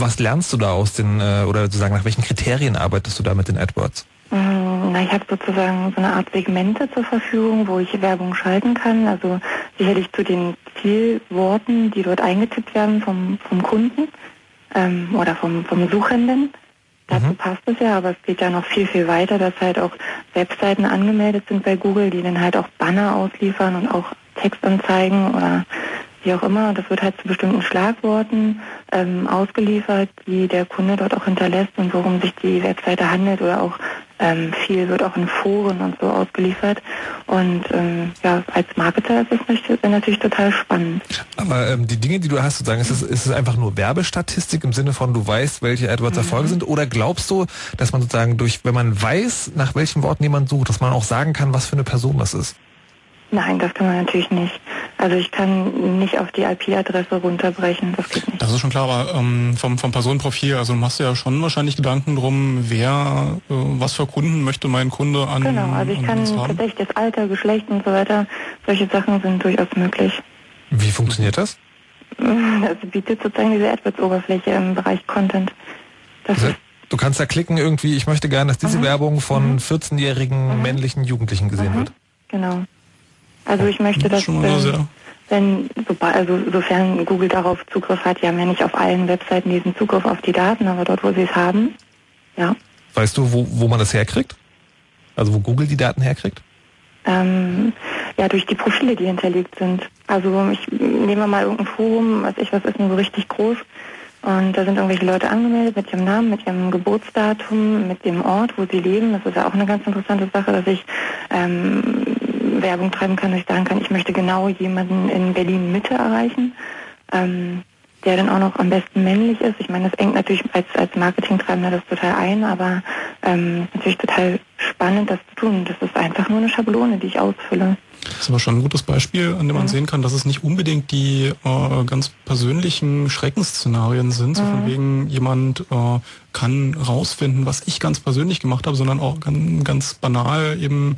was lernst du da aus den, äh, oder sozusagen nach welchen Kriterien arbeitest du da mit den AdWords? Mm, Na, ich habe sozusagen so eine Art Segmente zur Verfügung, wo ich Werbung schalten kann. Also sicherlich zu den Zielworten, die dort eingetippt werden vom, vom Kunden ähm, oder vom, vom Suchenden. Dazu passt es ja, aber es geht ja noch viel, viel weiter, dass halt auch Webseiten angemeldet sind bei Google, die dann halt auch Banner ausliefern und auch Textanzeigen oder wie auch immer. Das wird halt zu bestimmten Schlagworten ähm, ausgeliefert, die der Kunde dort auch hinterlässt und worum sich die Webseite handelt oder auch ähm, viel wird auch in Foren und so ausgeliefert. Und ähm, ja, als Marketer ist es natürlich, total spannend. Aber ähm, die Dinge, die du hast, sozusagen, ist es, ist es einfach nur Werbestatistik im Sinne von, du weißt, welche AdWords Mhm. Erfolge sind? Oder glaubst du, dass man sozusagen durch, wenn man weiß, nach welchen Worten jemand sucht, dass man auch sagen kann, was für eine Person das ist? Nein, das kann man natürlich nicht. Also ich kann nicht auf die IP-Adresse runterbrechen, das geht nicht. Das ist schon klar, aber ähm, vom, vom Personenprofil, also du machst ja schon wahrscheinlich Gedanken drum, wer, äh, was für Kunden möchte mein Kunde an Genau, also ich an kann tatsächlich das Alter, Geschlecht und so weiter, solche Sachen sind durchaus möglich. Wie funktioniert das? Das bietet sozusagen diese AdWords-Oberfläche im Bereich Content. Das ist, Du kannst da klicken irgendwie, ich möchte gerne, dass diese Werbung von 14-jährigen männlichen Jugendlichen gesehen wird. genau. Also ich möchte, dass ähm, wenn, sobald, also sofern Google darauf Zugriff hat, die haben ja nicht auf allen Webseiten diesen Zugriff auf die Daten, aber dort, wo sie es haben, ja. Weißt du, wo, wo man das herkriegt? Also wo Google die Daten herkriegt? Ähm, ja, durch die Profile, die hinterlegt sind. Also ich nehme mal irgendein Forum, was ich was ist, nur so richtig groß. Und da sind irgendwelche Leute angemeldet mit ihrem Namen, mit ihrem Geburtsdatum, mit dem Ort, wo sie leben. Das ist ja auch eine ganz interessante Sache, dass ich ähm, Werbung treiben kann, dass ich sagen kann, ich möchte genau jemanden in Berlin Mitte erreichen, ähm, der dann auch noch am besten männlich ist. Ich meine, das engt natürlich als, als Marketingtreibender das total ein, aber ähm, natürlich total spannend, das zu tun. Das ist einfach nur eine Schablone, die ich ausfülle. Das ist aber schon ein gutes Beispiel, an dem man sehen kann, dass es nicht unbedingt die äh, ganz persönlichen Schreckensszenarien sind, so von Mhm. wegen jemand äh, kann rausfinden, was ich ganz persönlich gemacht habe, sondern auch ganz, ganz banal eben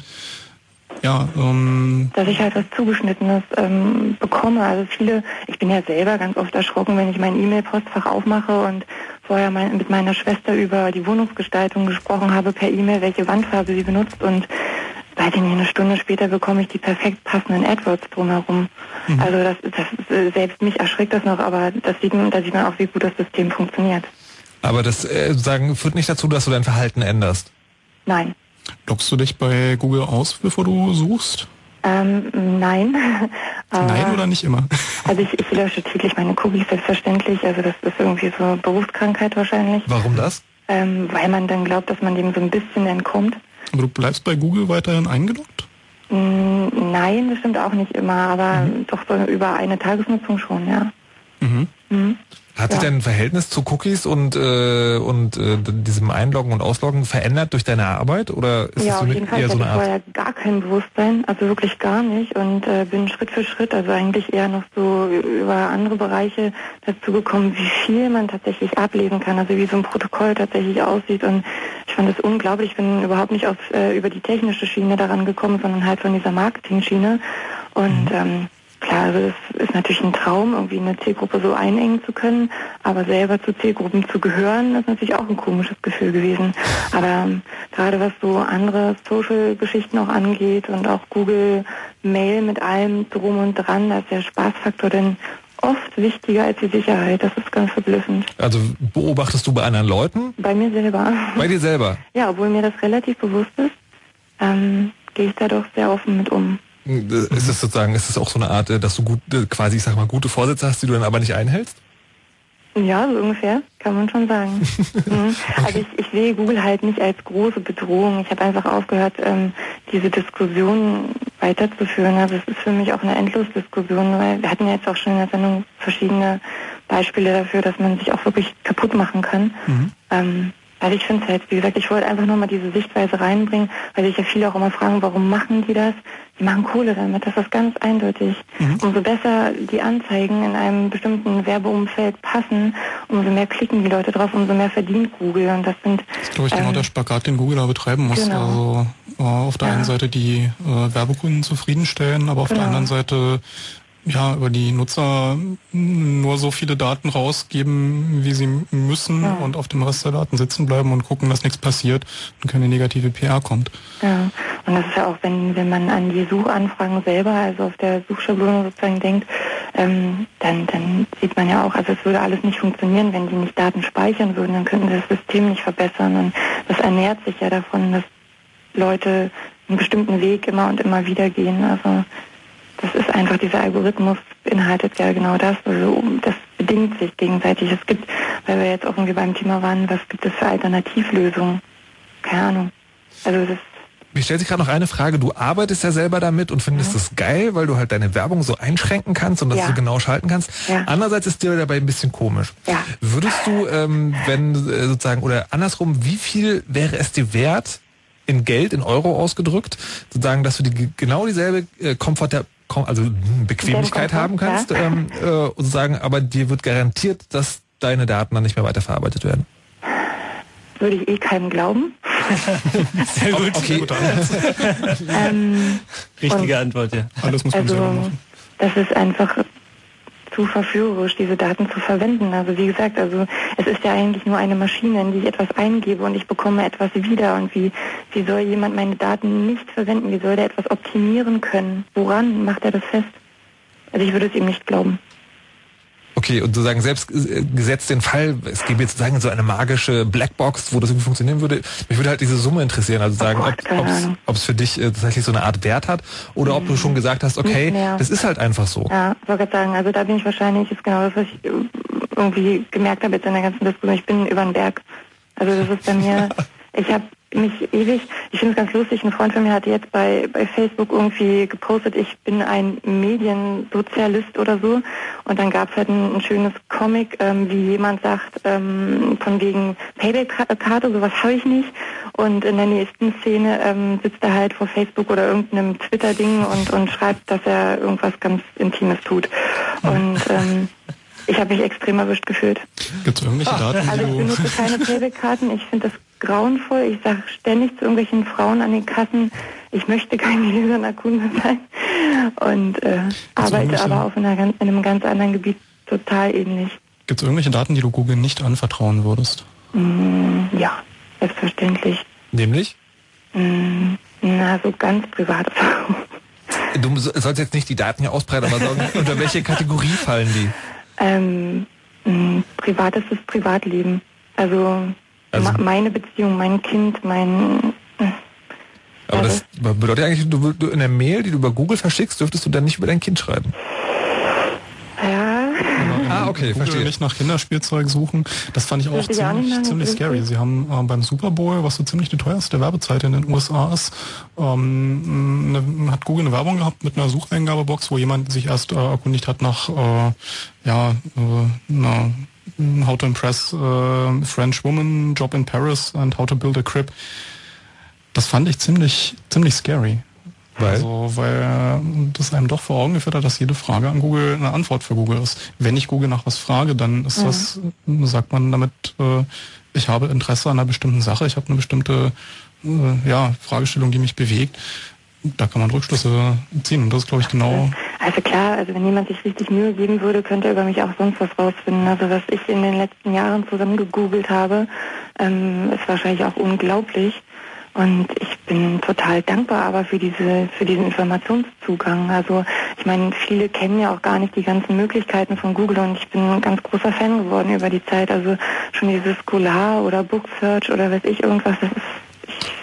Ja, ähm, dass ich halt was Zugeschnittenes ähm, bekomme. Also viele, ich bin ja selber ganz oft erschrocken, wenn ich mein E-Mail-Postfach aufmache und vorher mein, mit meiner Schwester über die Wohnungsgestaltung gesprochen habe per E-Mail, welche Wandfarbe sie benutzt und weiß ich nicht, eine Stunde später bekomme ich die perfekt passenden AdWords drumherum. Mhm. Also das, das selbst mich erschreckt das noch, aber das sieht man, da sieht man auch, wie gut das System funktioniert. Aber das äh, sozusagen führt nicht dazu, dass du dein Verhalten änderst. Nein. Loggst du dich bei Google aus, bevor du suchst? Ähm, nein. Aber- Nein oder nicht immer? Also ich, ich lösche täglich meine Cookies selbstverständlich. Also das ist irgendwie so Berufskrankheit wahrscheinlich. Warum das? Ähm, weil man dann glaubt, dass man dem so ein bisschen entkommt. Aber du bleibst bei Google weiterhin eingeloggt? Mm, nein, das stimmt auch nicht immer, aber Mhm. doch so über eine Tagesnutzung schon, ja. Mhm. Hat sich Ja. dein Verhältnis zu Cookies und äh, und äh, diesem Einloggen und Ausloggen verändert durch deine Arbeit oder ist ja, es so auf jeden Fall. eher Ich so hatte eine Art? vorher gar kein Bewusstsein, also wirklich gar nicht und äh, bin Schritt für Schritt, also eigentlich eher noch so über andere Bereiche dazu gekommen, wie viel man tatsächlich ablesen kann, also wie so ein Protokoll tatsächlich aussieht und ich fand das unglaublich. Ich bin überhaupt nicht auf, äh, über die technische Schiene daran gekommen, sondern halt von dieser Marketing-Schiene und ähm, Klar, also es ist natürlich ein Traum, irgendwie eine Zielgruppe so einengen zu können, aber selber zu Zielgruppen zu gehören, ist natürlich auch ein komisches Gefühl gewesen. Aber ähm, gerade was so andere Social-Geschichten auch angeht und auch Google Mail mit allem drum und dran, da ist der Spaßfaktor dann oft wichtiger als die Sicherheit. Das ist ganz verblüffend. Also beobachtest du bei anderen Leuten? Bei mir selber. Bei dir selber? Ja, obwohl mir das relativ bewusst ist, ähm, gehe ich da doch sehr offen mit um. Ist es sozusagen, ist es auch so eine Art, äh, dass du gut, äh, quasi, ich sag mal, gute Vorsätze hast, die du dann aber nicht einhältst? Ja, so ungefähr, kann man schon sagen. Mhm. Also ich, ich sehe Google halt nicht als große Bedrohung. Ich habe einfach aufgehört, ähm, diese Diskussion weiterzuführen. Also es ist für mich auch eine Endlosdiskussion, weil wir hatten ja jetzt auch schon in der Sendung verschiedene Beispiele dafür, dass man sich auch wirklich kaputt machen kann. Ähm, also ich finde es halt, wie gesagt, ich wollte einfach nur mal diese Sichtweise reinbringen, weil sich ja viele auch immer fragen, warum machen die das? Die machen Kohle damit, das ist ganz eindeutig. Umso besser die Anzeigen in einem bestimmten Werbeumfeld passen, umso mehr klicken die Leute drauf, umso mehr verdient Google. Und das sind Das ist, glaube ich, genau ähm, der Spagat, den Google da betreiben muss. Genau. Also äh, auf der Ja. einen Seite die äh, Werbekunden zufriedenstellen, aber auf Genau. der anderen Seite ja über die Nutzer nur so viele Daten rausgeben, wie sie müssen Ja. und auf dem Rest der Daten sitzen bleiben und gucken, dass nichts passiert und keine negative PR kommt. Ja, und das ist ja auch, wenn, wenn man an die Suchanfragen selber, also auf der Suchschablone sozusagen denkt, ähm, dann, dann sieht man ja auch, also es würde alles nicht funktionieren, wenn die nicht Daten speichern würden, dann könnten sie das System nicht verbessern. Und das ernährt sich ja davon, dass Leute einen bestimmten Weg immer und immer wieder gehen. Also das ist einfach, dieser Algorithmus beinhaltet ja genau das. Also das bedingt sich gegenseitig. Es gibt, weil wir jetzt auch irgendwie beim Thema waren, was gibt es für Alternativlösungen? Keine Ahnung. Also das Mir stellt sich gerade noch eine Frage. Du arbeitest ja selber damit und findest es geil, weil du halt deine Werbung so einschränken kannst und das Ja. so genau schalten kannst. Ja. Andererseits ist dir dabei ein bisschen komisch. Ja. Würdest du, ähm, wenn äh, sozusagen, oder andersrum, wie viel wäre es dir wert, in Geld, in Euro ausgedrückt, sozusagen, dass du die, genau dieselbe äh, Komfort, Kom- also hm, Bequemlichkeit haben kannst, ähm, äh, sozusagen, aber dir wird garantiert, dass deine Daten dann nicht mehr weiterverarbeitet werden. würde ich eh keinem glauben. Sehr gut. Okay. ähm, Richtige Antwort, ja. Alles muss man selber also machen. das ist einfach zu verführerisch, diese Daten zu verwenden. Also wie gesagt, also es ist ja eigentlich nur eine Maschine, in die ich etwas eingebe und ich bekomme etwas wieder. Und wie, wie soll jemand meine Daten nicht verwenden? Wie soll der etwas optimieren können? Woran macht er das fest? Also ich würde es ihm nicht glauben. Okay, und sozusagen selbst äh, gesetzt den Fall, es gäbe jetzt sozusagen so eine magische Blackbox, wo das irgendwie funktionieren würde. Mich würde halt diese Summe interessieren, also sagen, Ahnung. ob es für dich äh, tatsächlich so eine Art Wert hat oder ob du schon gesagt hast, okay, das ist halt einfach so. Ja, ich wollte gerade sagen, also da bin ich wahrscheinlich, ist genau das, was ich äh, irgendwie gemerkt habe jetzt in der ganzen Diskussion, ich bin über den Berg. Also das ist bei mir, ich habe mich ewig, ich finde es ganz lustig, ein Freund von mir hat jetzt bei, bei Facebook irgendwie gepostet, ich bin ein Mediensozialist oder so. Und dann gab es halt ein, ein schönes Comic, ähm, wie jemand sagt, ähm, von wegen Payback-Karte, sowas habe ich nicht. Und in der nächsten Szene ähm, sitzt er halt vor Facebook oder irgendeinem Twitter-Ding und, und schreibt, dass er irgendwas ganz Intimes tut. Und ähm, Ich habe mich extrem erwischt gefühlt. Gibt es irgendwelche Daten, Also ich benutze keine Payback-Karten. Ich finde das grauenvoll. Ich sage ständig zu irgendwelchen Frauen an den Kassen, ich möchte kein gläserner Kunde sein. Und äh, arbeite aber auf einer, in einem ganz anderen Gebiet total ähnlich. Gibt es irgendwelche Daten, die du Google nicht anvertrauen würdest? Mm, ja, selbstverständlich. Nämlich? Mm, na, so ganz private Sachen. Du so- sollst jetzt nicht die Daten hier ausbreiten, aber sagen, unter welche Kategorie fallen die? Ähm, mh, privates ist Privatleben. Also, Also- ma- meine Beziehung, mein Kind, mein... Aber das bedeutet eigentlich, du, du in der Mail, die du über Google verschickst, dürftest du dann nicht über dein Kind schreiben. Ja. Ah, okay, Google verstehe. nicht nach Kinderspielzeug suchen. Das fand ich auch nicht ziemlich, machen, ziemlich scary. Sie haben äh, beim Super Bowl, was so ziemlich die teuerste Werbezeit in den USA ist, ähm, ne, hat Google eine Werbung gehabt mit einer Sucheingabebox, wo jemand sich erst äh, erkundigt hat nach äh, ja, äh, einer How to impress äh, French woman, Job in Paris and how to build a crib. Das fand ich ziemlich, ziemlich scary. Weil? Also, weil äh, das einem doch vor Augen geführt hat, dass jede Frage an Google eine Antwort für Google ist. Wenn ich Google nach was frage, dann ist Mhm. das, sagt man damit, äh, ich habe Interesse an einer bestimmten Sache, ich habe eine bestimmte äh, ja, Fragestellung, die mich bewegt. Da kann man Rückschlüsse ziehen. Und das ist, glaube ich, genau Also klar, also wenn jemand sich richtig Mühe geben würde, könnte er über mich auch sonst was rausfinden. Also was ich in den letzten Jahren zusammen gegoogelt habe, ähm, ist wahrscheinlich auch unglaublich. Und ich bin total dankbar aber für diese, für diesen Informationszugang. Also ich meine, viele kennen ja auch gar nicht die ganzen Möglichkeiten von Google und ich bin ein ganz großer Fan geworden über die Zeit. Also schon dieses Scholar oder Book Search oder weiß ich irgendwas, das ist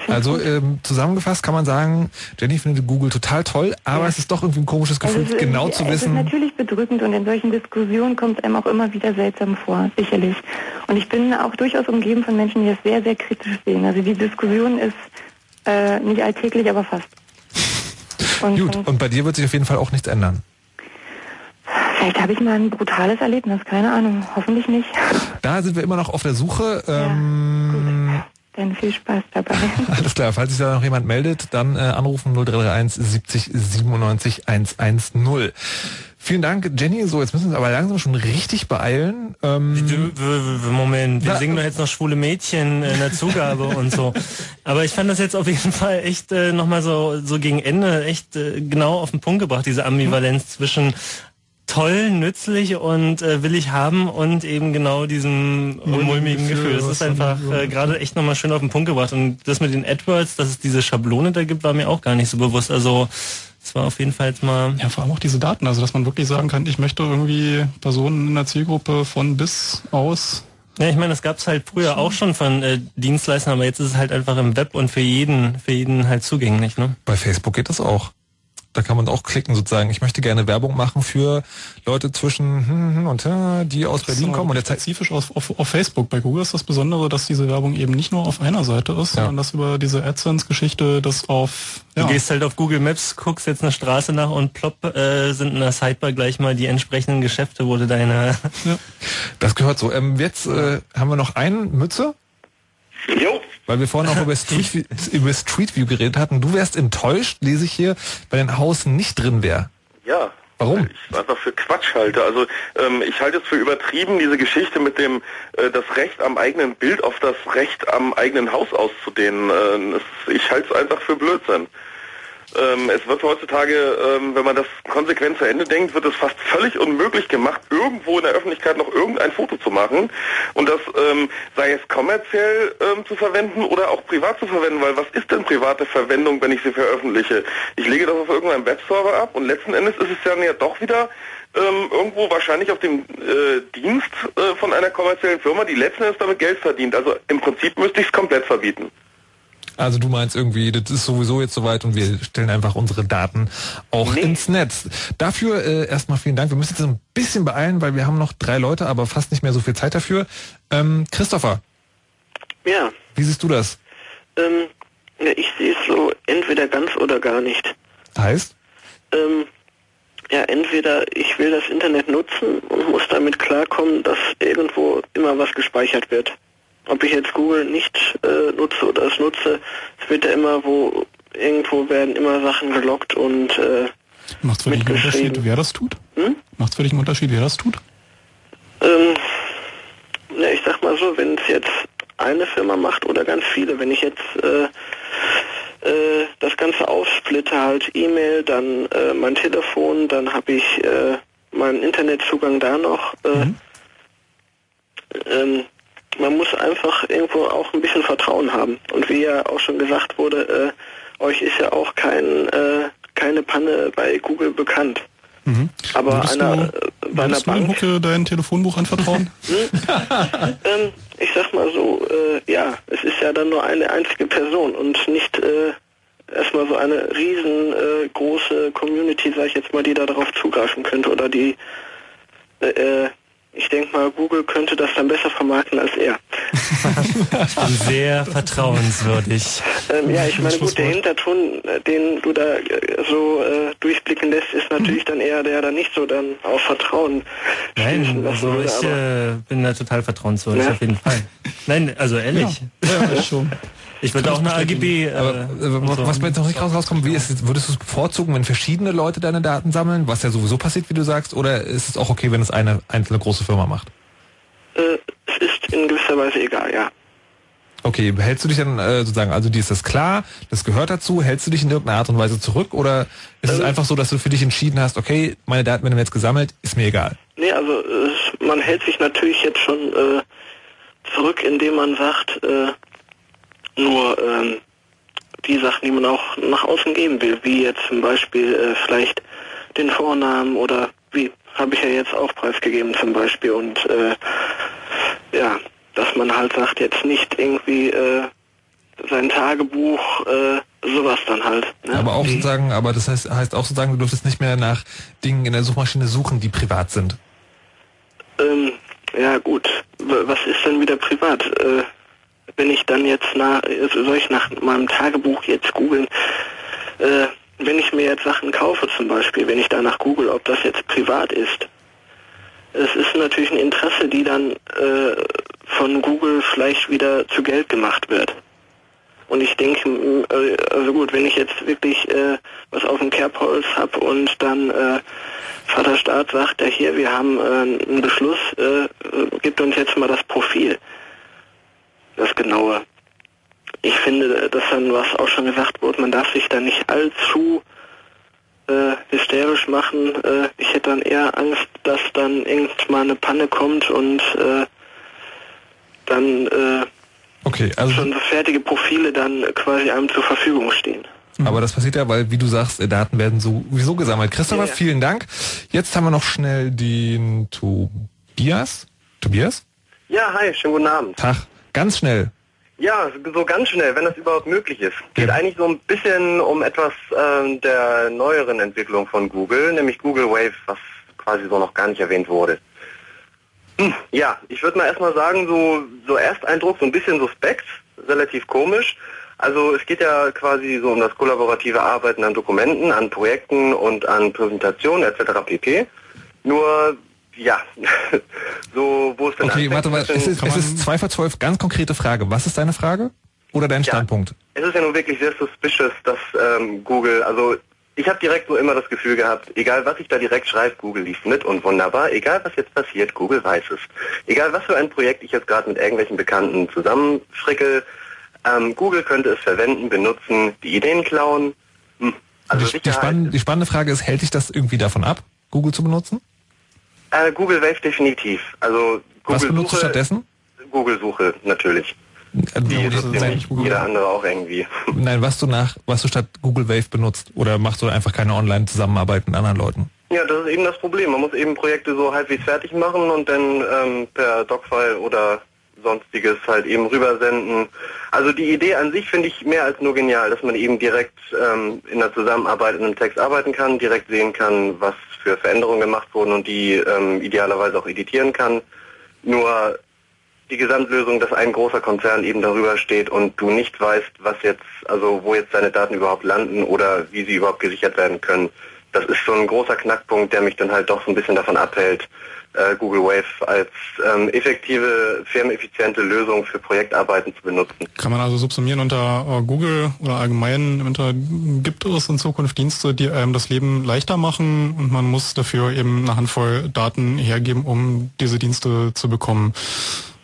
Also ähm, zusammengefasst kann man sagen, Jenny findet Google total toll, aber es ist doch irgendwie ein komisches Gefühl, Also es ist- genau zu Es ist wissen. natürlich bedrückend und in solchen Diskussionen kommt es einem auch immer wieder seltsam vor, sicherlich. Und ich bin auch durchaus umgeben von Menschen, die das sehr, sehr kritisch sehen. Also die Diskussion ist äh, nicht alltäglich, aber fast. Und, Gut, und bei dir wird sich auf jeden Fall auch nichts ändern. vielleicht habe ich mal ein brutales Erlebnis, keine Ahnung, hoffentlich nicht. Da sind wir immer noch auf der Suche. Ähm, Dann viel Spaß dabei. Alles klar, falls sich da noch jemand meldet, dann äh, anrufen 0331 70 97 110. Vielen Dank, Jenny. So, jetzt müssen wir uns aber langsam schon richtig beeilen. Ähm, Moment, wir Na, singen doch jetzt noch schwule Mädchen in der Zugabe und so. Aber ich fand das jetzt auf jeden Fall echt äh, nochmal so, so gegen Ende echt äh, genau auf den Punkt gebracht, diese Ambivalenz zwischen toll, nützlich und äh, will ich haben und eben genau diesem mulmigen Gefühl. Das ist einfach äh, gerade echt nochmal schön auf den Punkt gebracht. Und das mit den AdWords, dass es diese Schablone da gibt, war mir auch gar nicht so bewusst. Also es war auf jeden Fall jetzt mal... Ja, vor allem auch diese Daten, also dass man wirklich sagen kann, ich möchte irgendwie Personen in der Zielgruppe von bis aus. Ja, ich meine, das gab es halt früher auch schon von äh, Dienstleistern, aber jetzt ist es halt einfach im Web und für jeden, für jeden halt zugänglich, ne? Bei Facebook geht das auch. Da kann man auch klicken sozusagen. Ich möchte gerne Werbung machen für Leute zwischen hm, hm und hm, die aus Berlin kommen. Und jetzt spezifisch auf, auf, auf Facebook. Bei Google ist das Besondere, dass diese Werbung eben nicht nur auf einer Seite ist, sondern dass über diese AdSense-Geschichte das auf Du gehst halt auf Google Maps, guckst jetzt eine Straße nach und plopp äh, sind in der Sidebar gleich mal die entsprechenden Geschäfte, wo du deine... Das gehört so. Ähm, jetzt äh, haben wir noch einen Mütze. Jo. Weil wir vorhin auch über Street, über Street View geredet hatten. Du wärst enttäuscht, lese ich hier, weil dein Haus nicht drin wäre. Ja. Warum? Ich einfach für Quatsch halte. Also ähm, ich halte es für übertrieben, diese Geschichte mit dem äh, das Recht am eigenen Bild auf das Recht am eigenen Haus auszudehnen. Äh, es, ich halte es einfach für Blödsinn. Ähm, es wird heutzutage, ähm, wenn man das konsequent zu Ende denkt, wird es fast völlig unmöglich gemacht, irgendwo in der Öffentlichkeit noch irgendein Foto zu machen. Und das ähm, sei es kommerziell ähm, zu verwenden oder auch privat zu verwenden, weil was ist denn private Verwendung, wenn ich sie veröffentliche? Ich lege das auf irgendeinem Webserver ab und letzten Endes ist es dann ja doch wieder ähm, irgendwo wahrscheinlich auf dem äh, Dienst äh, von einer kommerziellen Firma, die letzten Endes damit Geld verdient. Also im Prinzip müsste ich es komplett verbieten. Also du meinst irgendwie, das ist sowieso jetzt soweit und wir stellen einfach unsere Daten auch ins Netz. Dafür äh, erstmal vielen Dank. Wir müssen jetzt ein bisschen beeilen, weil wir haben noch drei Leute, aber fast nicht mehr so viel Zeit dafür. Ähm, Christopher, Ja, wie siehst du das? ähm, ja, ich sehe es so entweder ganz oder gar nicht. Heißt? Ähm, ja, entweder ich will das Internet nutzen und muss damit klarkommen, dass irgendwo immer was gespeichert wird. Ob ich jetzt Google nicht äh, nutze oder es nutze, es wird ja immer wo, irgendwo werden immer Sachen gelockt und äh, Macht für dich einen. Unterschied, wer das tut? Hm? Macht für dich einen Unterschied, wer das tut? Ähm, ja, ich sag mal so, wenn es jetzt eine Firma macht oder ganz viele, wenn ich jetzt äh, äh, das Ganze aufsplitte, halt E-Mail, dann äh, mein Telefon, dann habe ich äh, meinen Internetzugang da noch. Äh, ähm, man muss einfach irgendwo auch ein bisschen Vertrauen haben. Und wie ja auch schon gesagt wurde, äh, euch ist ja auch kein, äh, keine Panne bei Google bekannt. Mhm. Aber würdest einer, du, äh, bei einer Bank, Hucke dein Telefonbuch anvertrauen? ähm, ich sag mal so, äh, ja, es ist ja dann nur eine einzige Person und nicht äh, erstmal so eine riesengroße äh, Community, sag ich jetzt mal, die da darauf zugreifen könnte oder die äh, ich denke mal, Google könnte das dann besser vermarkten als er. Sehr vertrauenswürdig. Ähm, ja, ich meine, gut, der Hinterton, äh, den du da äh, so äh, durchblicken lässt, ist natürlich dann eher der, der nicht so dann auf Vertrauen Nein, also würde, ich äh, bin da total vertrauenswürdig, Ja. auf jeden Fall. Nein, also ehrlich. Ja, schon. Ich würde auch eine AGB. Äh, Aber äh, was, mir jetzt noch nicht raus, rauskommt, wie ist es, würdest du es bevorzugen, wenn verschiedene Leute deine Daten sammeln, was ja sowieso passiert, wie du sagst, oder ist es auch okay, wenn es eine einzelne große Firma macht? Äh, es ist in gewisser Weise egal, ja. Okay, hältst du dich dann äh, sozusagen, also dir ist das klar, das gehört dazu, hältst du dich in irgendeiner Art und Weise zurück oder ist es einfach so, dass du für dich entschieden hast, okay, meine Daten werden jetzt gesammelt, ist mir egal? Nee, also äh, man hält sich natürlich jetzt schon äh, zurück, indem man sagt, äh, nur ähm, die Sachen, die man auch nach außen geben will, wie jetzt zum Beispiel äh, vielleicht den Vornamen oder wie habe ich ja jetzt auch preisgegeben zum Beispiel und äh, ja, dass man halt sagt, jetzt nicht irgendwie äh, sein Tagebuch, äh, sowas dann halt. Ne? Aber auch sozusagen, aber das heißt, heißt auch sozusagen, du dürftest nicht mehr nach Dingen in der Suchmaschine suchen, die privat sind. Ähm, ja gut, W- was ist denn wieder privat? Äh, wenn ich dann jetzt nach, soll ich nach meinem Tagebuch jetzt googeln, äh, wenn ich mir jetzt Sachen kaufe zum Beispiel, wenn ich danach google, ob das jetzt privat ist. Es ist natürlich ein Interesse, die dann äh, von Google vielleicht wieder zu Geld gemacht wird. Und ich denke, äh, also gut, wenn ich jetzt wirklich äh, was auf dem Kerbholz habe und dann äh, Vater Staat sagt, ja hier, wir haben äh, einen Beschluss, äh, äh, gibt uns jetzt mal das Profil, das genaue. Ich finde, dass dann, was auch schon gesagt wurde, man darf sich da nicht allzu äh, hysterisch machen. Äh, ich hätte dann eher Angst, dass dann irgendwann eine Panne kommt und äh, dann äh, Okay, also schon so fertige Profile dann quasi einem zur Verfügung stehen. Aber das passiert ja, weil, wie du sagst, äh, Daten werden sowieso gesammelt. Christopher, Ja, ja. vielen Dank. Jetzt haben wir noch schnell den Tobias. Tobias? Ja, hi, schönen guten Abend. Tag. Ganz schnell. Ja, so ganz schnell, wenn das überhaupt möglich ist. Geht eigentlich so ein bisschen um etwas ähm, der neueren Entwicklung von Google, nämlich Google Wave, was quasi so noch gar nicht erwähnt wurde. Hm, ja, ich würde mal erstmal sagen, so, so Ersteindruck, so ein bisschen suspekt, relativ komisch. Also es geht ja quasi so um das kollaborative Arbeiten an Dokumenten, an Projekten und an Präsentationen etc. pp. Nur, ja, so wo es dann Okay, warte mal. Es ist, es ist zwei vor zwölf. Ganz konkrete Frage. Was ist deine Frage? Oder dein Standpunkt? Es ist ja nun wirklich sehr suspicious, dass ähm, Google, also ich habe direkt so immer das Gefühl gehabt, egal was ich da direkt schreibe, Google liest mit und wunderbar, egal was jetzt passiert, Google weiß es. Egal was für ein Projekt ich jetzt gerade mit irgendwelchen Bekannten zusammenstricke, ähm, Google könnte es verwenden, benutzen, die Ideen klauen. Hm. Also die, die, spann die spannende Frage ist, hält dich das irgendwie davon ab, Google zu benutzen? Äh, Google Wave definitiv. Also Was Google benutzt du Suche, stattdessen? Google Suche natürlich. Also, Die das ist Google- jeder andere auch irgendwie. Nein, was du nach, was du statt Google Wave benutzt oder machst du einfach keine Online-Zusammenarbeit mit anderen Leuten? Ja, das ist eben das Problem. Man muss eben Projekte so halbwegs fertig machen und dann ähm, per Docfile oder sonstiges halt eben rübersenden. Also die Idee an sich finde ich mehr als nur genial, dass man eben direkt ähm, in der Zusammenarbeit in einem Text arbeiten kann, direkt sehen kann, was für Veränderungen gemacht wurden und die ähm, idealerweise auch editieren kann. Nur die Gesamtlösung, dass ein großer Konzern eben darüber steht und du nicht weißt, was jetzt, also wo jetzt deine Daten überhaupt landen oder wie sie überhaupt gesichert werden können, das ist so ein großer Knackpunkt, der mich dann halt doch so ein bisschen davon abhält, Google Wave als ähm, effektive, firmeneffiziente Lösung für Projektarbeiten zu benutzen. Kann man also subsumieren unter äh, Google oder allgemein unter gibt es in Zukunft Dienste, die einem das Leben leichter machen und man muss dafür eben eine Handvoll Daten hergeben, um diese Dienste zu bekommen.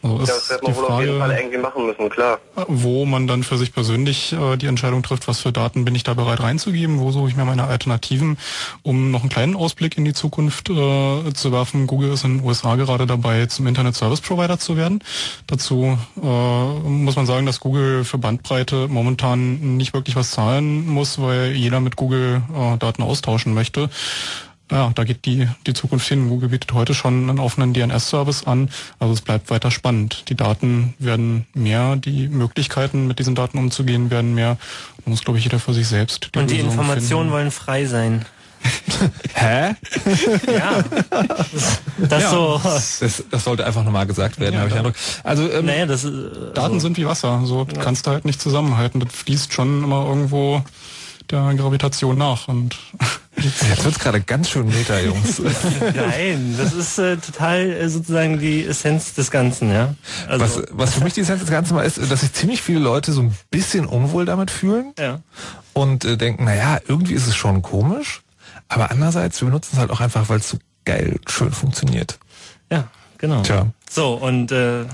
Also ist das wird man wohl auf jeden Frage- Fall irgendwie machen müssen, klar. wo man dann für sich persönlich äh, die Entscheidung trifft, was für Daten bin ich da bereit reinzugeben, wo suche ich mir meine Alternativen, um noch einen kleinen Ausblick in die Zukunft äh, zu werfen. Google ist in den USA gerade dabei, zum Internet Service Provider zu werden. Dazu äh, muss man sagen, dass Google für Bandbreite momentan nicht wirklich was zahlen muss, weil jeder mit Google äh, Daten austauschen möchte. Ja, da geht die, die Zukunft hin. Google bietet heute schon einen offenen DNS-Service an. Also es bleibt weiter spannend. Die Daten werden mehr, die Möglichkeiten mit diesen Daten umzugehen werden mehr. Da muss, glaube ich, jeder für sich selbst Und die Lösung Informationen finden. wollen frei sein. Hä? Ja. Das ja, so. Das, das sollte einfach nochmal gesagt werden, habe ich den Eindruck. Also, ähm, naja, das ist, Daten sind wie Wasser. So kannst du halt nicht zusammenhalten. Das fließt schon immer irgendwo der Gravitation nach. Und Jetzt wird's gerade ganz schön meta, Jungs. Nein, das ist äh, total äh, sozusagen die Essenz des Ganzen, ja. Also, was, was für mich die Essenz des Ganzen mal ist, dass sich ziemlich viele Leute so ein bisschen unwohl damit fühlen Ja. und äh, denken, naja, irgendwie ist es schon komisch, aber andererseits, wir benutzen es halt auch einfach, weil es so geil schön funktioniert. Ja, genau. Tja. So, und äh,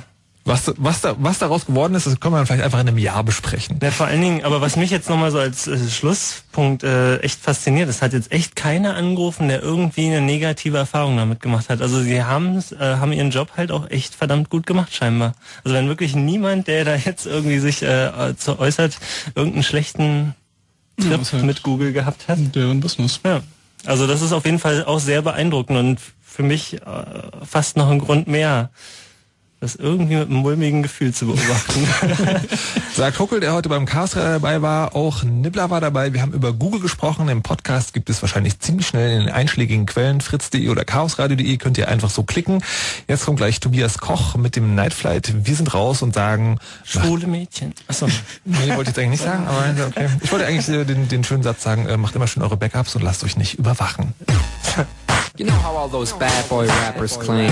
Was, was, da, was daraus geworden ist, das können wir dann vielleicht einfach in einem Jahr besprechen. Ja, vor allen Dingen, aber was mich jetzt nochmal so als äh, Schlusspunkt äh, echt fasziniert, es hat jetzt echt keiner angerufen, der irgendwie eine negative Erfahrung damit gemacht hat. Also sie haben äh, haben ihren Job halt auch echt verdammt gut gemacht scheinbar. Also wenn wirklich niemand, der da jetzt irgendwie sich äh, zu äußert, irgendeinen schlechten Ja, Trip ist halt mit Google gehabt hat. Deren Business. Ja. Also das ist auf jeden Fall auch sehr beeindruckend und für mich äh, fast noch ein Grund mehr, das irgendwie mit einem mulmigen Gefühl zu beobachten. Sagt Huckel, der heute beim Cast dabei war, auch Nibbler war dabei. Wir haben über Google gesprochen. Im Podcast gibt es wahrscheinlich ziemlich schnell in den einschlägigen Quellen fritz.de oder chaosradio.de. Könnt ihr einfach so klicken. Jetzt kommt gleich Tobias Koch mit dem Night Flight. Wir sind raus und sagen... Schwule Mädchen. Achso. Nee, wollte ich jetzt eigentlich nicht sagen, aber okay. Ich wollte eigentlich äh, den, den schönen Satz sagen, äh, macht immer schön eure Backups und lasst euch nicht überwachen. You know how all those bad boy rappers claim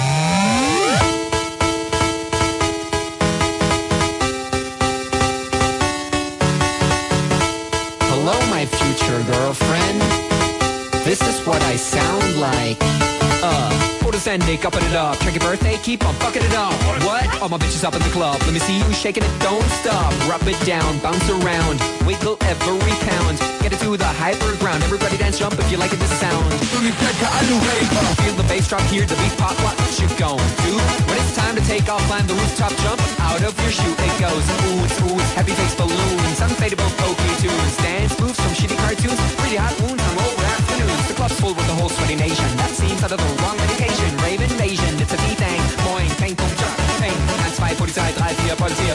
My future girlfriend. This is what I sound like. Uh, photos ending, upping it up. Check your birthday, keep on fucking it up. What? All my bitches up in the club. Let me see you shaking it, don't stop. Rub it down, bounce around, wiggle every pound. Get it to the hyper ground. Everybody dance, jump if you like it, this sound. Feel the bass drop, hear the beat pop. What you gon' do? When it's time to take off, climb the rooftop, jump out of your shoe. It goes ooh, it's ooh, it's heavy face balloons, unfadable pokey tunes, dance moves from shitty cartoons, pretty hot wounds, hungover afternoons. Club's full with the whole sweaty nation. That seems out of the wrong medication. Rave invasion, it's a D-thing. Moin, Peng, Pum, Chuck, Peng. 1, 2, Polizei, 3, 4, Polizei,